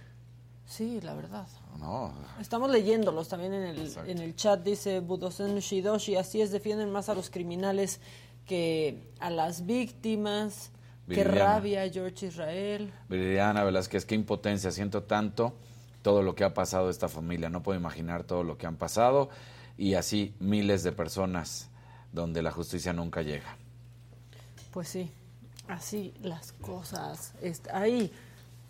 Sí, la verdad. No, Estamos leyéndolos también en el, en el chat, dice Budosen Shidoshi, así es, defienden más a los criminales que a las víctimas. Qué Viridiana. rabia, George Israel. Viridiana Velázquez, qué impotencia, siento tanto todo lo que ha pasado a esta familia, no puedo imaginar todo lo que han pasado y así miles de personas donde la justicia nunca llega. Pues sí, así las cosas. Ahí,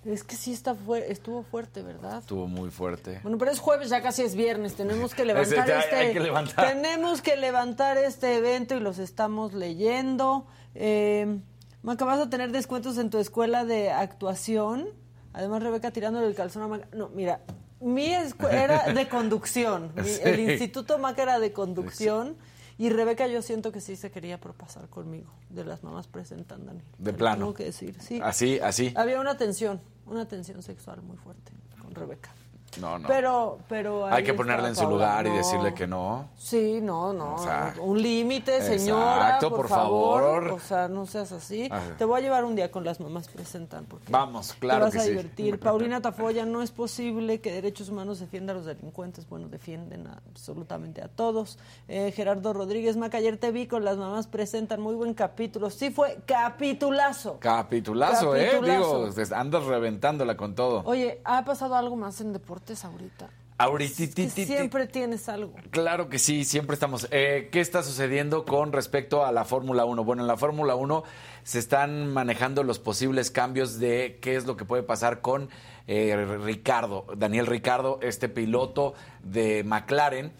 es que sí está fue- estuvo fuerte, ¿verdad? Estuvo muy fuerte. Bueno, pero es jueves, ya casi es viernes. Tenemos que levantar hay- este. hay que levantar. Tenemos que levantar este evento y los estamos leyendo. Eh, Maca, vas a tener descuentos en tu escuela de actuación. Además, Rebeca tirándole el calzón a Maca. No, mira, mi escuela era de conducción. Mi- Sí. El Instituto Maca era de conducción. Y Rebeca, yo siento que sí se quería propasar conmigo. De las mamás presentan, Dani. De Te plano. Tengo que decir, sí. Así, así. Había una tensión, una tensión sexual muy fuerte con Rebeca. No, no. Pero, pero Hay que ponerla en su Paola, lugar y decirle que no. Sí, no, no. O sea, un límite, señora. exacto, por, por favor. O sea, no seas así. Te voy a llevar un día con las mamás presentan. Porque Vamos, claro te vas que a sí. divertir. Paulina Tafoya, no es posible que Derechos Humanos defienda a los delincuentes. Bueno, defienden a- absolutamente a todos. Eh, Gerardo Rodríguez Maca, ayer te vi con las mamás presentan. Muy buen capítulo. Sí, fue capitulazo. Capitulazo, ¿eh? Digo, andas reventándola con todo. Oye, ¿ha pasado algo más en deportes ahorita? Ahorita, Que siempre tienes algo. Claro que sí, siempre estamos. Eh, ¿Qué está sucediendo con respecto a la Fórmula 1? Bueno, en la Fórmula 1 se están manejando los posibles cambios de qué es lo que puede pasar con eh, Ricardo, Daniel Ricardo, este piloto de McLaren.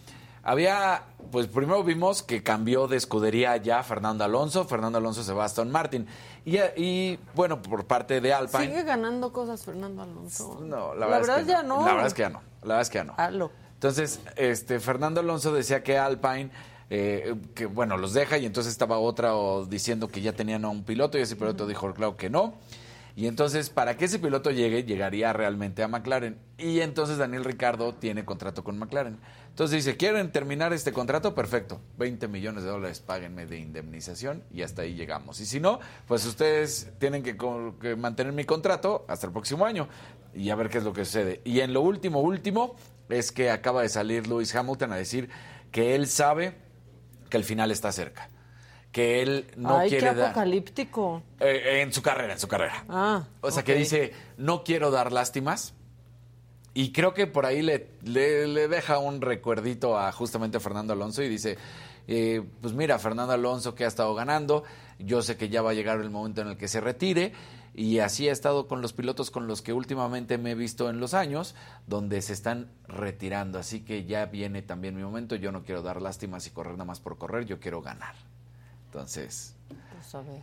Había, pues primero vimos que cambió de escudería ya Fernando Alonso. Fernando Alonso se va a Aston Martin. Y, y, bueno, por parte de Alpine. Sigue ganando cosas Fernando Alonso. No, la, la, verdad, es que ya no. La verdad es que ya no. La verdad es que ya no. Halo. Entonces, este, Fernando Alonso decía que Alpine, eh, que bueno, los deja y entonces estaba otra o diciendo que ya tenían a un piloto y ese piloto dijo, claro que no. Y entonces, para que ese piloto llegue, llegaría realmente a McLaren. Y entonces Daniel Ricardo tiene contrato con McLaren. Entonces dice, ¿quieren terminar este contrato? Perfecto. 20 millones de dólares, páguenme de indemnización y hasta ahí llegamos. Y si no, pues ustedes tienen que, mantener mi contrato hasta el próximo año y a ver qué es lo que sucede. Y en lo último, último, es que acaba de salir Lewis Hamilton a decir que él sabe que el final está cerca. Que él no Ay, qué quiere dar... apocalíptico. Eh, en su carrera, en su carrera. Ah. O sea, que dice, no quiero dar lástimas. Y creo que por ahí le, deja un recuerdito a justamente Fernando Alonso y dice, eh, pues mira, Fernando Alonso que ha estado ganando, yo sé que ya va a llegar el momento en el que se retire y así ha estado con los pilotos con los que últimamente me he visto en los años, donde se están retirando. Así que ya viene también mi momento, yo no quiero dar lástimas y correr nada más por correr, yo quiero ganar. Entonces,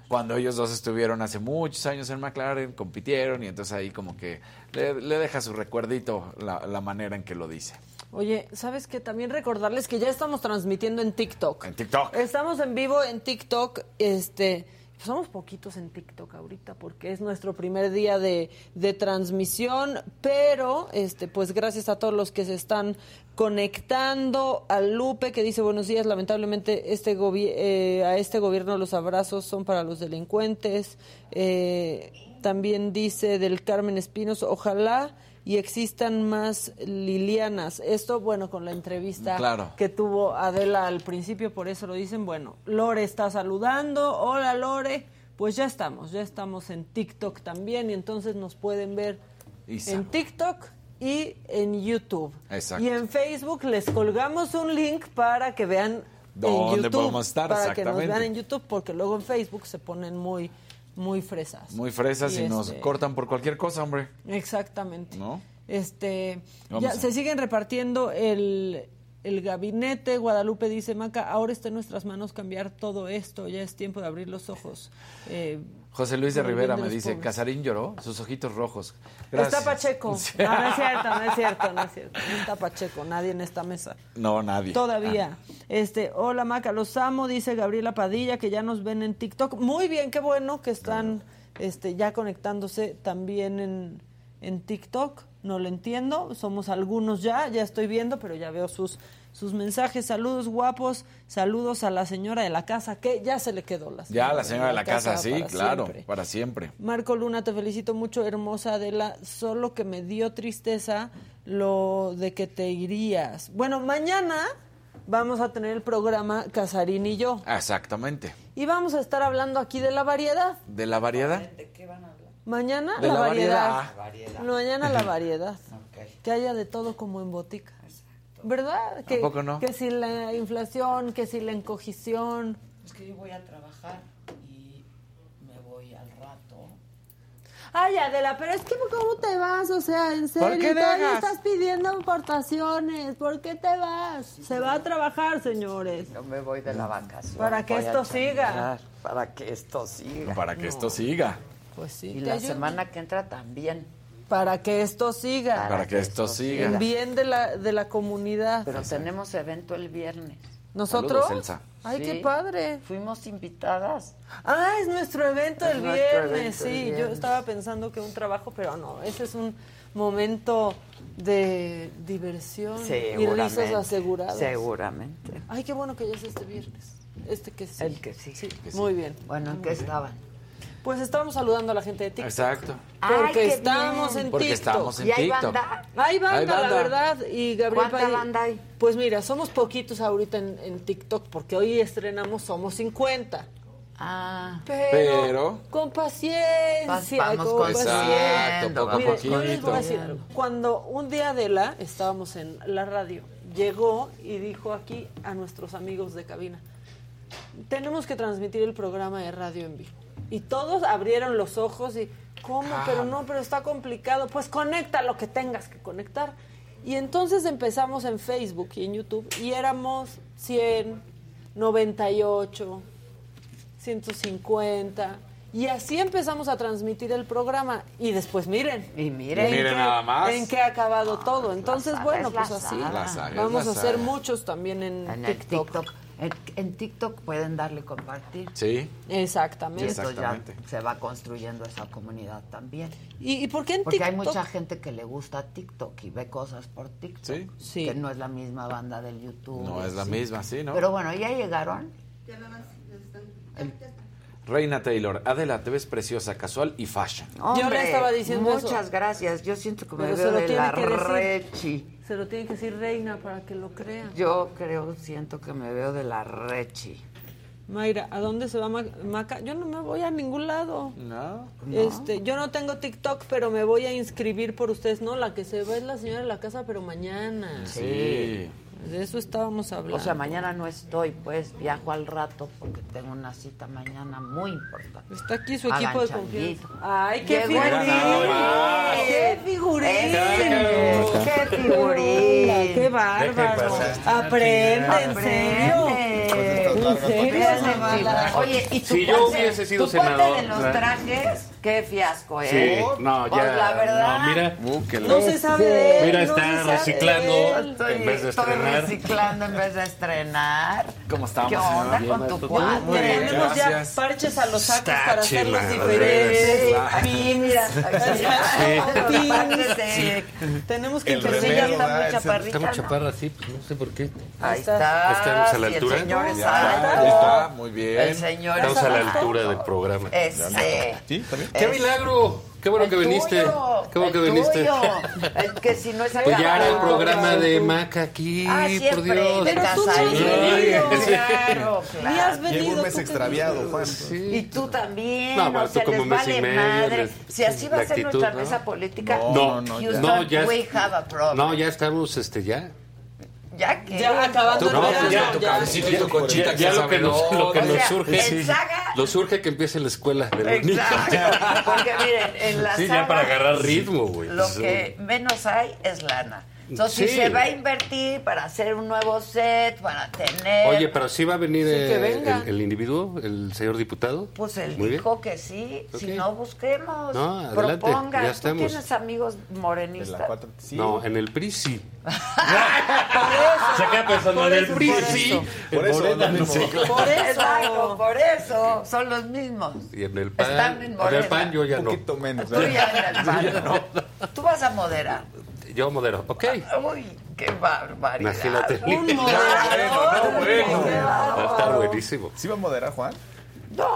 Cuando ellos dos estuvieron hace muchos años en McLaren, compitieron y entonces ahí como que le, le deja su recuerdito la, la manera en que lo dice. Oye, ¿sabes qué? También recordarles que ya estamos transmitiendo en TikTok. En TikTok. Estamos en vivo en TikTok, este, somos poquitos en TikTok ahorita porque es nuestro primer día de, de transmisión, pero este, pues gracias a todos los que se están conectando, a Lupe que dice buenos días, lamentablemente este eh, a este gobierno los abrazos son para los delincuentes, Eh, también dice del Carmen Espinos, ojalá y existan más Lilianas. Esto, bueno, con la entrevista Claro. que tuvo Adela al principio, por eso lo dicen. Bueno, Lore está saludando. Hola, Lore. Pues ya estamos, ya estamos en TikTok también y entonces nos pueden ver Isa. en TikTok y en YouTube. Exacto. Y en Facebook les colgamos un link para que vean en ¿Dónde YouTube. podemos estar? Para que nos vean en YouTube, porque luego en Facebook se ponen muy, muy fresas. Muy fresas y, nos este, cortan por cualquier cosa, hombre. Exactamente. ¿No? Este, ya a- se siguen repartiendo el, el gabinete. Guadalupe dice, Maca, ahora está en nuestras manos cambiar todo esto. Ya es tiempo de abrir los ojos. Eh, José Luis de Rivera me dice, pobres. Casarín lloró, sus ojitos rojos. Está Gracias. Pacheco. Sí. No, no es cierto, no es cierto, no es cierto. No está Pacheco, nadie en esta mesa. No, nadie. Todavía. Ah. Este, hola Maca, los amo, dice Gabriela Padilla, que ya nos ven en TikTok. Muy bien, qué bueno que están este, ya conectándose también en, en TikTok. No lo entiendo, somos algunos ya, ya estoy viendo, pero ya veo sus, sus mensajes. Saludos guapos, saludos a la señora de la casa, que ya se le quedó la Ya la señora de la casa, sí, para claro, siempre. para siempre. Marco Luna, te felicito mucho, hermosa Adela. Solo que me dio tristeza lo de que te irías. Bueno, mañana vamos a tener el programa Casarín y yo. Exactamente. Y vamos a estar hablando aquí de la variedad. ¿De la variedad? Mañana De la, la variedad. variedad. Mañana la variedad. Que haya de todo como en botica. ¿Verdad? Que, poco no? que si la inflación, que si la encogición. Es que yo voy a trabajar y me voy al rato. Ay, Adela, pero es que ¿cómo te vas? O sea, en serio, ¿Por qué todavía estás pidiendo aportaciones. ¿Por qué te vas? Se va a trabajar, señores. Yo me voy de la vacación. Para que Voy esto siga. Para que esto siga. Para que No. esto siga. Pues sí. Y la semana que entra también. Para que esto siga. Para que esto siga. En bien de la, de la comunidad. Pero tenemos evento el viernes. ¿Nosotros? Saludos, Elsa. Ay, qué Sí. padre. Fuimos invitadas. Ah, es nuestro evento Es el nuestro viernes, evento el sí. Yo estaba pensando que un trabajo, pero no, ese es un momento de diversión y risas aseguradas. Seguramente. Ay, qué bueno que ya es este viernes. Este que sí. El que sí. Muy bien. Bueno, ¿en Muy qué bien. estaban? Pues estábamos saludando a la gente de TikTok. Exacto. Ay, Porque qué estamos en Porque TikTok. estamos en ¿Y hay TikTok. banda? Hay banda, Hay la verdad. Y Gabriel ¿Cuánta banda hay? Pues mira, somos poquitos ahorita en, en TikTok porque hoy estrenamos Somos 50. Ah, Pero, Pero- con paciencia, Vamos con paciencia. Exacto, poco a Mire, poquito. yo les voy a decir algo. Cuando un día Adela, estábamos en la radio, llegó y dijo aquí a nuestros amigos de cabina, tenemos que transmitir el programa de radio en vivo. Y todos abrieron los ojos y, ¿cómo? Ah. Pero no, pero está complicado. Pues conecta lo que tengas que conectar. Y entonces empezamos en Facebook y en YouTube y éramos 100, 98, 150. Y así empezamos a transmitir el programa. Y después miren. Y miren. en Miren qué- nada más. En qué ha acabado todo. Entonces, bueno, pues así. Vamos a hacer muchos también en, en el TikTok. TikTok. En, TikTok pueden darle compartir. Sí. Exactamente. Y entonces ya Exactamente. se va construyendo esa comunidad también. ¿Y, y por qué en Porque TikTok? hay mucha gente que le gusta TikTok y ve cosas por TikTok. Sí. Sí. Que no es la misma banda del YouTube. No es la sí. misma, sí, ¿no? Pero bueno, ya llegaron. Reina Taylor, Adela, te ves preciosa, casual y fashion. Yo le estaba diciendo eso. Muchas gracias. Yo siento que me Pero veo de la rechi. Se lo tiene que decir Reina para que lo crean. Yo creo, siento que me veo de la rechi. Mayra, ¿a dónde se va Ma- Maca? Yo no me voy a ningún lado. No. Este, yo no tengo TikTok, pero me voy a inscribir por ustedes. No, la que se va es la señora de la casa, pero mañana. Sí. De eso estábamos hablando. O sea, mañana no estoy, pues viajo al rato porque tengo una cita mañana muy importante. Está aquí su equipo de confianza. ¡Ay, qué Llegó figurín! ¡Qué figurín! ¡Qué figurín! ¡Qué bárbaro! Aprende, en serio. ¿En serio? Oye, ¿y tu Si yo hubiese sido senador, de los trajes? ¡Qué fiasco, eh! Sí, no, Pues ya. la verdad. No, mira, Uh, qué No se sabe de él. mira, no está reciclando. Estoy, en vez de estoy estrenar. reciclando en vez de estrenar. ¿Cómo estamos, ¿Qué onda con tu Bien, cuate? muy. Tenemos ya Gracias. parches a los sacos Está para hacerlos chila, diferentes. claro. Pin, mira. Sí. Pin. Tenemos que empezar. Remedio, está muy Ese- chaparrita. Estamos ¿no? chaparras, sí, pues no sé por qué. Ahí está. está. Estamos a la Sí, altura. El señor es Ya, alto. ahí está, muy bien. El señor Estamos es a la altura del programa. Ese. ¿Sí? ¿También? ¡Qué milagro! ¡Qué bueno El que viniste! ¡Qué bueno que viniste! que si no es Pues ya era el programa de Maca aquí, Ah, por Dios. de Pero tú no has venido. Claro, has venido. Un mes extraviado, Juan. Y tú también, No, o bueno, sea, tú como les mes y vale medio, madre. les- Si así va a ser actitud, nuestra ¿no? mesa política, No, No, no, Houston, no, ya es- we have a problem. No, ya estamos, este, ya. Ya que... Ya acabando Tú- el no, verano, ya, Tu ya. cabecito y tu conchita Ya, lo que nos, lo que O nos sea, surge, sí. saga- Lo surge que empiece la escuela de los. Porque miren, en la Sí, saga, ya para agarrar ritmo, güey. Lo que menos hay es lana. Entonces, Sí. si se va a invertir para hacer un nuevo set, para tener... Oye, pero sí va a venir Sí, eh, el, el individuo, el señor diputado. Pues él Muy bien. dijo que sí, si no busquemos, No, adelante, propongan. ya ¿Tú tienes amigos morenistas? cuatro- sí. No, en el PRI sí. Por Se queda pensando en el eso, PRI por sí. Por eso, no. Por eso. Por eso, son los mismos. Y en el PAN. Están en en el Morena. PAN yo ya Un no. poquito menos. Tú ya en el pan, Tú vas a moderar. Yo modero. Ok. Uy, qué barbaridad. Imagínate. Un moderador. no, bueno. Está buenísimo. ¿Sí va a moderar, Juan? No,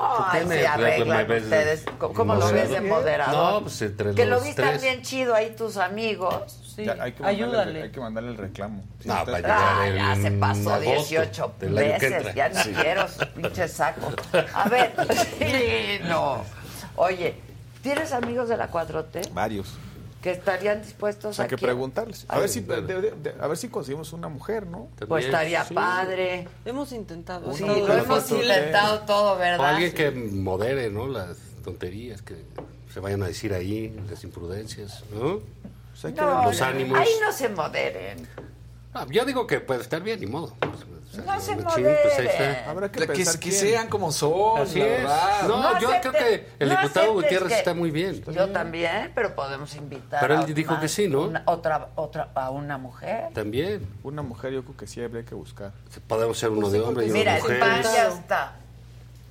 se arreglan me ves- ustedes. ¿Cómo, lo ves de moderador? No, pues entre que lo los viste tres. bien chido ahí tus amigos. Sí, Ya, hay, que mandarle, ayúdale. hay que mandarle el reclamo. No, llegar Ah, en ya se pasó agosto 18 del año que veces, ya ni quiero su pinche saco. A ver, sí, no. Oye, ¿tienes amigos de la 4T Varios. Que estarían dispuestos a que que- preguntarles. A ver, si, de- de- de- a ver si conseguimos una mujer, ¿no? Pues estaría Sí. padre. Hemos intentado. Sí, lo hemos fuerte. intentado todo, O ¿verdad? alguien que modere, ¿no? Las tonterías que se vayan a decir ahí, las imprudencias, ¿no? Pues hay que No, los ánimos. ahí no se moderen. Ah, yo digo que puede estar bien, ni modo. No se pues ahí está. moderen. Habrá que Que, pensar que sean como son, Así la es. verdad. No, No yo creo que el no diputado Gutiérrez que- está muy bien. Yo también, pero podemos invitar Pero él a dijo más- que sí, ¿no? una- otra, otra, a una mujer. También. Una mujer yo creo que sí habría que buscar. Podemos ser uno de hombre y uno Mira, de el mujer. PAN ya está.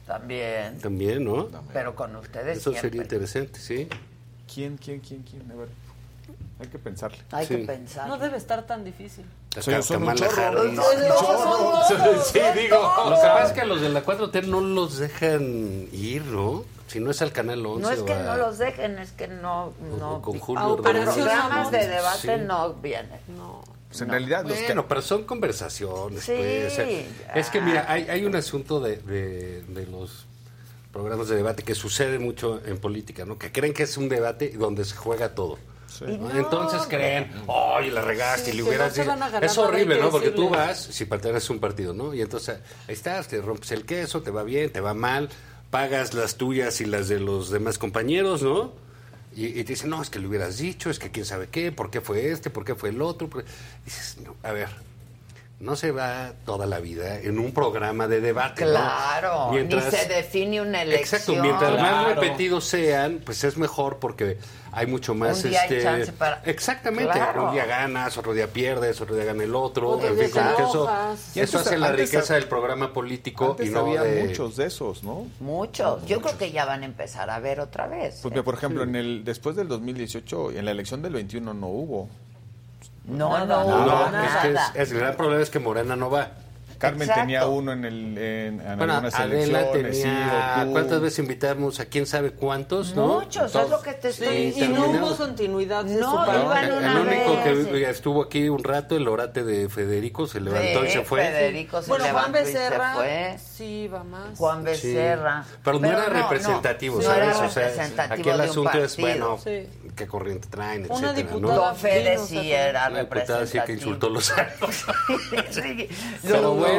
También. También, ¿no? Pero con ustedes Eso siempre. sería interesante, sí. ¿Quién, quién, quién, quién? A ver. Hay que pensarle. Hay que pensar. No debe estar tan difícil. Son un chorro. Harris. No, Sí, digo. Lo que pasa es que a los de la 4T no los dejan ir, ¿no? Si no es al Canal 11 No es que no los dejen, es que no... no con Julio programas de debate Sí. no vienen. Pues en realidad los Bueno, pero son conversaciones. Sí. pues, o sea, es que mira, hay, hay un asunto de, de- de los programas de debate que sucede mucho en política, ¿no? Que creen que es un debate donde se juega todo. Y ¿no? no, Entonces creen, oye, la regaste Sí, y le hubieras dicho. Es horrible, ¿no? Porque tú vas, si perteneces a un partido, ¿no? Y entonces ahí estás, te rompes el queso, te va bien, te va mal, pagas las tuyas y las de los demás compañeros, ¿no? Y, y te dicen, no, es que le hubieras dicho, es que quién sabe qué, por qué fue este, por qué fue el otro. por- Dices, no, a ver, no se va toda la vida en un programa de debate. ¿no? Claro, Mientras- ni se define una elección. Exacto, mientras más repetidos sean, pues es mejor porque hay mucho más Un día hay este chance para- exactamente, Claro. un día ganas, otro día pierdes, otro día gana el otro, Otro en día fin, como te que eso, hace la antes- riqueza del programa político Antes y no había de muchos de esos, ¿no? Muchos. Yo creo que ya van a empezar a ver otra vez. Pues, ¿eh? por ejemplo, en el después del 2018, en la elección del 21 no hubo. No, no, No, hubo es que es- nada. es- el gran problema es que Morena no va. Carmen Exacto. tenía uno en, el, en, en Bueno, algunas Adela elecciones. sí, tenía, tú. ¿cuántas veces invitamos a quién sabe cuántos, no? Muchos, es lo que te estoy Sí, Y no hubo continuidad de No, su iban El, una el único vez. que estuvo aquí un rato, el orate de Federico, se levantó y Sí, se fue. Federico se Bueno, Juan levantó y se Becerra fue. sí va más. Juan Becerra. Sí. Pero no era representativo, no, ¿sabes? No era o sea, representativo aquí el de un asunto es, bueno, qué corriente traen, Una etcétera, diputada ¿no? Fede sí era Una diputada sí que insultó los años. Sí. Pero los-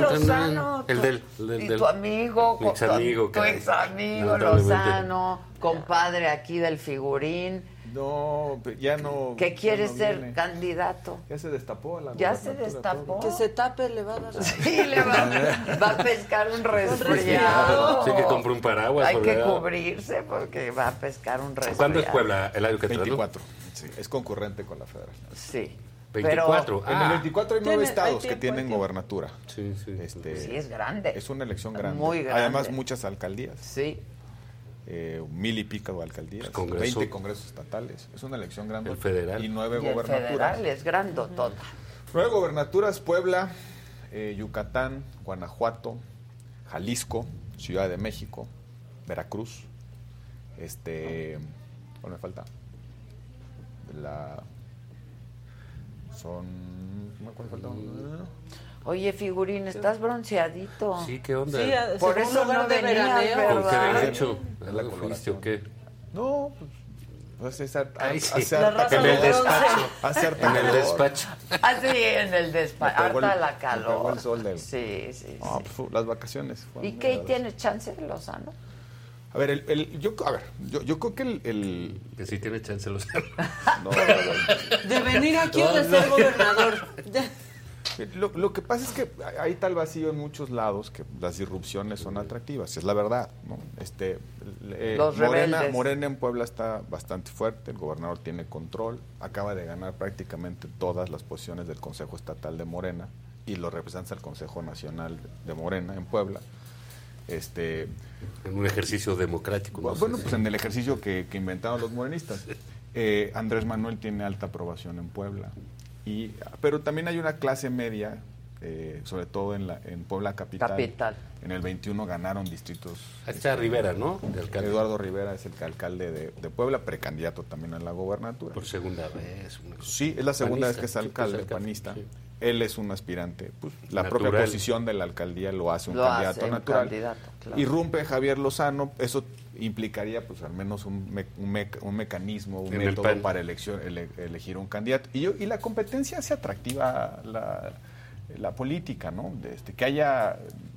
entró Lozano. El tu- del- el del- y tu amigo, Mi examigo, tu caray. ex amigo. Lozano, compadre aquí del figurín, No, ya no. que quiere no ser viene. candidato. Ya se destapó la Ya se destapó. Que se tape le va a dar. Sí, le va, va a pescar un resfriado. Sí, que compre un paraguas. Hay que cubrirse porque va a pescar un resfriado. ¿Cuándo es Puebla el año que entra, no? 24. Sí, es concurrente con la federal. Sí. 24. En el Ah. 24 hay nueve estados hay que tienen gobernatura. Sí, sí. Este, Sí, es grande. Es una elección grande. Muy grande. Además, muchas alcaldías. Sí. Eh, mil y pico de alcaldías. El Congreso. 20 congresos estatales. Es una elección grande. El federal. Y nueve Y el gobernaturas. federal es grandotota. Nueve gobernaturas, Puebla, eh, Yucatán, Guanajuato, Jalisco, Ciudad de México, Veracruz, este, ¿cuál me falta? La, son, ¿cuál me falta? Oye, figurín, estás bronceadito. Sí, ¿qué onda? Sí, a- Por eso no de venías, veraneo. ¿Con qué ¿verdad? Es ¿A la fuiste o qué? No, pues, es har- Ay, sí. harta En el de despacho. Hace harta En el calor. despacho. Así en el despacho. El- Harta la calor. el sol del- Sí, sí, Ah, sí. pues, fu- las vacaciones. ¿Y qué? ¿Tienes chance, Lozano? A ver, el, el- yo, a ver, yo, yo creo que el, el- Que sí tiene chance los no, no, no. De venir aquí o de ser gobernador. Lo, lo que pasa es que hay tal vacío en muchos lados que las disrupciones son atractivas, es la verdad. ¿no? Este, eh, Los Morena. Morena en Puebla está bastante fuerte, el gobernador tiene control, acaba de ganar prácticamente todas las posiciones del Consejo Estatal de Morena y lo representa el Consejo Nacional de Morena en Puebla. Este, En un ejercicio democrático. ¿no? bueno, pues en el ejercicio que, que inventaron los morenistas. Eh, Andrés Manuel tiene alta aprobación en Puebla. Y, pero también hay una clase media, eh, sobre todo en, la, en Puebla Capital. Capital. En el 21 ganaron distritos. Ahí está Rivera, ¿no? De alcalde. Eduardo Rivera es el alcalde de, de Puebla, precandidato también a la gobernatura. Por segunda vez. una. Sí, es la segunda Panista, vez que es sí, alcalde, pues, panista. sí. Él es un aspirante. Pues, la Natural. propia posición de la alcaldía lo hace un Lo candidato hace un natural. candidato, claro. Irrumpe Javier Lozano, eso implicaría pues al menos un, me- un, un mecanismo, un En método para elección, ele- elegir un candidato. Y, yo- y la competencia hace atractiva la, la política, ¿no? De este, que haya,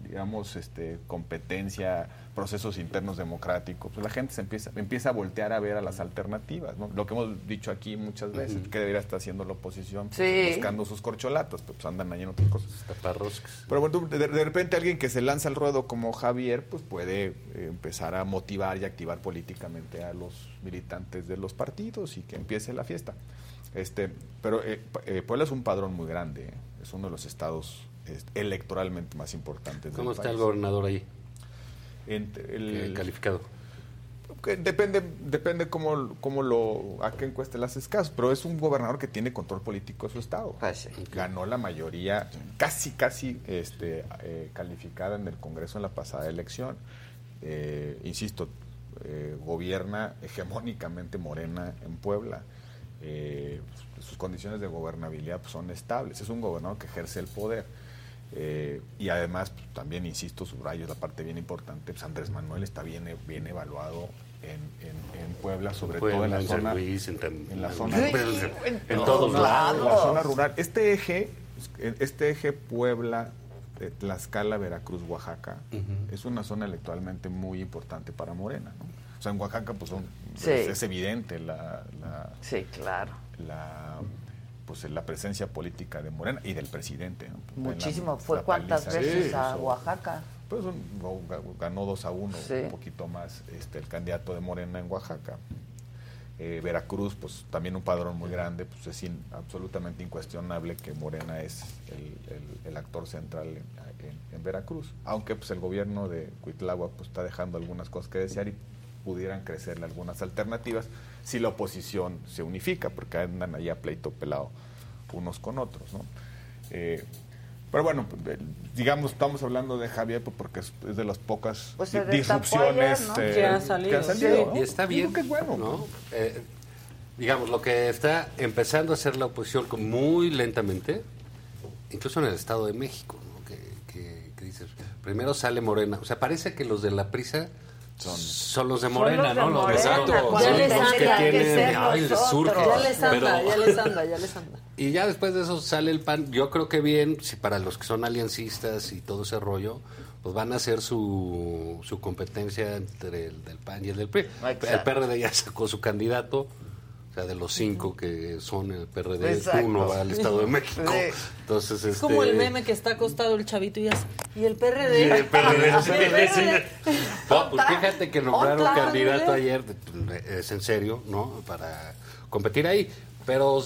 digamos, este, competencia, procesos internos democráticos, pues la gente se empieza, empieza a voltear a ver a las alternativas, ¿no? Lo que hemos dicho aquí muchas veces, que debería estar haciendo la oposición, pues, Sí. buscando sus corcholatas, pues andan ahí en otras cosas. Taparroscas. Pero bueno, de, de repente alguien que se lanza al ruedo como Javier, pues puede eh, empezar a motivar y activar políticamente a los militantes de los partidos y que empiece la fiesta. Este, pero eh, eh, Puebla es un padrón muy grande, ¿eh? es uno de los estados electoralmente más importantes. ¿Cómo está el gobernador ahí? Entre Eh, el- calificado. Que depende depende cómo, cómo lo a qué encueste las escasas, pero es un gobernador que tiene control político de su estado. Ganó la mayoría casi casi este eh, calificada en el Congreso en la pasada elección. Eh, insisto, eh, gobierna hegemónicamente Morena en Puebla. Eh, sus condiciones de gobernabilidad pues, son estables. Es un gobernador que ejerce el poder. Eh, y además, pues, también insisto, subrayo la parte bien importante, pues Andrés Manuel está bien, bien evaluado en, en- en Puebla, sobre Puebla, todo en la en San zona, Luis, en la zona, en- en todos lados. en la zona rural. Este eje, este eje Puebla, eh, Tlaxcala, Veracruz, Oaxaca, es una zona electoralmente muy importante para Morena. ¿no? O sea, en Oaxaca, pues son, Sí. es, es evidente la, la- Sí, claro. la pues la presencia política de Morena y del presidente. la- Muchísimo. ¿Fue la cuántas paliza. veces Sí, a eso. Oaxaca? Pues un- ganó 2 a 1, Sí. un poquito más este, el candidato de Morena en Oaxaca. Eh, Veracruz, pues también un padrón muy grande, pues es in- absolutamente incuestionable que Morena es el, el- el actor central en, en- en Veracruz. Aunque pues el gobierno de Cuitlagua pues está dejando algunas cosas que desear y pudieran crecerle algunas alternativas si la oposición se unifica, porque andan allá pleito pelado unos con otros, ¿no? Eh, pero bueno, digamos, estamos hablando de Javier pues, porque es, es de las pocas Pues disrupciones ayer, ¿no? eh, Que ha salido, que ha salido, sí. ¿no? Y está bien. Digo que es bueno. ¿no? Eh, digamos, lo que está empezando a hacer la oposición muy lentamente, incluso en el Estado de México, ¿no? que, que- que dices, primero sale Morena. O sea, parece que los de la prisa son, los de Son Morena, los de ¿no? Los, Morena, los- cuando son les los que tienen, ay, les surge. Ya les anda, Pero- ya les anda, ya les anda. y ya después de eso sale el PAN. Yo creo que bien, si para los que son aliancistas y todo ese rollo, pues van a hacer su, su competencia entre el del PAN y el del PRI. Exacto. El PRD ya sacó su candidato. De los cinco que son el PRD, Exacto. uno va al Estado de México. Sí. Entonces, Es este, como el meme que está acostado el chavito y ya. Y el PRD. Y el PRD, sí, El sí. PRD. No, pues fíjate que nombraron Otra, candidato ayer, es en serio, ¿no? Para competir ahí. Pero,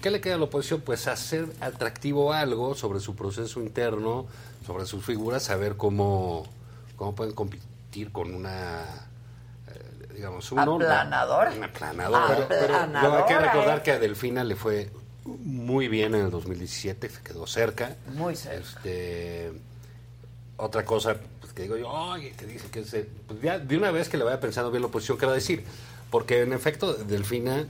¿qué le queda a la oposición? Pues hacer atractivo algo sobre su proceso interno, sobre sus figuras, saber cómo, cómo pueden competir con una, digamos, uno, Aplanadora. Una aplanadora. Aplanadora, no, hay que recordar que a Delfina le fue muy bien en el 2017, se quedó cerca. Muy cerca. Este, otra cosa pues, que digo yo, oye, que dice que se, pues ya de una vez que le vaya pensando bien la oposición, ¿qué va a decir? Porque en efecto, Delfina,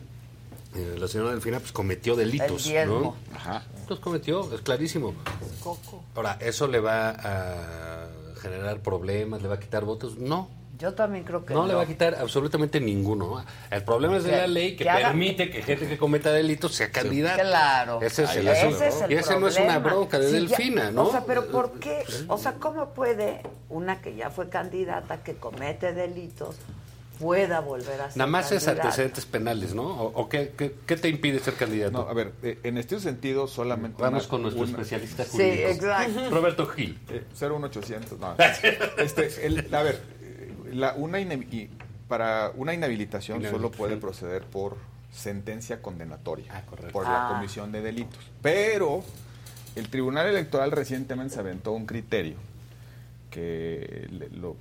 eh, la señora Delfina, pues cometió delitos, El. ¿no? Ajá. Los cometió, es clarísimo. Coco. Ahora, ¿eso le va a generar problemas, le va a quitar votos? No. Yo también creo que No, no. le va a quitar absolutamente ninguno. El problema es de Que- la ley que, que haga- permite que gente que cometa delitos sea candidata. Claro. Ese es el, Ese asunto. es el y ese no es una problema. bronca de Sí, ya- Delfina, ¿no? O sea, pero ¿por qué? O sea, ¿cómo puede una que ya fue candidata, que comete delitos, pueda volver a ser Nada más es antecedentes penales, ¿no? ¿O, o qué, qué- qué te impide ser candidato? No, a ver, eh, en este sentido solamente... Vamos una- con nuestro una- especialista Sí, jurídico. exacto. Roberto Gil. Eh, 01800, no. Este, el- a ver, la, una y para una inhabilitación solo puede proceder por sentencia condenatoria Ah, por la Ah. comisión de delitos. Pero el Tribunal Electoral recientemente se aventó un criterio que le, lo-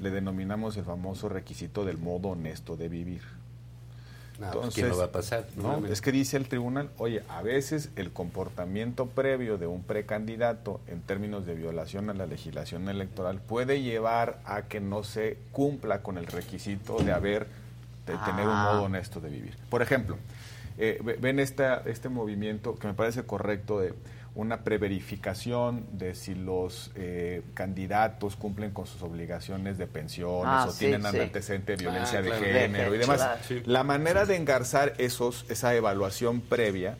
le denominamos el famoso requisito del modo honesto de vivir. No, pues, ¿quién lo va a pasar? No, No, es que dice el tribunal, oye, a veces el comportamiento previo de un precandidato en términos de violación a la legislación electoral puede llevar a que no se cumpla con el requisito de haber, de tener un Ah. modo honesto de vivir. Por ejemplo, eh, ve- ven esta, este movimiento que me parece correcto de una preverificación de si los eh, candidatos cumplen con sus obligaciones de pensiones Ah, o sí, tienen sí. antecedente de violencia Ah, de claro. género y demás. Claro. La manera de engarzar esos, esa evaluación previa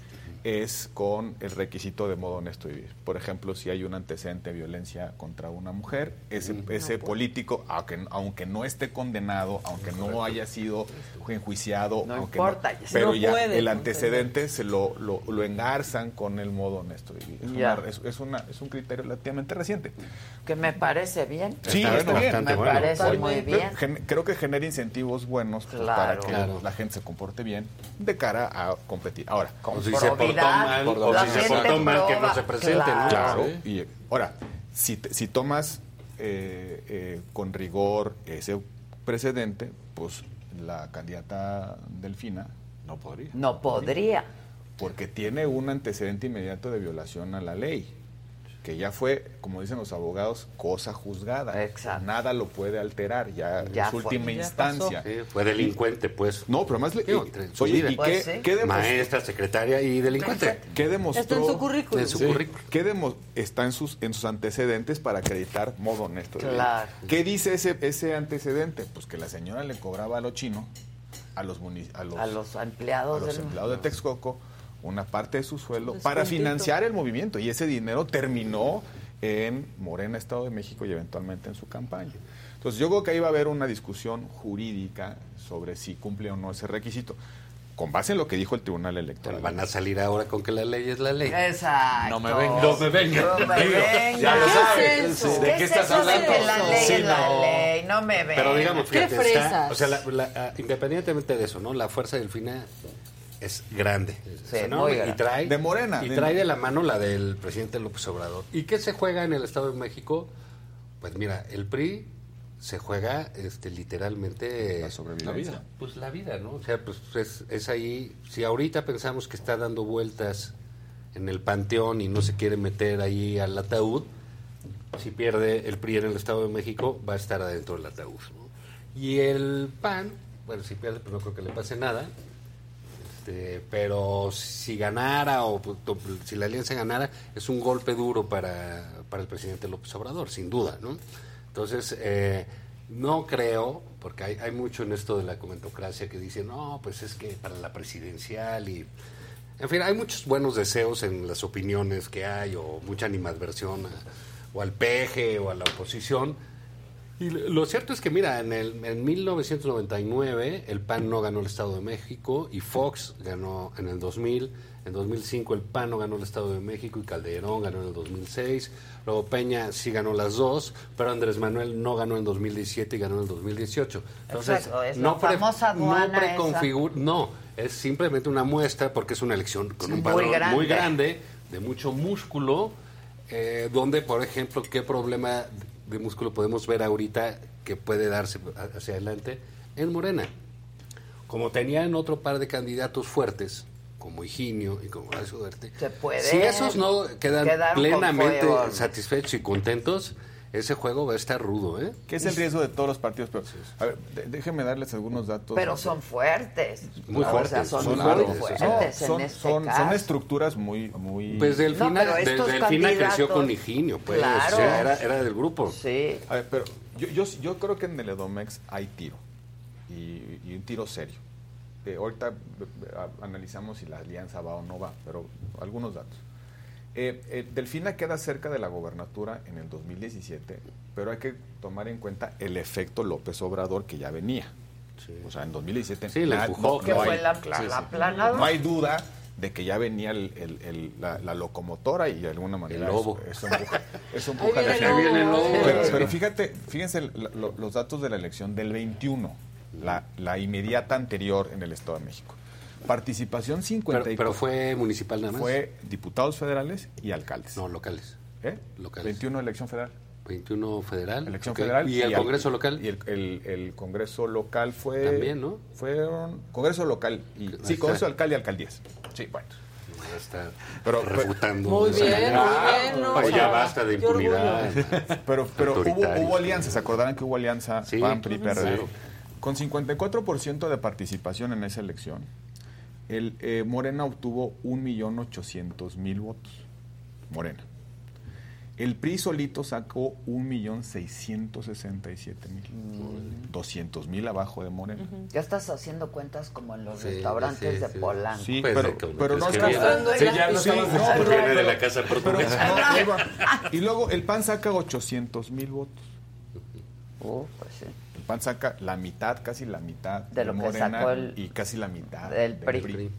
es con el requisito de modo honesto de vivir. Por ejemplo, si hay un antecedente de violencia contra una mujer, ese, ese político, aunque, aunque no esté condenado, aunque no haya sido enjuiciado, No aunque importa, ya se- pero No ya puede, el ¿no? antecedente se lo, lo, lo engarzan con el modo honesto de vivir. Es, una- es, es una- es un criterio relativamente reciente. Que me parece bien. Sí, Está está bien. bastante Me bueno. parece muy bien. gen- creo que genera incentivos buenos pues, Claro. para que Claro. la gente se comporte bien de cara a competir. Ahora, O si se portó mal, por o la si se gente portó mal, que no se presente, ¿no? claro. claro, y ahora, si, te- si tomas eh, eh, con rigor ese precedente, pues la candidata Delfina no podría. No podría. Porque tiene un antecedente inmediato de violación a la ley, que ya fue, como dicen los abogados, cosa juzgada. Exacto. Nada lo puede alterar, ya, Ya es fue. última Ya instancia. Sí, fue delincuente, pues. No, pero más le, Digo, y- oye. ¿y Pues qué, sí. qué demostró? Maestra, secretaria y delincuente. ¿Qué demostró? Está en su currículum. En su Sí. currículum. ¿Qué demo- está en sus, en sus antecedentes para acreditar modo honesto? Claro. ¿Qué dice ese, ese antecedente? Pues que la señora le cobraba a lo chino, a los, a los, A los empleados a los empleados de Texcoco, una parte de su sueldo para financiar el movimiento. Y ese dinero terminó en Morena, Estado de México y eventualmente en su campaña. Entonces yo creo que ahí va a haber una discusión jurídica sobre si cumple o no ese requisito, con base en lo que dijo el Tribunal Electoral. Van a salir ahora con que la ley es la ley. Exacto. No me venga. No me venga. No me Digo, venga. ya lo sabes. es eso? ¿De qué es estás eso de hablando? que la ley Sí, es la no. ley? No me venga. Pero digamos, ¿Qué fíjate, está- fresas? o sea, la- la- ah, independientemente de eso, ¿no? La fuerza del FINA es grande. es Sí, enorme, muy grande. Y trae, De Morena, Y de- trae de la mano la del presidente López Obrador. ¿Y qué se juega en el Estado de México? Pues mira, el PRI se juega este, literalmente La sobrevivencia. Pues la vida, ¿no? O sea, pues es, es ahí. Si ahorita pensamos que está dando vueltas en el panteón y no se quiere meter ahí al ataúd, si pierde el PRI en el Estado de México, va a estar adentro del ataúd. ¿no? Y el PAN, bueno, si pierde, pues no creo que le pase nada. Este, pero si ganara o si la alianza ganara, es un golpe duro para, para el presidente López Obrador, sin duda, ¿no? Entonces, eh, no creo, porque hay, hay mucho en esto de la comentocracia que dice, no, pues es que para la presidencial y... En fin, hay muchos buenos deseos en las opiniones que hay, o mucha animadversión a- o al peje o a la oposición, y lo cierto es que, mira, en, el, en 1999 el PAN no ganó el Estado de México y Fox ganó en el 2000. En 2005 el PAN no ganó el Estado de México y Calderón ganó en el 2006. Luego Peña sí ganó las dos, pero Andrés Manuel no ganó en 2017 y ganó en el 2018. Entonces, Exacto, es no, aduana no preconfigu- esa. no, es simplemente una muestra porque es una elección con un muy padrón grande. muy grande, de mucho músculo, eh, donde, por ejemplo, qué problema de músculo podemos ver ahorita que puede darse hacia adelante en Morena. Como tenían otro par de candidatos fuertes, como Higinio y como puede si esos no quedan plenamente satisfechos y contentos, ese juego va a estar rudo, ¿eh? ¿Qué es el riesgo de todos los partidos? Pero, a ver, déjenme darles algunos datos. Pero son fuertes. Muy O sea, fuertes, son son muy fuertes No, en son, este son, caso. son estructuras muy... muy... Pues del No, final, estos del final creció con Higinio, pues. Claro. o sea, era, era del grupo. Sí. A ver, pero yo, yo, yo creo que en el Edomex hay tiro. Y, y un tiro serio. Eh, ahorita eh, analizamos si la alianza va o no va, pero algunos datos. Eh, eh, Delfina queda cerca de la gobernatura en el 2017, pero hay que tomar en cuenta el efecto López Obrador que ya venía. O sea, en 2017 Sí, la na- empujó, Que fue hay- la, aplanadora. No hay duda de que ya venía el- el- el- la, la locomotora y de alguna manera El lobo. Viene el lobo. Pero, pero fíjate, fíjense la- lo- los datos de la elección del 21, la, la inmediata anterior en el Estado de México. Participación 50 Pero, pero fue municipal nada más. fue diputados federales y alcaldes. No, locales. ¿Eh? locales. 21 elección federal. 21 federal. Elección federal. ¿Y el al- Congreso local? Y el, el- el Congreso local fue... También, ¿no? Fueron... Congreso local. Y, sí, está. Congreso alcalde y alcaldías. Sí, bueno. Ya está Pero- refutando. Muy bien, muy bien, no, ya basta de impunidad. Pero, pero hubo, hubo alianzas, ¿se acordarán que hubo alianza Sí, PAN, PRI, PRD? claro. Con 54% de participación en esa elección, el eh, Morena obtuvo 1.800.000 votos. Morena. El PRI solito sacó 1.667.000. 200.000 abajo de Morena. Ya estás haciendo cuentas como en los Sí, restaurantes sí, de sí. Polanco. Sí, Pues, pero, de que- pero no es es que que- viene- Sí, ya lo sí, estamos no, pero- Viene de la pero- casa pero- portuguesa. no. Y luego el PAN saca 800 mil votos. Oh, pues sí. PAN saca la mitad, casi la mitad De lo que Morena sacó el- y casi la mitad del PRI.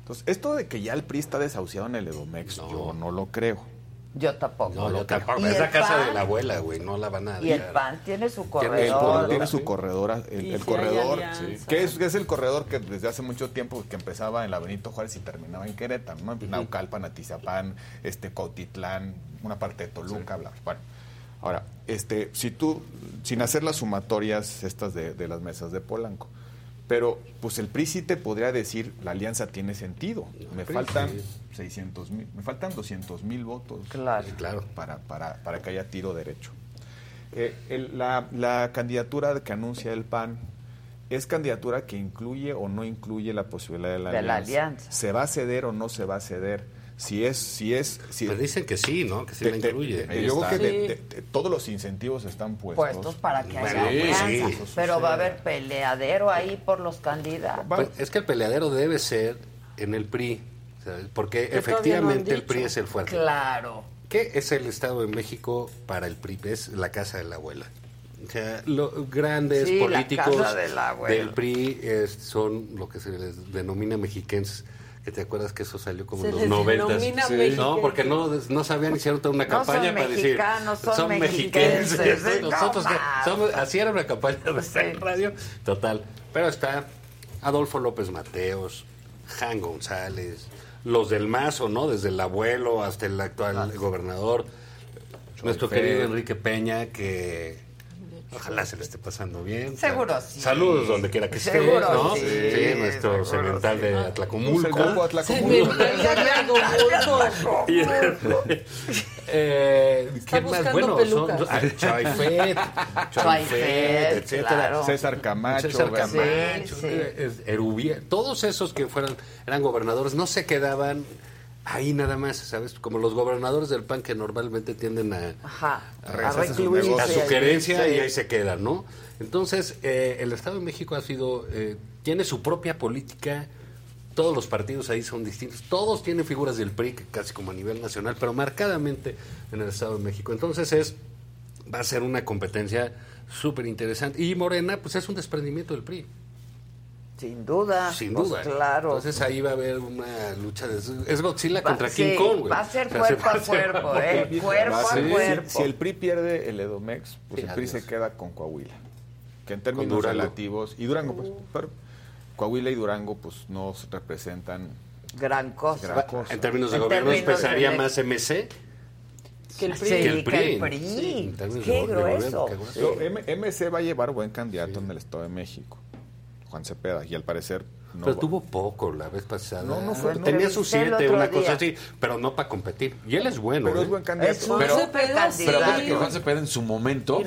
Entonces, esto de que ya el PRI está desahuciado en el Edomex, yo no lo creo. Yo tampoco. No, lo yo creo. tampoco. Y Es la casa PAN- de la abuela, güey. No la van a Y el. PAN tiene su El corredor. PAN tiene su corredor, el, Y el si corredor, alianza. que es, que es el corredor que desde hace mucho tiempo que empezaba en la Benito Juárez y terminaba en Querétaro, ¿no? Naucalpan, Atizapán, este Cotitlán, una parte de Toluca, bla, bla. Bueno, Ahora, este, si tú, sin hacer las sumatorias estas de, de las mesas de Polanco, pero pues el PRI sí te podría decir, la alianza tiene sentido. Me PRI, faltan sí. 600 mil, me faltan 200 mil votos Claro. claro. Para, para, para que haya tiro derecho. Eh, el- la, la candidatura que anuncia el PAN es candidatura que incluye o no incluye la posibilidad de la, De la alianza. ¿Se va a ceder o no se va a ceder? Si es, si es, si Pues dicen que sí, ¿no? Que sí Te- la incluye. te- yo creo que de- de- de- todos los incentivos están puestos. Puestos para que haya Sí, alianza. sí, Pero va a haber peleadero ahí por los candidatos. Pues es que el peleadero debe ser en el PRI, ¿sabes? porque Que no efectivamente el. PRI es el fuerte. Claro. ¿Qué es el Estado de México para el PRI? Es la casa de la abuela. O sea, los grandes la políticos casa de la abuela. del PRI es- son lo que se les denomina mexiquenses. Que te acuerdas que eso salió como en los noventas. Sí. No, porque no, no sabían, hicieron toda una No campaña son para decir. mexicanos, son mexiquenses, mexiquenses. no Nosotros que más. somos- así era una campaña de radio. Total. Pero está Adolfo López Mateos, Jan González, los del Mazo, ¿no? Desde el abuelo hasta el actual gobernador. Nuestro querido Enrique Peña, que ojalá se le esté pasando bien. Seguro sí. Saludos donde quiera que esté, Seguro ¿no? sí, nuestro cemental sí. de Un Atlacomulco. a Atlacomulco. Y, eh, ¿Quién más? Bueno, son, pelucas. ah, Choifet, Choifet, etcétera. claro. César Camacho. César. Camacho, Sí, sí. es- Erubiel, todos esos que fueran eran gobernadores no se quedaban ahí nada más, ¿sabes? Como los gobernadores del PAN que normalmente tienden a, Ajá. a, recluirse su querencia y ahí se quedan, ¿no? Entonces, eh, el Estado de México ha sido, eh, tiene su propia política, todos los partidos ahí son distintos, todos tienen figuras del PRI, casi como a nivel nacional, pero marcadamente en el Estado de México. Entonces es, va a ser una competencia súper interesante. Y Morena, pues es un desprendimiento del PRI. Sin duda. Sin pues, duda. claro. Entonces ahí va a haber una lucha de... Es Godzilla Va- contra sí, King Kong, güey. va a ser O sea, cuerpo a cuerpo, ¿eh? Cuerpo a cuerpo. Si, si el PRI pierde el Edomex, pues Sí, el PRI adiós. se queda con Coahuila. Que en términos Durango. relativos. Y Durango, pues. Pero Coahuila y Durango, pues no se representan Gran cosa. gran cosa. En términos de En gobierno, términos pesaría de- más MC Que el PRI. Sí, que el PRI. que el PRI. Sí, en términos Qué grueso. gobierno, qué grueso. MC va a llevar buen candidato en el Estado de México, Juan Cepeda, y al parecer no pero va- tuvo poco la vez pasada. No, no fue- Tenía su entrevisté el siete, una día. cosa así, pero no para competir. Y él es bueno. Pero ¿eh? es buen candidato. Es Pero- Pero que. Juan Cepeda en su momento,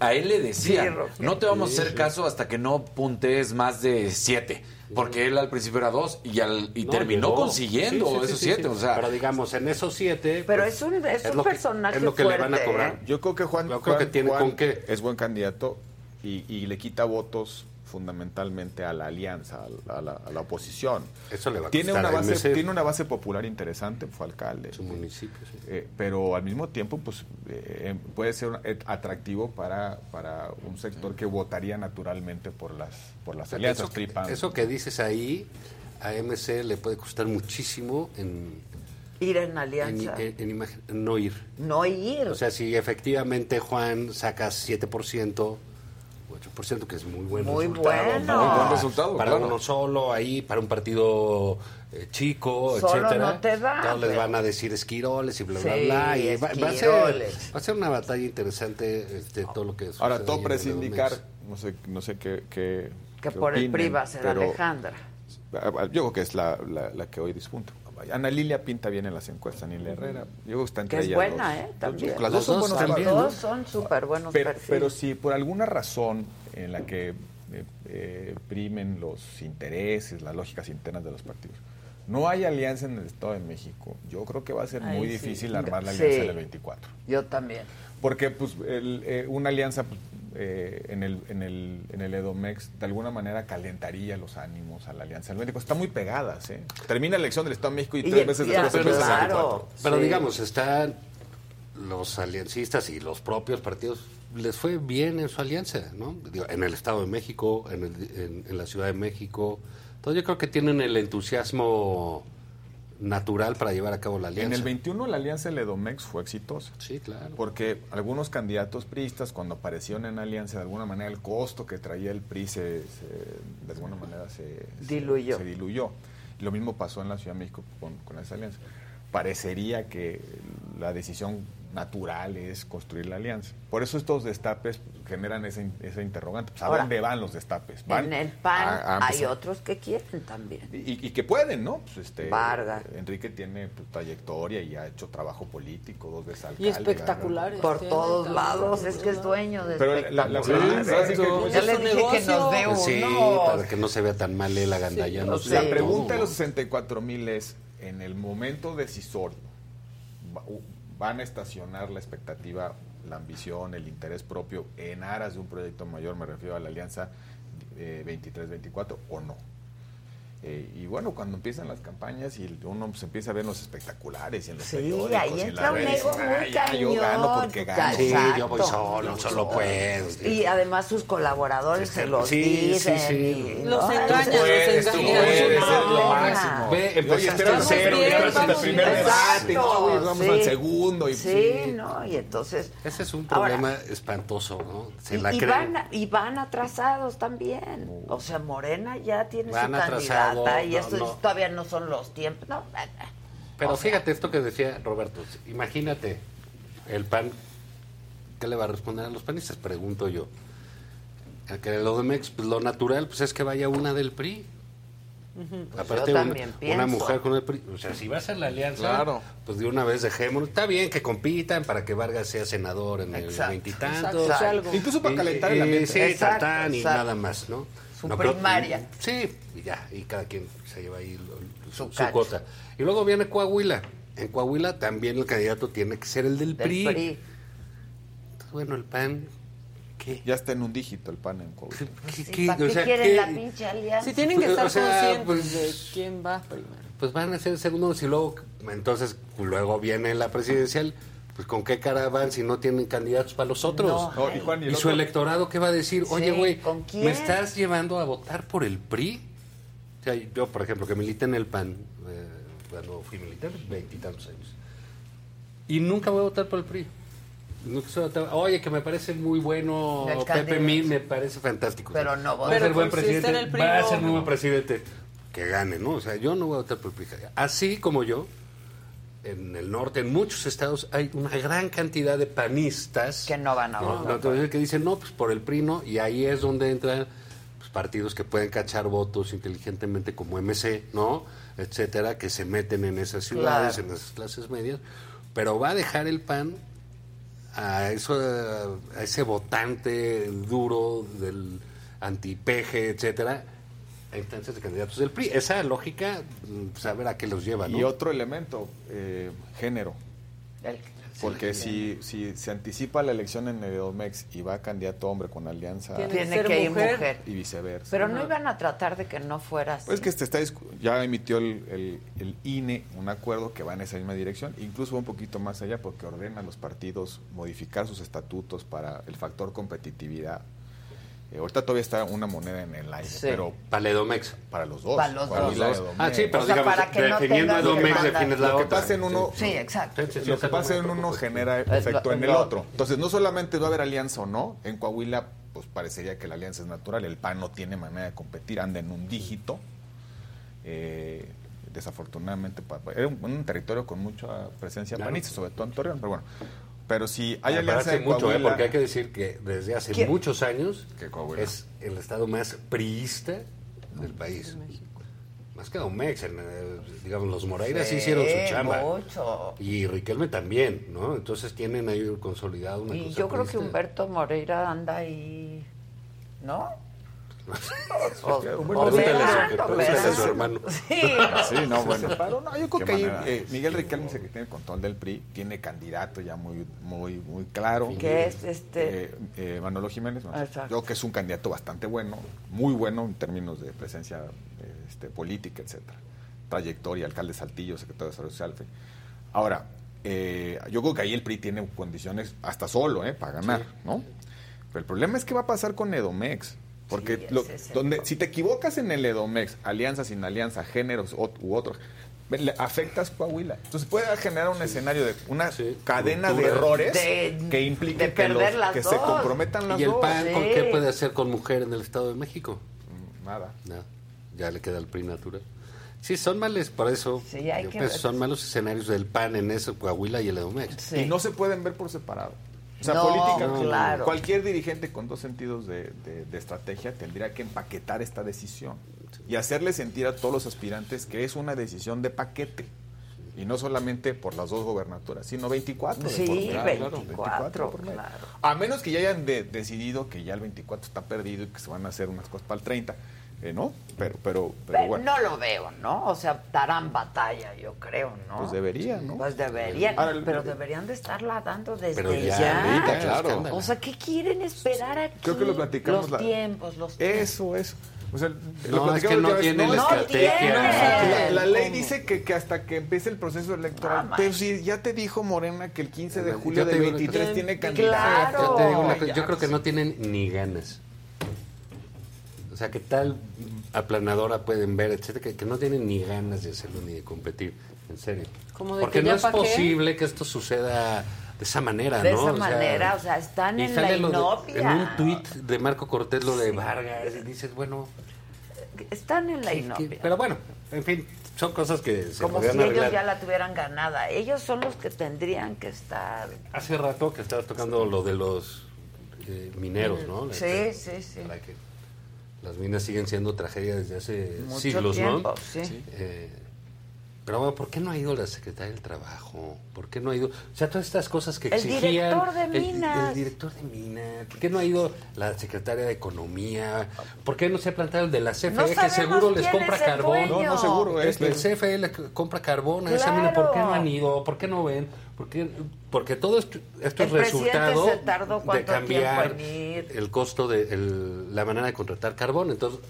a él le decía, Sí, no te vamos a hacer caso hasta que no puntees más de siete. Porque él al principio era dos y, al, y No, terminó llegó. consiguiendo Sí, sí, sí, esos sí, siete. sí. O sea, pero digamos, en esos siete. Pero pues, es un, es un lo que- personaje es lo que le van a fuerte, cobrar. ¿eh? Yo creo que Juan, Yo creo Juan- que tiene Juan con qué. es buen candidato y, y le quita votos fundamentalmente a la alianza, a la, a la oposición. Eso le va a tiene costar una base MC. tiene una base popular interesante, fue alcalde. Su municipio, sí. Eh, pero al mismo tiempo pues eh, puede ser eh, atractivo para, para un sector que votaría naturalmente por las por las alianzas eso, que dices ahí, a MC le puede costar muchísimo en, Ir en alianza. en- no ir. no ir. O sea, si efectivamente Juan saca 7%, 8%, que es muy buen Muy resultado. bueno. para- Muy buen resultado, Para claro. uno solo, ahí, para un partido eh, chico, Solo etcétera. no te da, Todos les pero- van a decir esquiroles y bla, bla, Sí, bla. Y va, va a ser, esquiroles. va a ser una batalla interesante este, todo lo que Ahora sucede todo el indicar, no sé no sé qué, qué- que por el opinen, PRI va a ser pero- Alejandra. Yo creo que es la, la, la que hoy dispunta. Ana Lilia pinta bien en las encuestas, Lilia Herrera. Yo creo que está entre Que es ellas buena, dos. ¿eh? También. Las dos son Los dos buenos también. Todos son súper buenos Pero, perfiles. pero si por alguna razón en la que eh, eh, primen los intereses, las lógicas internas de los partidos, no hay alianza en el Estado de México, yo creo que va a ser Ahí muy sí. difícil armar la Sí. alianza del 24. Yo también. Porque pues el, eh, una alianza pues, eh, en, el, en, el, en el Edomex de alguna manera calentaría los ánimos a la alianza del 24. Están muy pegadas, ¿eh? Termina la elección del Estado de México y, Y- tres veces y- después pero empieza el claro. 24. Pero Sí. digamos, están los aliancistas y los propios partidos, les fue bien en su alianza, ¿no? Digo, en el Estado de México, en, el- en- en la Ciudad de México. Entonces yo creo que tienen el entusiasmo natural para llevar a cabo la alianza. En el 21 la alianza del Edomex fue exitosa. Sí, claro. Porque algunos candidatos priistas, cuando aparecieron en alianza, de alguna manera el costo que traía el PRI se, se- de alguna manera se Diluyó. Se, diluyó. Lo mismo pasó en la Ciudad de México con, con esa alianza. Parecería que la decisión natural es construir la alianza. Por eso estos destapes generan esa, esa interrogante. Pues, ¿A Ahora, dónde van los destapes? Van En el PAN a- a hay otros que quieren también. y, y que pueden, ¿no? Pues este, Vargas. Enrique tiene pues, trayectoria y ha hecho trabajo político, dos veces alcalde. Y espectaculares. Por tienen todos lados, es que es dueño de Pero la- la- sí, exacto. Ya les dije que nos dé Pues sí, para que no se vea tan mal él agandallando. La pregunta de los 64 mil es, en el momento decisorio, ¿van a estacionar la expectativa, la ambición, el interés propio en aras de un proyecto mayor, me refiero a la alianza eh, 23-24 o no? Eh, y bueno, cuando empiezan las campañas y uno pues, empieza a ver los espectaculares y en los Sí, periódicos ahí y en entra las un redes, ego muy "Ay, ya, yo cañón, gano porque gano. Sí, yo voy solo, solo puedo. Y además sus colaboradores se los dicen. sí. y- Los ¿no? engañan, Tú los puedes, tú engañan. puedes, es lo máximo. Ve, Oye, empezaste a cero, estás en el primer debate, vamos sí. al segundo. Y, Sí, ¿no? Y entonces... Ese es un Ahora, problema espantoso, ¿no? Se y, la y creen. van, y van atrasados también. O sea, Morena ya tiene Van su y no, todavía no son los tiempos. No, Pero O sea- fíjate esto que decía Roberto. Imagínate, el PAN, ¿qué le va a responder a los panistas? Pregunto yo. El que lo de Mex, pues lo natural pues es que vaya una del PRI. Aparte, yo una, también una pienso. mujer con el PRI. O sea, si va a ser la alianza, Claro. pues de una vez dejémonos. Está bien que compitan para que Vargas sea senador en el Exacto, veintitantos. exacto, algo. Incluso para Y- calentar el y- ambiente. Sí, Exacto, tatán y nada más, ¿no? Su No, pero- primaria. sí, y ya, y cada quien se lleva ahí lo- Su su, cuota. Y luego viene Coahuila. En Coahuila también el candidato tiene que ser el del, del PRI. PRI. Entonces, bueno, el PAN, ¿qué? Ya está en un dígito el pan en Coahuila. ¿Qué- qué- ¿Para o qué sea, quieren qué- la pinche alianza? Sí, tienen que O estar sea, conscientes pues- de quién va primero. Pues van a ser segundos y luego, entonces, luego viene la presidencial. Pues con qué cara van si no tienen candidatos para los otros. No. No, y Juan, y el ¿Y su electorado qué va a decir? Oye, güey. ¿me estás llevando a votar por el PRI? O sea, yo, por ejemplo, que milité en el PAN, eh, cuando fui militar, veintitantos años. Y nunca voy a votar por el PRI. Nunca se va a votar- Oye, que me parece muy bueno El Pepe. Mil, me parece fantástico. Pero no va a ser buen está presidente, va a ser nuevo presidente. Que gane, ¿no? O sea, yo no voy a votar por el PRI. Así como yo, en el norte, en muchos estados, hay una gran cantidad de panistas Que no van a ¿no? votar. Que dicen, no, pues por el PRI no, y ahí es donde entran pues, partidos que pueden cachar votos inteligentemente como MC, ¿no? Etcétera, que se meten en esas ciudades, Claro. en esas clases medias, pero va a dejar el PAN a, eso, a ese votante duro del antipeje, etcétera, a instancias de candidatos del PRI. Esa lógica, mm, saber a qué los lleva, ¿no? Y otro elemento, eh, género. El- Porque si, si se anticipa la elección en Edomex y va candidato hombre con alianza Tiene que ir mujer. mujer. y viceversa. Pero no iban a tratar de que no fuera así. Pues que este está ya emitió el, el- el INE un acuerdo que va en esa misma dirección, incluso va un poquito más allá porque ordena a los partidos modificar sus estatutos para el factor competitividad. Eh, ahorita todavía está una moneda en el aire, Sí. pero Para el Edomex. para los dos. Para los Coahuila, dos. Edomex. Ah, sí, pero O sea, digamos, para que no definiendo tengas que Edomex defines la Lo que otra. pasa en uno- Sí, exacto. Sí, sí, lo que pasa no en uno genera lo- efecto en el lo otro. Entonces, no solamente va a haber alianza o no, en Coahuila, pues parecería que la alianza es natural. El PAN no tiene manera de competir, anda en un dígito. Eh, desafortunadamente, era un, un territorio con mucha presencia Claro. panista, sobre todo en Torreón. Pero bueno, pero si hay alianza en mucho, ¿eh? Coahuila, porque hay que decir que desde hace ¿Quién? muchos años Que es el estado más priista del país. Más que Omex, en, eh, digamos, los Moreiras sí, hicieron su chamba. mucho. Y Riquelme también, ¿no? Entonces tienen ahí consolidado una Y cosa yo creo que. Humberto Moreira anda ahí, ¿no? O- Humberto o Pregúntale a su- hermano. Sí. Sí, no, bueno. No, yo creo Qué que ahí, manera. eh, Miguel Riquelme, que tiene el control del PRI, tiene candidato ya muy muy muy claro. Que es este- Eh, eh, Manolo Jiménez. ¿no? Exacto. Creo que es un candidato bastante bueno, muy bueno en términos de presencia eh, este, política, etcétera. Trayectoria, alcalde de Saltillo, secretario de Desarrollo Social. Ahora, eh, yo creo que ahí el PRI tiene condiciones hasta solo, ¿eh? Para ganar, ¿no? Pero el problema es qué va a pasar con Edomex. Porque Sí, lo- donde, si te equivocas en el Edomex, alianza sin alianza, géneros ot- u otros, afectas Coahuila. Entonces puede generar un escenario de una cadena de errores De- que implique de que, los- se dos. comprometan las ¿Y el dos. PAN con qué puede hacer con mujer en el Estado de México? Mm, Nada. Nada. Ya le queda el PRI natural. Sí, son males, por eso. Sí, hay yo que pienso, ver. son malos escenarios del PAN en eso, Coahuila y el Edomex. Y no se pueden ver por separado. O sea, No, política, claro. cualquier dirigente con dos sentidos de, de- de estrategia tendría que empaquetar esta decisión y hacerle sentir a todos los aspirantes que es una decisión de paquete. Y no solamente por las dos gobernaturas, sino 24. de Sí, por medio, 24, por medio. claro. A menos que ya hayan de- decidido que ya el 24 está perdido y que se van a hacer unas cosas para el 30. Eh, ¿No? Pero, pero, pero Pero bueno. No lo veo, ¿no? O sea, darán batalla, yo creo, ¿no? Pues debería, ¿no? Pues deberían, Ahora, el- pero deberían de estarla dando desde Pero ya, ya. ahorita, claro. O sea, ¿qué quieren esperar aquí? Creo que lo platicamos Los la- tiempos, los Eso, eso. O sea, No, lo es platicamos que no la última vez. tiene la no, estrategia. La, la ley ¿Cómo? dice que, que hasta que empiece el proceso electoral. Ah, pero si ya te dijo Morena que el 15 de julio una 23 cosa. tiene Claro. candidato. Yo te digo una cosa, Ya, yo creo que no tienen ni ganas. O sea, que tal aplanadora pueden ver, etcétera, que, que no tienen ni ganas de hacerlo ni de competir, en serio. Como de Porque que no es qué. posible que esto suceda de esa manera, De ¿no? esa O sea, manera, o sea, están en la de- inopia. en un tuit de Marco Cortés lo de Vargas, y dices, bueno, Están en la que- inopia. pero bueno, en fin, son cosas que se Como si ellos ya la tuvieran ganada. Ellos son los que tendrían que estar. Hace rato que estabas tocando lo de los eh, mineros, ¿no? Sí, Este, sí, sí. para que las minas siguen siendo tragedia desde hace Mucho siglos, tiempo, ¿no? sí. Eh, pero bueno, ¿por qué no ha ido la secretaria del Trabajo? ¿Por qué no ha ido? O sea, todas estas cosas que El exigían. director de el- El, minas. director de minas. ¿Por qué no ha ido la secretaria de Economía? ¿Por qué no se ha plantado el de la CFE, No que seguro les compra el carbón? No, no, seguro, El, este. el CFE le compra carbón a esa mina. ¿Por qué no han ido? ¿Por qué no ven? ¿Por qué? Porque todo esto, esto El es presidente resultado se tardó de cambiar el costo de el- la manera de contratar carbón. Entonces,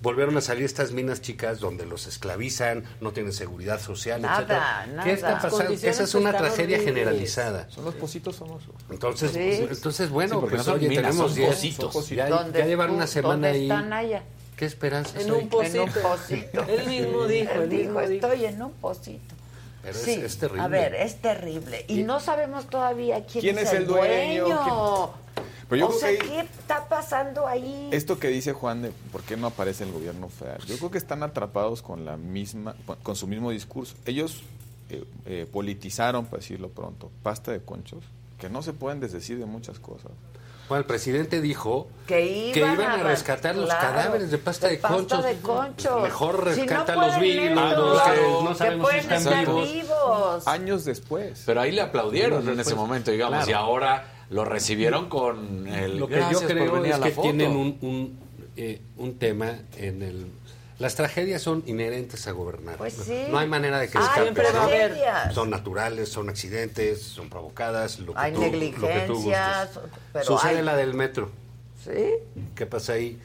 volvieron a salir estas minas chicas donde los esclavizan, no tienen seguridad social, Nada, etcétera. nada. ¿Qué está pasando? Esa es una tragedia horribles. generalizada. Son los pocitos famosos. Entonces, Sí. pues, entonces bueno, Sí, porque pues no son oye, minas, tenemos son 10 pocitos. Son Ya, ¿Dónde ya llevan una semana ¿Dónde ahí. están allá? ¿Qué esperanzas En un pocito. En un pocito. Él mismo dijo, Él él dijo, mismo dijo. estoy en un pocito. Pero sí, es terrible. a ver, es terrible. Y, no sabemos todavía quién, ¿Quién es el dueño? Pero yo o creo sea, que- ¿qué está pasando ahí? Esto que dice Juan de por qué no aparece el gobierno federal, yo creo que están atrapados con la misma, con su mismo discurso. Ellos eh, eh, politizaron, para decirlo pronto, pasta de conchos, que no se pueden desdecir de muchas cosas. Bueno, el presidente dijo Que iban a a rescatar los claro, cadáveres de pasta de, de pasta conchos. de conchos. Mejor Si no rescata los pueden vivos, los que no que si están estar vivos. vivos. Años después. Pero ahí le aplaudieron Años en ese momento, digamos, Claro. y ahora lo recibieron con el Lo que yo creo es que foto. tienen un, un, eh, un tema en el... Las tragedias son inherentes a gobernar. Pues sí. No hay manera de que ¿no? Son naturales, son accidentes, son provocadas, lo que Hay tú, lo que tú negligencias, gustes. pero Sucede hay- la del metro. ¿Sí? ¿Qué pasa ahí?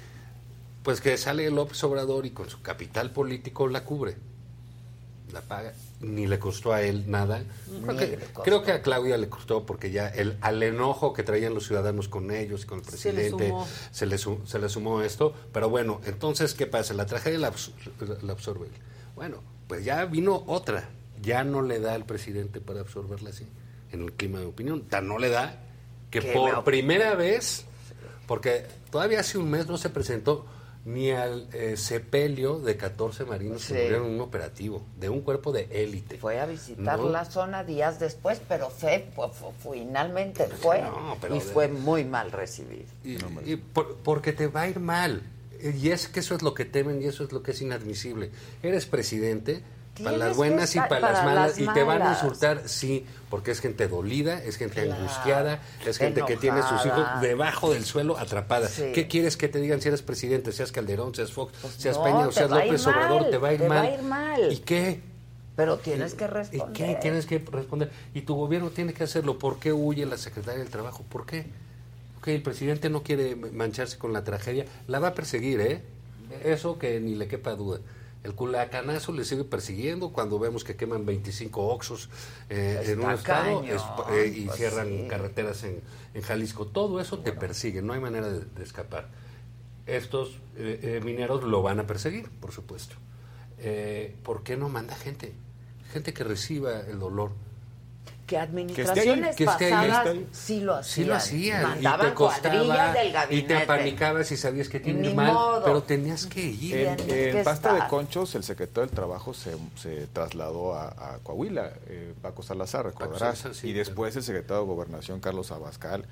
Pues que sale López Obrador y con su capital político la cubre. La paga. Ni le costó a él nada. Creo que, creo a Claudia le costó porque ya el, al enojo que traían los ciudadanos con ellos y con el Se le presidente sumó. se le, su- se le sumó esto. Pero bueno, entonces, ¿qué pasa? La tragedia la, la absorbe él. Bueno, pues ya vino otra. Ya no le da al presidente para absorberla así, en el clima de opinión. Tan no le da que por me- primera vez, porque todavía hace un mes no se presentó ni al eh, sepelio de 14 marinos Sí. que murieron en un operativo, de un cuerpo de élite. Fue a visitar No. la zona días después, pero fue, fue- fue- finalmente fue No, pero y de- fue muy mal recibido. Y, y por- porque te va a ir mal. Y es que eso es lo que temen y eso es lo que es inadmisible. Eres presidente para las buenas y para las malas las y te van a insultar, sí, porque es gente dolida, es gente Claro, angustiada, es gente que tiene sus hijos debajo del suelo atrapada. Sí. ¿Qué quieres que te digan si eres presidente, seas Calderón, seas Fox, seas no, Peña o seas va López Obrador? mal, Te va a ir te va mal. a ir mal. ¿Y qué? Pero tienes que ¿Y responder. qué tienes que responder? Y tu gobierno tiene que hacerlo. ¿Por qué huye la secretaria del Trabajo? ¿Por qué? Ok, el presidente no quiere mancharse con la tragedia. La va a perseguir, ¿eh? Eso que ni le quepa duda. El culacanazo le sigue persiguiendo cuando vemos que queman 25 oxos eh, en un estado es- eh, y pues cierran sí. carreteras en, en Jalisco. Todo eso te persigue, no hay manera de, de escapar. Estos eh, eh, mineros lo van a perseguir, por supuesto. ¿Por qué no manda gente? Gente que reciba el dolor. Que administraciones que sí lo hacían. Sí lo hacían. Mandaban y te costaba, cuadrillas del y gabinete. te apanicabas y sabías que tienes mal, modo. pero tenías que ir. En, en que Pasta estar. de Conchos, el secretario del Trabajo se, se trasladó a, a Coahuila, eh, Paco Salazar, recordarás. Salazar, sí, y después el secretario de Gobernación, Carlos Abascal,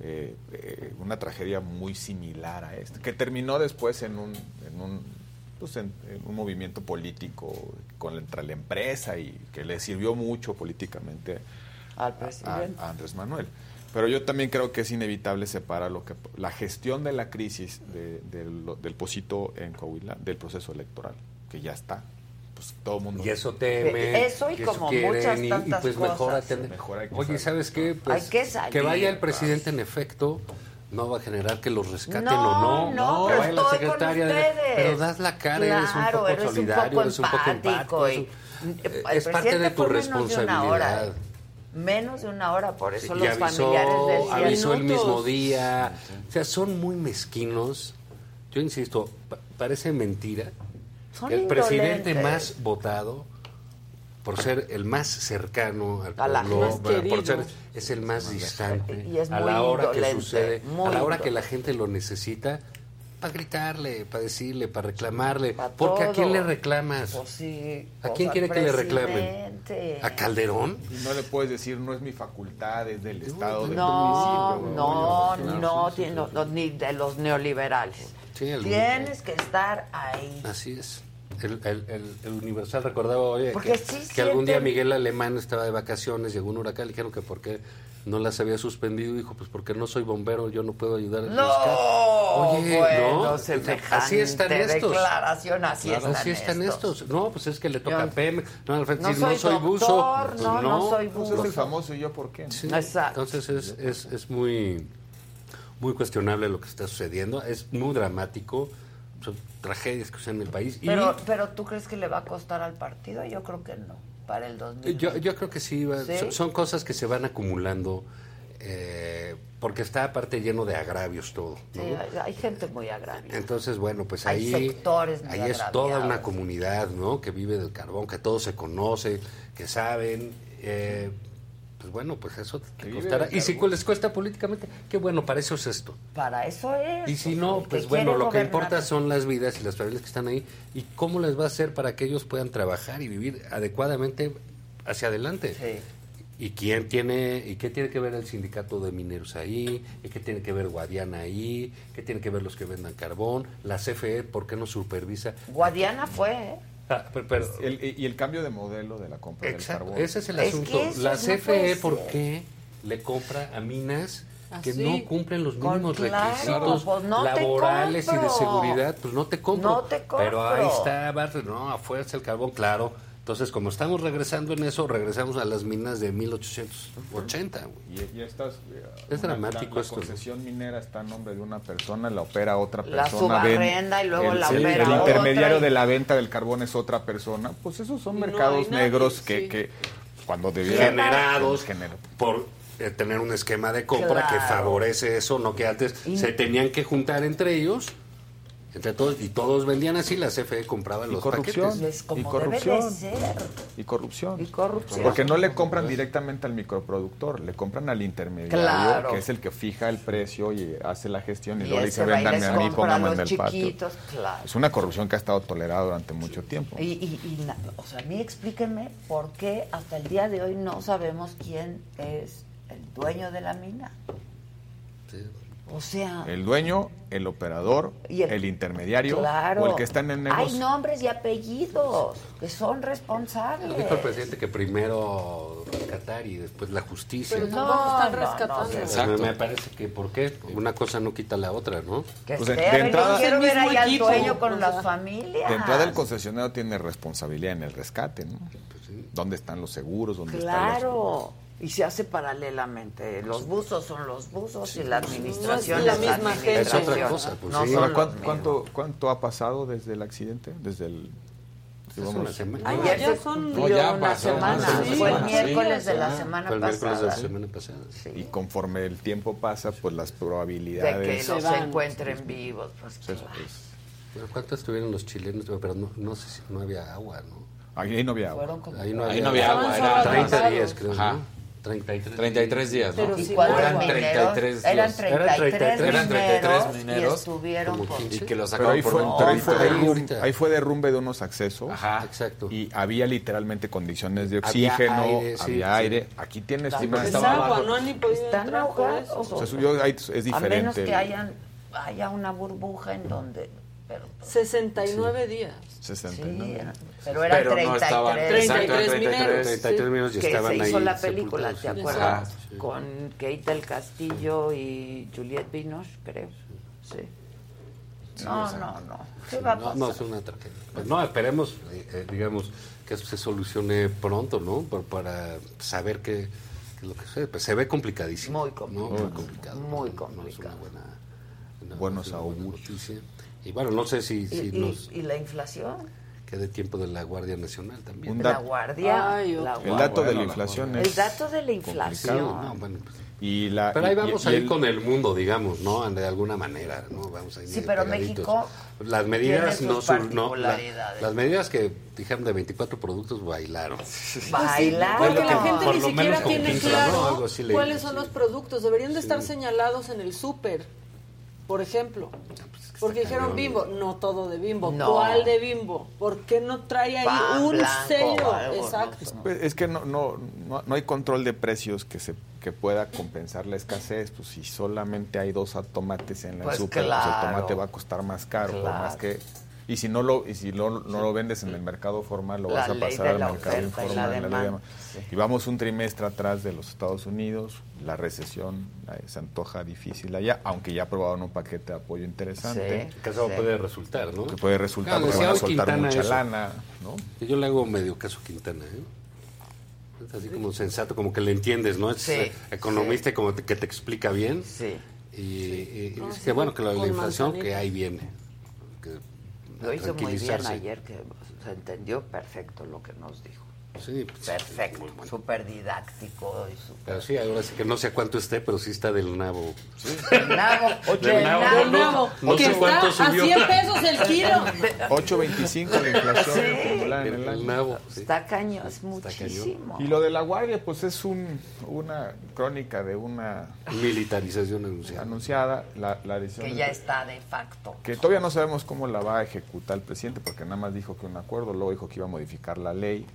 eh, eh, una tragedia muy similar a esta, que terminó después en un, en un, pues en, en un movimiento político contra la empresa y que le sirvió mucho políticamente Al a, presidente. a Andrés Manuel. Pero yo también creo que es inevitable separar lo que la gestión de la crisis de- del, del Posito en Coahuila del proceso electoral, que ya está. Pues todo el mundo. Y eso temen. Eso y que como quieren, muchas y- y, tantas pues mejor cosas. atender. Mejor hay que Oye, salir. ¿sabes qué? Pues, Hay que salir, vaya el presidente en efecto no va a generar que los rescaten No, o no. no, que pero la estoy con de- pero das la cara, eres un Claro, poco eres un solidario, poco eres un poco empático y- eh, el es parte de tu responsabilidad. ¿eh? Menos de una hora, por eso los avisó, familiares decían avisó el mismo día. O sea, son muy mezquinos. Yo insisto, pa- parece mentira Son el presidente más votado por ser el más cercano al A la pueblo, por- ser, es el más distante. Y es a la hora que sucede, muy a la hora que la gente lo necesita, para gritarle, para decirle, para reclamarle. Porque ¿a quién le reclamas? Pues sí, ¿A pues quién quiere que le reclamen? ¿A Calderón? Y no le puedes decir, no es mi facultad, es del Estado, del No, municipio. no, no, sí, sí, tiene- no, ni de los neoliberales. Tienes que estar ahí. Así es. El, el- el- el Universal recordaba oye, Porque que, sí que algún día Miguel Alemán estaba de vacaciones, llegó un huracán, le dijeron que por qué no las había suspendido, dijo, pues porque no soy bombero, yo no puedo ayudar No. Oye, bueno, no, así están estos. declaración, así Claro, están así están estos. estos. No, pues es que le toca Yo- a Pemex. No, al frente No no soy buzo. Pues no, no soy Pues buzo. es el famoso y yo por qué. Sí, Exacto. Entonces es, es, es muy, muy cuestionable lo que está sucediendo. Es muy dramático. Son tragedias que suceden en el país. Y- Pero, pero ¿tú crees que le va a costar al partido? Yo creo que no, para el 2000. Yo, yo creo que sí, va- ¿Sí? Son, son cosas que se van acumulando, eh, porque está aparte lleno de agravios todo. ¿no? Sí, hay, hay gente muy agravia. Entonces, bueno, pues Hay ahí, sectores muy ahí es toda una comunidad, ¿no? Que vive del carbón, que todos se conocen, que saben. eh, pues bueno, pues eso te costará. Y si les cuesta políticamente, qué bueno, para eso es esto. Para eso es. Y si no, pues bueno, lo que importa son las vidas y las familias que están ahí y cómo les va a hacer para que ellos puedan trabajar y vivir adecuadamente hacia adelante. ¿Y quién tiene y qué tiene que ver el sindicato de mineros ahí? ¿Y qué tiene que ver Guadiana ahí? ¿Qué tiene que ver los que vendan carbón? La CFE, ¿por qué no supervisa? Guadiana fue, ¿eh? Ah, pero- pero- El- y el cambio de modelo de la compra Exacto, del carbón. ese es el Es asunto. que eso la no CFE, puede ¿por ser. qué le compra a minas que Así, no cumplen los mínimos claro, requisitos pues no laborales y de compro. seguridad? Pues no te compro. No te Pero ahí compro. está, no, a fuerza el carbón, claro. Entonces, como estamos regresando en eso, regresamos a las minas de 1880. güey. Y, y estas, eh, Es una- dramático la, la esto. concesión minera está a nombre de una persona, la opera otra La persona. subarrenda y luego el, la sí, opera El otra intermediario y- de la venta del carbón es otra persona. Pues esos son No mercados nadie, negros que, sí. que cuando debieran generados Gener- por eh, tener un esquema de compra que favorece eso, no que antes Y- se tenían que juntar entre ellos, entre todos, y todos vendían así, la CFE compraba Y los corrupción. paquetes. Es como Y debe de corrupción. ser. Y corrupción. Y corrupción. Porque no le compran directamente al microproductor, le compran al intermediario, Claro. que es el que fija el precio y hace la gestión y, Y luego dice, véndanme a mí, pónganme en el patio. chiquitos, claro. Es una corrupción que ha estado tolerada durante mucho tiempo. Y, y, y na- o sea, a mí explíquenme por qué hasta el día de hoy no sabemos quién es el dueño de la mina. Sí. O sea, El dueño, el operador, Y el, el- intermediario claro. o el que está en el hay negocio. nombres y apellidos que son responsables. Dijo el presidente que primero rescatar y después la justicia. Pero No, tampoco están no, rescatando. no, Pues Exacto. me, parece que, ¿por qué? Una cosa no quita la otra, ¿no? Que Pues de- esperen, de yo entrada- quiero ver ahí al dueño con o las sea. familias. De entrada el concesionario tiene responsabilidad en el rescate, ¿no? ¿Dónde están los seguros? ¿Dónde están los... Y se hace paralelamente. Los buzos son los buzos y la administración No es la misma gente. Es otra cosa, pues no sí. Ahora, los ¿cuán- mismos. ¿cuánto, ¿Cuánto ha pasado desde el accidente? Desde el... Una semana. Ayer ya se son- No, ya una pasó, semana. sí, Fue el sí, miércoles de la semana Fue el miércoles de la pasada. semana pasada. Y conforme el tiempo pasa, pues las De probabilidades... que Se los van. encuentren vivos. Pues, pues, claro. pues, ¿Cuántos estuvieron los chilenos? Pero no, no sé si no había agua, ¿no? ahí no había agua. Ahí no Ahí había, no había agua, era 30 sobrepassados. días, creo. Ajá. ¿no? 33, 33 días, ¿no? Pero ¿Y eran mineros? 33 Eran días. 33, Eran 33 mineros, mineros y estuvieron como por... 15. Y que los ahí por ahí fue ahí derrumbe de unos accesos. Ajá. Exacto. Y había literalmente condiciones de Había oxígeno, aire, sí, había sí. aire. Aquí tienes una... Es estaba agua, no han ni podido Están. O sea, ahí es A menos diferente. que hayan, haya una burbuja en donde... Pero, 69 días. 69. Sí, era- pero eran Pero no 33. estaban- 33 Exacto, mineros. 33 minutos y que estaban se hizo ahí la película, ¿te acuerdas? Ajá, sí. Con Kate del Castillo y Juliette Binoche, creo. Sí. No, no, no. ¿Qué va a No, pasar? no, es una tragedia. Pues no, esperemos, eh, eh, digamos, que eso se solucione pronto, ¿no? Por- para saber qué, es lo que sucede. Pues se ve complicadísimo. Muy ¿no? complicado. Muy complicado. Muy No, no es una complicado. buena, una- Buenos augurios. noticia. Y bueno, no sé si, ¿Y, si y- nos y la inflación? Quede tiempo de la Guardia Nacional también. Un La guardia. Ay, la El dato de la inflación El es... dato de la inflación. no, bueno, pues, Y la, pero ahí vamos y a ir el- con el mundo, digamos, ¿no? De alguna manera, ¿no? Vamos a ir Sí, pero pegaditos. México Las medidas tiene no sus son... No, la- las medidas que dijeron de 24 productos bailaron. Bailar. Porque la gente ni siquiera tiene claro cuáles son los productos. Deberían de estar señalados en el súper, por ejemplo. Porque dijeron bimbo, no todo de bimbo. No. ¿Cuál de bimbo? ¿Por qué no trae ahí Pan un blanco sello? algo, ¿no? Exacto. Pues es que no, no, no, no hay control de precios que se que pueda compensar la escasez. Pues si solamente hay dos tomates en la Pues super, pues claro. el tomate va a costar más caro, por más que y si no lo y si no, no lo vendes en el mercado formal lo La vas a pasar al mercado oferta y la informal. la sí. Y vamos un trimestre atrás de los Estados Unidos. La recesión eh, se antoja difícil allá, aunque ya aprobaron un paquete de apoyo interesante. Sí. Que eso Sí. puede resultar, ¿no? Que puede resultar Claro, porque van a soltar Quintana mucha eso. lana, ¿no? Yo le hago medio caso a Quintana, ¿eh? Es así como sensato, como que le entiendes, ¿no? Es Sí, eh, economista y como te- que te explica bien. Sí. Y, y- y No, dice sí, que bueno, que la, la inflación que ahí viene. Lo hizo muy bien ayer, que se entendió perfecto lo que nos dijo. Sí, pues, Perfecto, muy bueno. súper didáctico y súper... Pero sí, ahora sí que no sé a cuánto esté, pero sí está del nabo. El nabo, oye, Del el nabo, nabo. No que sé está cuánto a subió. 100 pesos el kilo. 8.25 la inflación Sí. acumulada en el El año. nabo. sí. Está cañón, es cañón. muchísimo. Y lo de la guardia, pues es un, una crónica de una Militarización anunciada. anunciada, la, la decisión Que del ya está de facto. que todavía no sabemos cómo la va a ejecutar el presidente, porque nada más dijo que un acuerdo, luego dijo que iba a modificar la ley,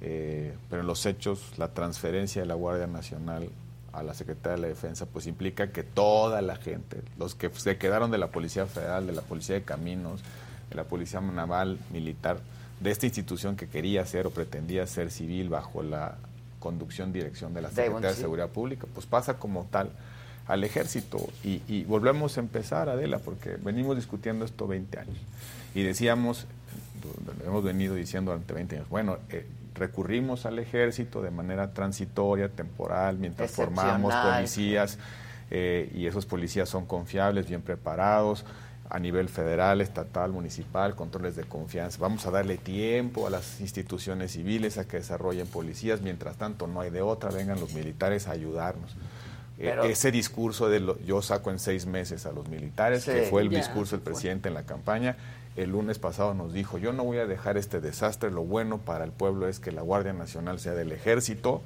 eh, pero en los hechos la transferencia de la Guardia Nacional a la Secretaría de la Defensa, pues implica que toda la gente, los que se quedaron de la Policía Federal, de la Policía de Caminos, de la Policía Naval, Militar, de esta institución que quería ser o pretendía ser civil bajo la conducción, dirección de la Secretaría de. Seguridad Pública, pues pasa como tal al ejército y, y volvemos a empezar, Adela, porque venimos discutiendo esto 20 años y decíamos, hemos venido diciendo durante 20 años, bueno, eh, recurrimos al ejército de manera transitoria, temporal, mientras formamos policías eh, y esos policías son confiables, bien preparados a nivel federal, estatal, municipal, controles de confianza. Vamos a darle tiempo a las instituciones civiles a que desarrollen policías, mientras tanto no hay de otra, vengan los militares a ayudarnos. Eh, Pero- ese discurso de lo- yo saco en seis meses a los militares, Sí, que fue el ya, discurso del presidente en la campaña, el lunes pasado nos dijo, yo no voy a dejar este desastre, lo bueno para el pueblo es que la Guardia Nacional sea del ejército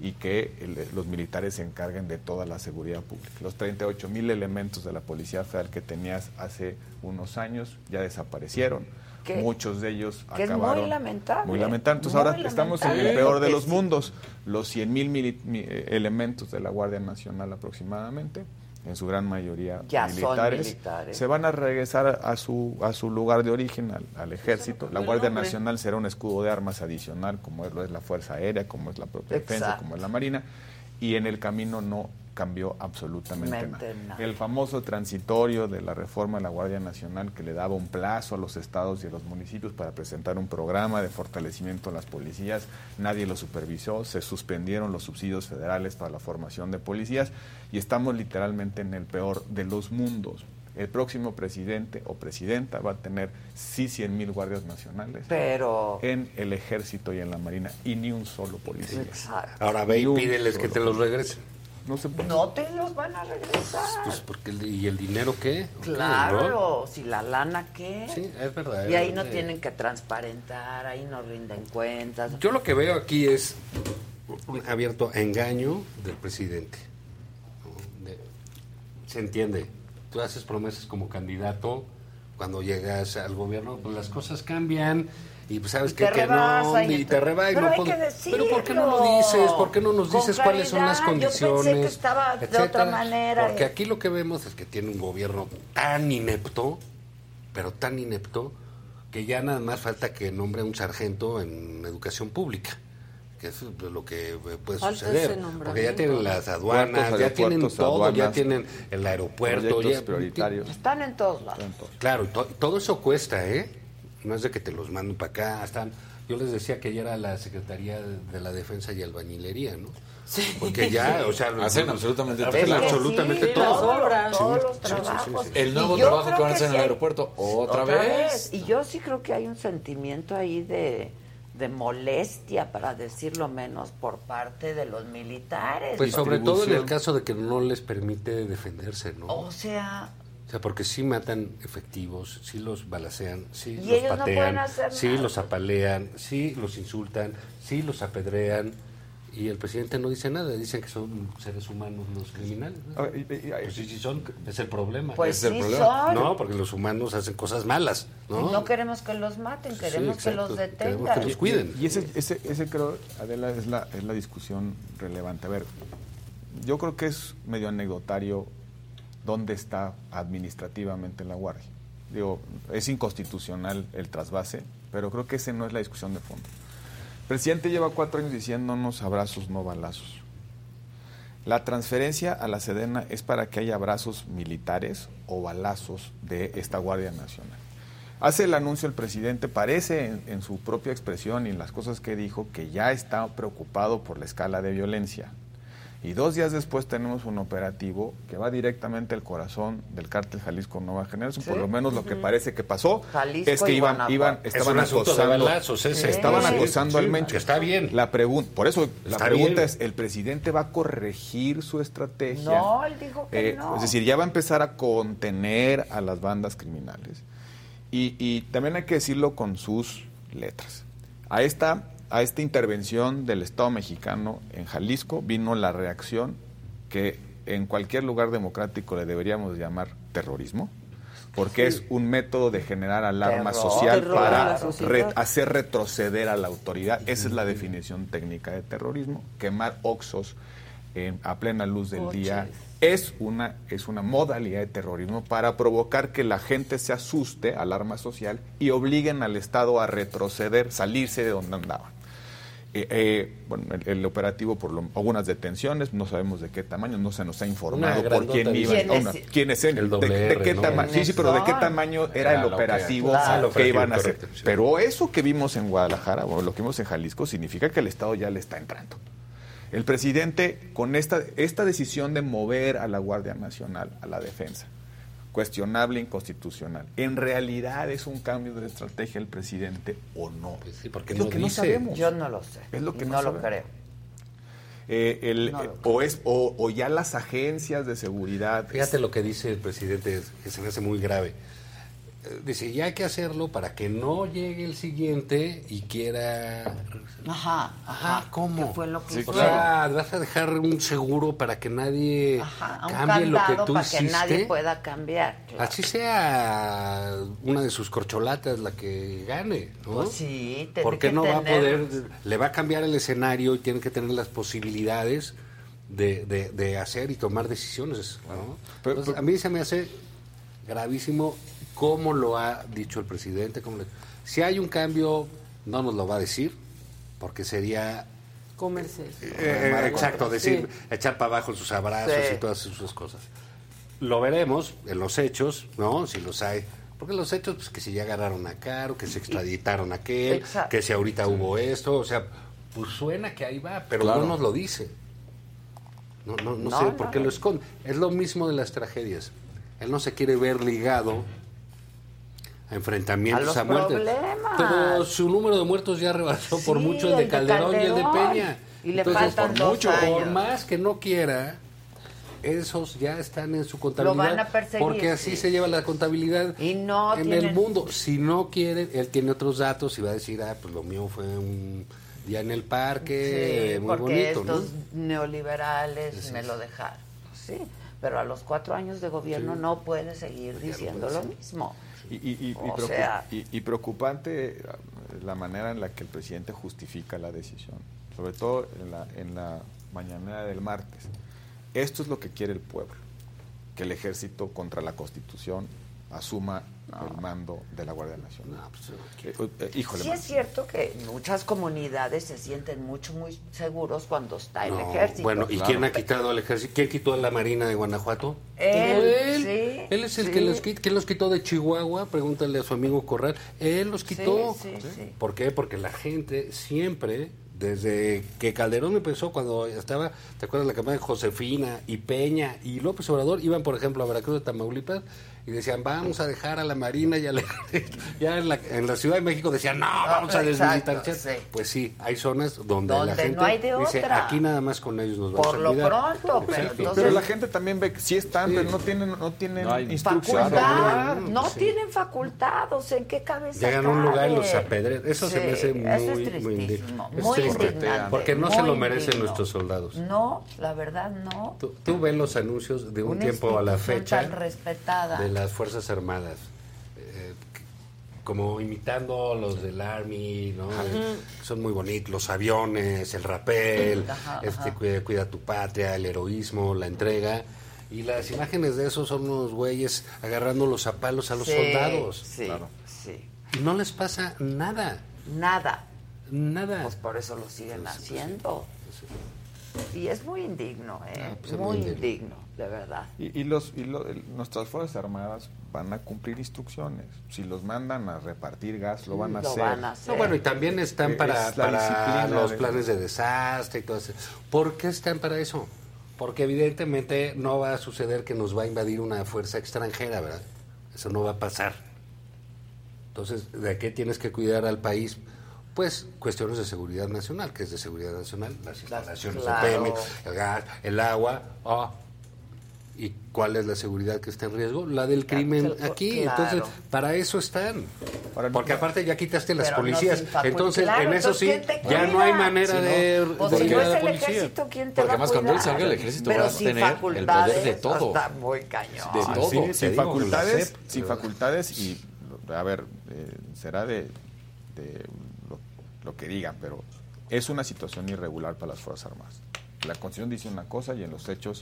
y que el- los militares se encarguen de toda la seguridad pública. Los 38 mil elementos de la Policía Federal que tenías hace unos años ya desaparecieron. Que- Muchos de ellos que es muy acabaron. lamentable, Muy lamentable. Entonces muy ahora estamos en el peor de los mundos. Los 100 mil elementos de la Guardia Nacional aproximadamente, en su gran mayoría Ya son militares, se van a regresar a, su, a su lugar de origen, al, al ejército. La Guardia nombre. Nacional será un escudo de armas adicional, como es, lo es la Fuerza Aérea, como es la propia defensa, como es la Marina, y en el camino no cambió absolutamente Mente nada. nada. El famoso transitorio de la reforma de la Guardia Nacional que le daba un plazo a los estados y a los municipios para presentar un programa de fortalecimiento a las policías, nadie lo supervisó, se suspendieron los subsidios federales para la formación de policías y estamos literalmente en el peor de los mundos. El próximo presidente o presidenta va a tener sí 100 mil guardias nacionales Pero... en el ejército y en la marina y ni un solo policía. Exacto. Ahora ve y pídeles que te los regresen. No se puede. No te los van a regresar. Pues porque el- ¿Y el dinero qué? ¿O qué, Claro, no? si la lana qué. Sí, es verdad. Y ahí no tienen que transparentar, ahí no rinden cuentas. Yo lo que veo aquí es un abierto engaño del presidente. De- se entiende. Tú haces promesas como candidato, cuando llegas al gobierno, pues las cosas cambian y pues sabes Y que, no, y te- reba y Pero no hay puedo- que Pero ¿por qué no lo dices? ¿Por qué no nos dices cuáles son las claridad. Yo pensé que condiciones? estaba de etcétera? otra manera. Porque aquí lo que vemos es que tiene un gobierno tan inepto, pero tan inepto, que ya nada más falta que nombre a un sargento en educación pública. Que eso es lo que eh, puede Falta suceder. Porque ya tienen las Puertos, aduanas, ya tienen todo, ya tienen el aeropuerto. ya- prioritarios. Están en todos lados. Claro, to- todo eso cuesta, ¿eh? No es de que te los manden para acá. Están, yo les decía que ya era la Secretaría de la Defensa y Albañilería, ¿no? Porque ya, o sea, Hacen absolutamente hacen todo. absolutamente Sí, todo. las obras, Sí, todos los sí, sí, sí, trabajos. sí. El nuevo trabajo que van a hacer en el sí aeropuerto, ¿otra vez? Y yo sí creo que hay un sentimiento ahí de, de molestia, para decirlo menos, por parte de los militares. Pues sobre todo en el caso de que no les permite defenderse, ¿no? O sea, O sea, porque sí matan efectivos, sí los balacean, sí Y los ellos no patean, pueden hacer sí nada. los apalean, sí los insultan, sí los apedrean. Y el presidente no dice nada, dicen que son seres humanos los criminales. ¿no? Ah, Pues sí, sí son, es el problema. Pues es el sí problema. son. No, porque los humanos hacen cosas malas, ¿no? no queremos que los maten, queremos que exacto. los Queremos detengan. que los cuiden. Y ese, ese, ese creo, Adela, es la, es la discusión relevante. A ver, yo creo que es medio anecdotario dónde está administrativamente la Guardia. Digo, es inconstitucional el trasvase, pero creo que esa no es la discusión de fondo. El presidente lleva cuatro años diciéndonos abrazos, no balazos. La transferencia a la Sedena es para que haya abrazos militares o balazos de esta Guardia Nacional. Hace el anuncio el presidente, parece en, en su propia expresión y en las cosas que dijo que ya está preocupado por la escala de violencia. Y dos días después tenemos un operativo que va directamente al corazón del cártel Jalisco Nueva Generación. Por lo menos lo que parece que pasó Jalisco es que iban, iban, Es estaban de acosando, balazos ese. estaban Sí, acosando sí, al Mencho. está bien. La pregunta, por eso la Está pregunta bien. es, ¿el presidente va a corregir su estrategia? No, él dijo que Eh, no. Es decir, ya va a empezar a contener a las bandas criminales. Y, y también hay que decirlo con sus letras. A esta, a esta intervención del Estado mexicano en Jalisco vino la reacción que en cualquier lugar democrático le deberíamos llamar terrorismo, porque es un método de generar alarma Terror. social Terror. para re- hacer retroceder a la autoridad. Esa es la definición técnica de terrorismo, quemar oxos a plena luz del día. Es una, es una modalidad de terrorismo para provocar que la gente se asuste, alarma social, y obliguen al Estado a retroceder, salirse de donde andaban. Eh, eh, bueno, el, el operativo por lo- algunas detenciones, no sabemos de qué tamaño, no se nos ha informado Una por quién iba, quiénes eran, El de, doble de R, qué ¿no? tamaño, sí, sí, pero de qué tamaño era el Ah, que- operativo claro. que iban a hacer. correcto, sí. Pero eso que vimos en Guadalajara o lo que vimos en Jalisco significa que el Estado ya le está entrando. El presidente, con esta, esta decisión de mover a la Guardia Nacional a la defensa, cuestionable, inconstitucional, ¿en realidad es un cambio de estrategia del presidente o no? Pues sí, porque es no lo que no dice. sabemos. Yo no lo sé. Es lo que no, no lo sabemos. creo. Eh, el- No eh, o, es, o, o ya las agencias de seguridad. Fíjate lo que dice el presidente, que se me hace muy grave. Dice, ya hay que hacerlo para que no llegue el siguiente y quiera... Ajá, ajá. ¿cómo? ¿Qué fue lo que O hicieron? sea, vas a dejar un seguro para que nadie Ajá, cambie lo que tú para que hiciste. nadie pueda cambiar. claro. Así sea una de sus corcholatas la que gane, ¿no? Pues sí, tiene ¿Por qué que no va a poder? Le va a cambiar el escenario y tiene que tener las posibilidades de, de- de hacer y tomar decisiones, ¿no? Pero- Entonces, a mí se me hace gravísimo cómo lo ha dicho el presidente. Cómo le- si hay un cambio, no nos lo va a decir, porque sería Comerse. eh, exacto, decir, echar para abajo sus abrazos Sí. y todas sus cosas. Lo veremos en los hechos, ¿no? Si los hay. Porque los hechos, pues que si ya agarraron a Caro, que se extraditaron a aquel, Exacto. que si ahorita hubo esto, o sea, pues suena que ahí va, pero Claro. no nos lo dice. No, no, no, No, sé no, por qué no. lo esconde. Es lo mismo de las tragedias. Él no se quiere ver ligado a enfrentamientos, A a, muertes. Pero su número de muertos ya rebasó por mucho el de el de Calderón, y el de. Peña. Y le Entonces, faltan por dos mucho, por años. más que no quiera, esos ya están en su contabilidad. van a perseguir, Porque así sí. se lleva la contabilidad Y no en tienen- el mundo. Si no quiere, él tiene otros datos y va a decir, ah, pues lo mío fue un ya en el parque, Sí, muy porque bonito, ¿no? estos neoliberales me lo dejaron. Sí, pero a los cuatro años de gobierno Sí. no puede seguir diciendo lo mismo. Y, y- y- O sea- preocupante eh, la manera en la que el presidente justifica la decisión, sobre todo en la, en la mañanera del martes. Esto es lo que quiere el pueblo, que el ejército contra la constitución asuma el mando de la Guardia Nacional. Eh, eh, híjole, Sí es cierto que muchas comunidades se sienten mucho, muy seguros cuando está el No, ejército. Bueno, ¿y quién ha quitado al ejército? ¿Quién quitó a la Marina de Guanajuato? Él, Él, sí, Él es el sí. que los, ¿quién los quitó de Chihuahua, pregúntale a su amigo Corral. Él los quitó. Sí, sí, sí. ¿Por qué? Porque la gente siempre, desde que Calderón empezó, cuando estaba, ¿te acuerdas la campaña de Josefina y Peña y López Obrador? Iban, por ejemplo, a Veracruz de Tamaulipas y decían, vamos a dejar a la Marina y al ejército. Ya en la, en la Ciudad de México decían, no, vamos a exacto, desmilitar. sí. Pues sí, hay zonas donde, Donde la no gente hay de dice, otra. aquí nada más con ellos nos vamos Por a lo cuidar". pronto, pero entonces- Pero la gente también ve que sí están, pero no tienen, no tienen No instrucción. Facultad, ¿no? no Sí. tienen facultados, ¿en qué cabeza Llegan a un lugar y los apedrean. Eso se me hace muy, eso es muy indigno. Es muy indignante, Porque no se lo merecen indigno. nuestros soldados. No, la verdad no. Tú, tú ves los anuncios de un Una tiempo a la fecha tan respetada. de las Fuerzas Armadas. eh, como imitando los del Army, ¿no? Eh, Son muy bonitos, los aviones, el rapel, Ajá, este, ajá. cuida, cuida tu patria, el heroísmo, la entrega. Y las imágenes de esos son unos güeyes agarrando los zapalos a los Sí, soldados. Sí, sí. Y no les pasa nada. Nada. Nada. Pues por eso lo siguen haciendo. Y es muy indigno, ¿eh? Ah, pues es muy indigno, de verdad. Y, y los, y lo- el- nuestras Fuerzas Armadas van a cumplir instrucciones. Si los mandan a repartir gas, lo van a Lo hacer. van a hacer. No, bueno, y también están Es para, la para los de- planes de desastre y todo eso. ¿Por qué están para eso? Porque evidentemente no va a suceder que nos va a invadir una fuerza extranjera, ¿verdad? Eso no va a pasar. Entonces, ¿de qué tienes que cuidar al país? Pues cuestiones de seguridad nacional, que es de seguridad nacional, las instalaciones claro. de PM, el gas, el agua. ah. ¿Y cuál es la seguridad que está en riesgo? La del crimen Claro. aquí. Entonces, para eso están. Porque aparte ya quitaste las Pero policías. entonces, Claro, en eso sí, entonces, ¿quién te ya no hay manera Sí, ¿no? de, Pues de si no es el policía. ejército, ¿quién te Porque va a además cuando él salga, el ejército Pero va a tener el poder de todo. Está muy cañón. De todo. Sí, te sin digo, facultades, sin facultades y, a ver, eh, será de, de lo, que digan, pero es una situación irregular para las Fuerzas Armadas. La Constitución dice una cosa y en los hechos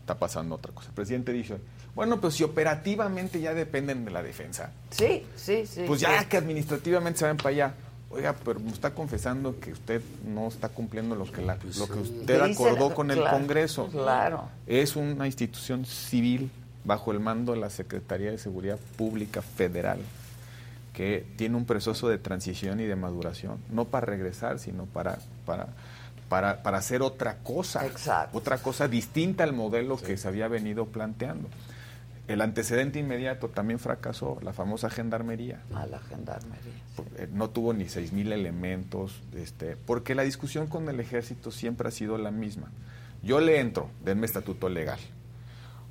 está pasando otra cosa. El presidente dice, bueno, pues si operativamente ya dependen de la defensa, Sí, sí, sí. pues sí. ya que administrativamente se van para allá. Oiga, pero me está confesando que usted no está cumpliendo lo que, la- lo que usted Dice acordó la- con el claro, Congreso. claro. Es una institución civil bajo el mando de la Secretaría de Seguridad Pública Federal que tiene un proceso de transición y de maduración, no para regresar, sino para, para, para, para hacer otra cosa, otra cosa distinta al modelo que se había venido planteando. El antecedente inmediato también fracasó, la famosa gendarmería. La gendarmería. Eh, No tuvo ni seis mil elementos, este, porque la discusión con el ejército siempre ha sido la misma. Yo le entro, denme estatuto legal.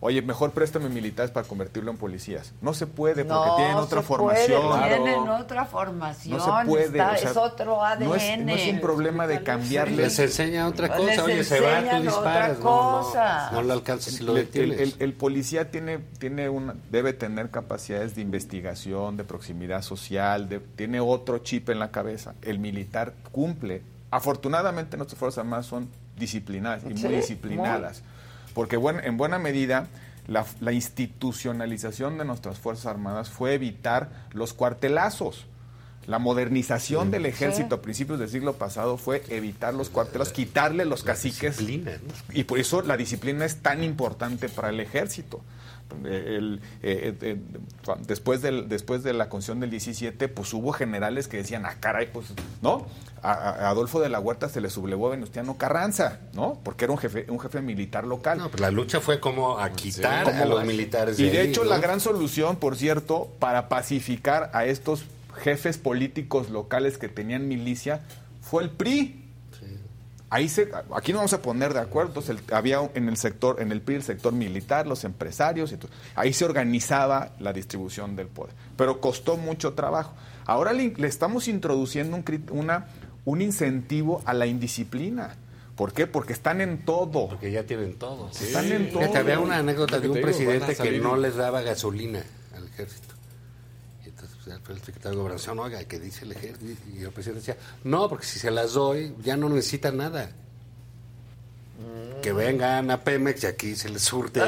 Oye, mejor préstame militares para convertirlo en policías. No se puede porque no tienen otra se formación. Puede, tienen otra formación. No se puede. está- o sea, es otro ADN. No es, no es un problema de cambiarle. Les enseña otra Les cosa. Oye, se va, tú disparas. otra No, no, cosa. no lo alcanzas si lo El- detienes. el, el- el policía tiene, tiene una, debe tener capacidades de investigación, de proximidad social, de- tiene otro chip en la cabeza. El militar cumple. Afortunadamente nuestras Fuerzas Armadas son disciplinadas y Sí, muy disciplinadas. Porque buen- en buena medida la, la institucionalización de nuestras Fuerzas Armadas fue evitar los cuartelazos. La modernización del ejército a principios del siglo pasado fue evitar los cuartelazos, quitarle los caciques. Y por eso la disciplina es tan importante para el ejército. Eh, el- eh, eh, después, del, después de la constitución del 17, pues hubo generales que decían, ah, caray, pues, ¿no? A, a Adolfo de la Huerta se le sublevó a Venustiano Carranza, ¿no? Porque era un jefe, un jefe militar local. No, pues la lucha fue como a quitar a Como- los militares Y de de ahí, hecho, ¿no? la gran solución, por cierto, para pacificar a estos jefes políticos locales que tenían milicia fue el PRI. Ahí se, aquí no vamos a poner de acuerdo. Entonces, el- había en el sector, en el PRI, el sector militar, los empresarios, y todo. ahí se organizaba la distribución del poder. Pero costó mucho trabajo. Ahora le, le estamos introduciendo un una, un incentivo a la indisciplina. ¿Por qué? Porque están en todo. Porque ya tienen todo. Están en todo. Fíjate, había una anécdota de un digo, presidente que no les daba gasolina al ejército. Pues, fue el secretario de Gobernación, oiga, ¿qué dice el ejército? Y el presidente decía, no, porque si se las doy, ya no necesitan nada. Que vengan a Pemex y aquí se les surte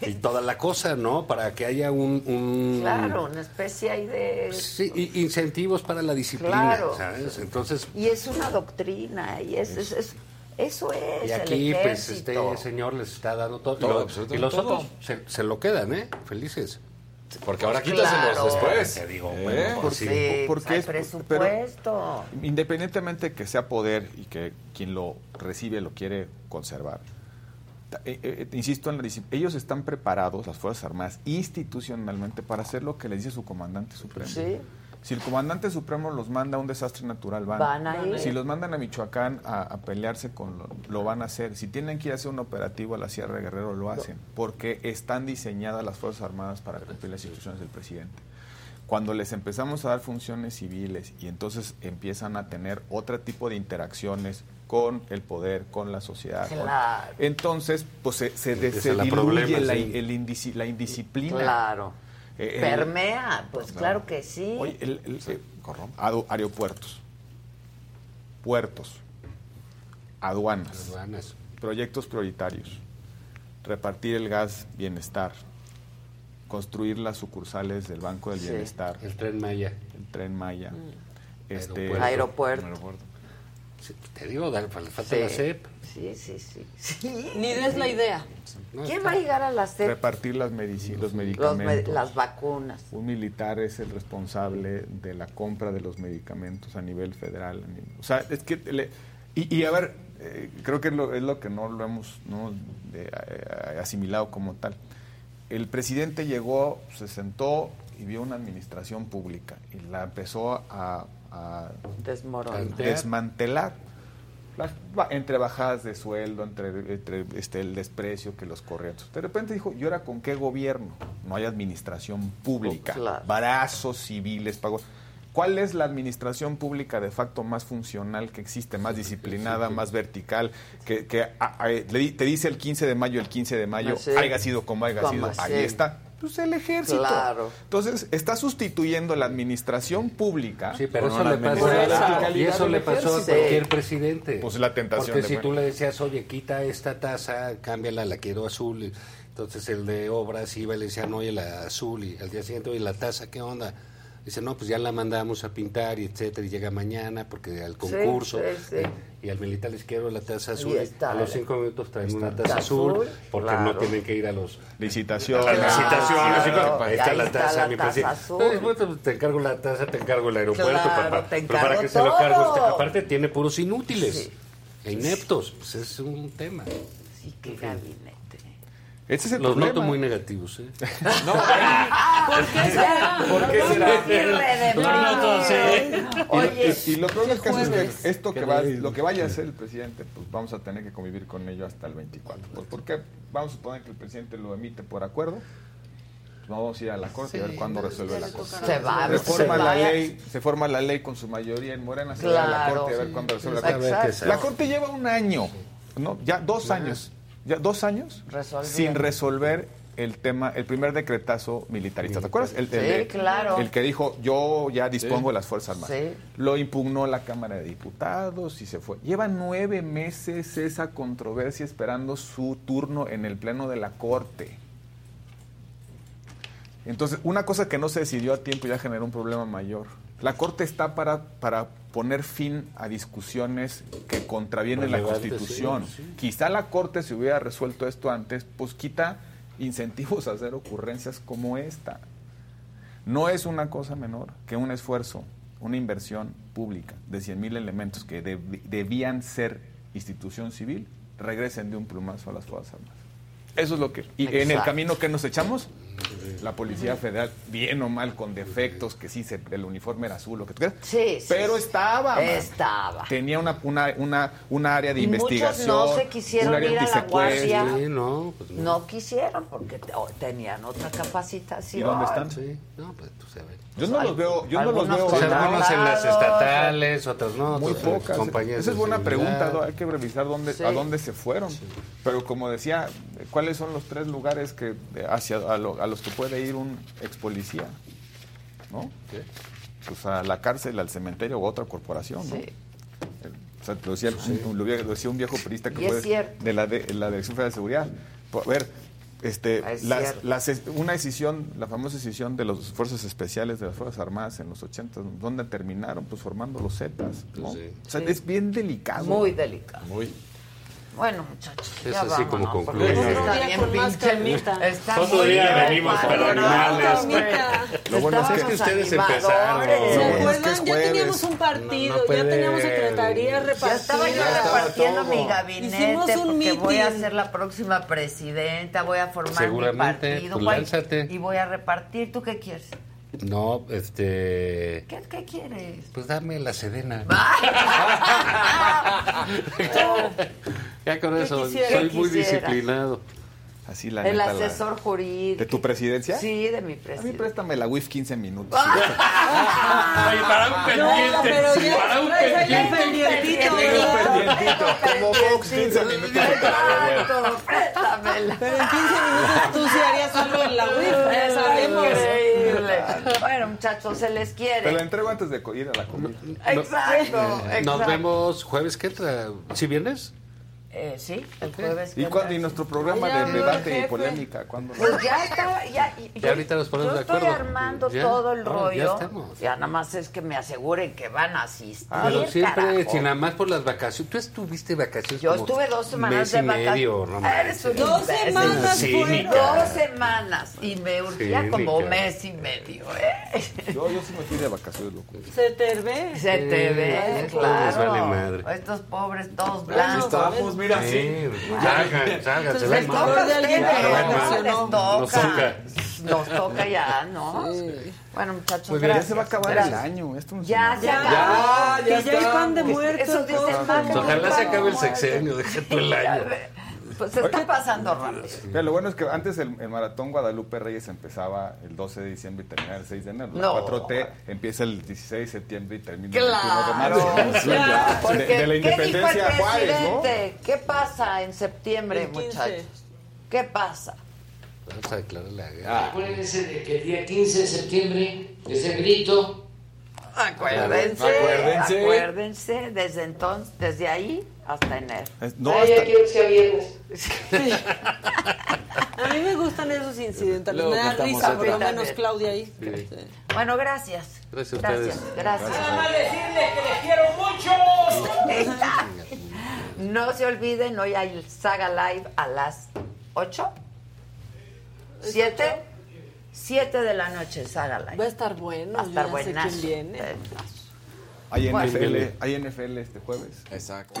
y toda la cosa, ¿no? Para que haya un... un- Claro, una especie ahí de... Sí, y- incentivos para la disciplina, Claro. ¿sabes? Entonces, Y es una doctrina, y es, es- es- eso es y aquí, el pues, este señor les está dando todo. Todo, y, lo- absolutamente y los todo. otros se, se lo quedan, ¿eh? Felices. Porque ahora quítaselos Claro. después. Te digo, ¿Eh? bueno, pues, Sí, porque hay es- presupuesto. Independientemente que sea poder y que quien lo recibe lo quiere conservar. ta- eh, eh, insisto en la ellos están preparados, las Fuerzas Armadas, institucionalmente para hacer lo que les dice su comandante supremo. Sí. Si el comandante supremo los manda a un desastre natural, van. Van a ir. Si los mandan a Michoacán a, a pelearse con lo, lo van a hacer. Si tienen que ir a hacer un operativo a la Sierra de Guerrero, lo hacen. Porque están diseñadas las Fuerzas Armadas para cumplir las instrucciones del presidente. Cuando les empezamos a dar funciones civiles y entonces empiezan a tener otro tipo de interacciones con el poder, con la sociedad. con- Claro. entonces, pues se, se, diluye problema, la, sí. el indisi- la indisciplina. Claro. Eh, el- Permea, pues claro que sí. Oye, el- eh, aeropuertos, puertos, aduanas, Aduanas. proyectos prioritarios, repartir el gas bienestar, construir las sucursales del Banco del Sí. Bienestar, El tren Maya. el tren Maya, este, Aeropuerto. Aeropuerto. Te digo, da- le falta Sí. la CEP. Sí, sí, sí. sí. Ni des la idea. No, ¿Quién va a llegar a las CEP? repartir las medici- los Los me- medicamentos. las vacunas. Un militar es el responsable de la compra de los medicamentos a nivel federal. o sea, es que... le- y, y a ver, eh, creo que es lo, es lo que no lo hemos no, eh, eh, asimilado como tal. El presidente llegó, se sentó y vio una administración pública y la empezó a, a Desmoronar. desmantelar. Las, entre bajadas de sueldo, entre, entre, este, el desprecio que los correos. De repente dijo, ¿y ahora con qué gobierno? No hay administración pública, Claro. brazos civiles, pagos. ¿Cuál es la administración pública de facto más funcional que existe, más disciplinada, más vertical, que, que a- a- le di- te dice el 15 de mayo, el 15 de mayo, Sí. haya sido como haya sido, ahí está. Pues el ejército. Claro. Entonces, está sustituyendo la administración pública. Sí, pero eso le pasó, a- y verticalidad eso del le pasó a ejército. cualquier presidente. Pues la tentación Porque de si tú le decías, oye, quita esta taza, cámbiala, la quiero azul. Entonces el de obras iba y le decían, oye, la azul. Y al día siguiente, oye, la taza, ¿qué onda? Dice, no, pues ya la mandamos a pintar y etcétera, y llega mañana porque al concurso. sí, sí. eh, Y al militar les quiero la taza azul. Y y está a los cinco minutos traen una taza azul, azul, porque claro. no tienen que ir a los Licitaciones. a las licitaciones. Claro, está la está taza, la mi taza azul. Entonces, bueno, te encargo la taza, te encargo el aeropuerto. Claro, papá. te Pero para que se lo cargo, este, aparte tiene puros inútiles Sí. e ineptos. Pues es un tema. Sí, qué gabinete. Ese es el Los problema. noto muy negativos. ¿eh? ¿Por qué será? ¿Por qué será? Los noto, sí. Oye, Y, y lo peor del caso es que esto que va, lo que vaya a hacer el presidente, pues vamos a tener que convivir con ello hasta el 24. Pues porque vamos a suponer que el presidente lo emite por acuerdo. Pues vamos a ir a la corte y a ver cuándo resuelve la corte. Se va, se se forma va. la ley, se forma la ley con su mayoría en Morena, se va a la corte y a ver cuándo resuelve la corte. La corte lleva un año, no, ya dos años, ya dos años Resolviendo. sin resolver el tema, el primer decretazo militarista. ¿Te acuerdas? El, el Sí, claro. el que dijo yo ya dispongo de las fuerzas armadas. Sí. Lo impugnó la Cámara de Diputados y se fue. Lleva nueve meses esa controversia esperando su turno en el Pleno de la Corte. Entonces, una cosa que no se decidió a tiempo ya generó un problema mayor. La Corte está para, para poner fin a discusiones que contravienen la Constitución. sí, sí. Quizá la Corte, si hubiera resuelto esto antes, pues quita incentivos a hacer ocurrencias como esta. No es una cosa menor que un esfuerzo, una inversión pública de 100 mil elementos que deb- debían ser institución civil, regresen de un plumazo a las Fuerzas Armadas. Eso es lo que... ¿Y en el camino que nos echamos? La Policía Federal, bien o mal, con defectos, que sí, se, el uniforme era azul, lo que tú quieras. Sí, sí, Pero sí. estaba. man. Estaba. Tenía una, una, una, una área de Y muchos investigación. no se quisieron ir a la guardia. Sí, no, pues no. No quisieron porque te- o tenían otra capacitación. ¿Y dónde están? Sí, no, pues tú sabes. Yo no los veo, yo no los veo. O sea, algunos en las estatales, otros no, Muy otros pocas. compañías Esa es buena pregunta, hay que revisar dónde, Sí. a dónde se fueron. Pero como decía, ¿cuáles son los tres lugares que hacia a, lo- a los que puede ir un ex policía? ¿No? Pues a la cárcel, al cementerio o a otra corporación, ¿no? Sí. O sea, lo decía, un, lo decía un viejo periodista que fue de la, de, la Dirección Federal de Seguridad. Por- A ver, este, Es las- cierto. las- una decisión, la famosa decisión de las fuerzas especiales de las Fuerzas Armadas en los 80, ¿dónde terminaron? Pues formando los Zetas. ¿no? Sí. O sea, Sí. es bien delicado. Muy delicado. Muy. Bueno, muchachos, Es ya así como vámonos, porque concluimos. está día bien con más pinche. calmita. Está Otro día venimos para animales. Lo bueno es que- Estábamos Es que ustedes empezaron. ¿Se Lo bueno es que acuerdan? es ya teníamos un partido, No, no ya teníamos secretaría Ya estaba repartida. yo repartiendo mi gabinete Hicimos un porque voy a meeting. ser la próxima presidenta, voy a formar mi Seguramente, partido pues y voy a repartir. ¿Tú qué quieres? No, este... ¿Qué, qué quieres? Pues dame la sedena. ya con eso, quisiera? soy ¿Qué muy quisiera? disciplinado. Así la El neta, la- asesor jurídico. ¿De tu presidencia? Sí, de mi A mí presidencia. préstame la WIF 15 minutos. Ay, para un No, pendiente. pero ya para un pendiente. pendientito, pendientito, como Fox, 15 minutos. Exacto, préstamela. Pero en 15 minutos tú sí harías algo en la WIF, ya sabemos. Bueno, muchachos, se les Te la quiere. entrego antes de ir a la comida. Exacto, Nos exacto. vemos jueves que entra. ¿Sí vienes? Eh, sí, el jueves. ¿Y, cuándo, y nuestro programa Ay, de debate jefe. y polémica? ¿Cuándo? Pues ya está, ya, y- Ya ahorita nos ponemos yo de estoy acuerdo. armando Ya, todo el ahora ya rollo. estamos. Ya nada más es que me aseguren que van a asistir. Pero siempre, carajo. si nada más por las vacaciones. ¿Tú estuviste vacaciones? Yo como estuve dos semanas mes de y medio, no vacaciones. Eres un Dos semanas Cínica. Dos semanas. Y me urgía Cínica. como mes y medio, ¿eh? Yo, yo sí me fui de vacaciones, loco. Se te ve. Se te ve, les claro. vale madre. Estos pobres todos blancos. estamos, mira, sí. Sí, salgan, salgan, se Les toca de alguien que ¿no? vacacionó. Les Nos toca. Nos toca ya, ¿no? Bueno, muchachos, bien, ya se va a acabar Gracias. el año. Esto no Ya, ya, Ya, acabó. que ya hay pan de muertos. Ojalá se acabe el sexenio, deja tú el año. Pues se está pasando rápido. Lo bueno es que antes el, el maratón Guadalupe Reyes empezaba el 12 de diciembre y terminaba el 6 de enero. La No. 4T empieza el 16 de septiembre y termina Claro, el 21 de marzo. claro, porque De, de la ¿qué dijo el independencia a Juárez, ¿no? ¿Qué pasa en septiembre, El 15. muchachos? ¿Qué pasa? Vamos a declarar la guerra. Acuérdense de que el día 15 de septiembre es el grito. Acuérdense, Acuérdense. acuérdense, desde entonces, desde ahí hasta enero. Es- No, Ay, ya hasta, quiero que sea viernes. A mí me gustan esos incidentales. Luego Me da risa, por lo menos. Claudia ahí. Sí. Bueno, gracias. Gracias a Gracias, ustedes. gracias. decirle que les quiero mucho. No se olviden, hoy hay Saga Live a las 8. 7. 7 de la noche, Saga Live. Va a estar bueno. Va a estar ya sé quién viene. Hay. NFL, hay NFL este jueves. Exacto.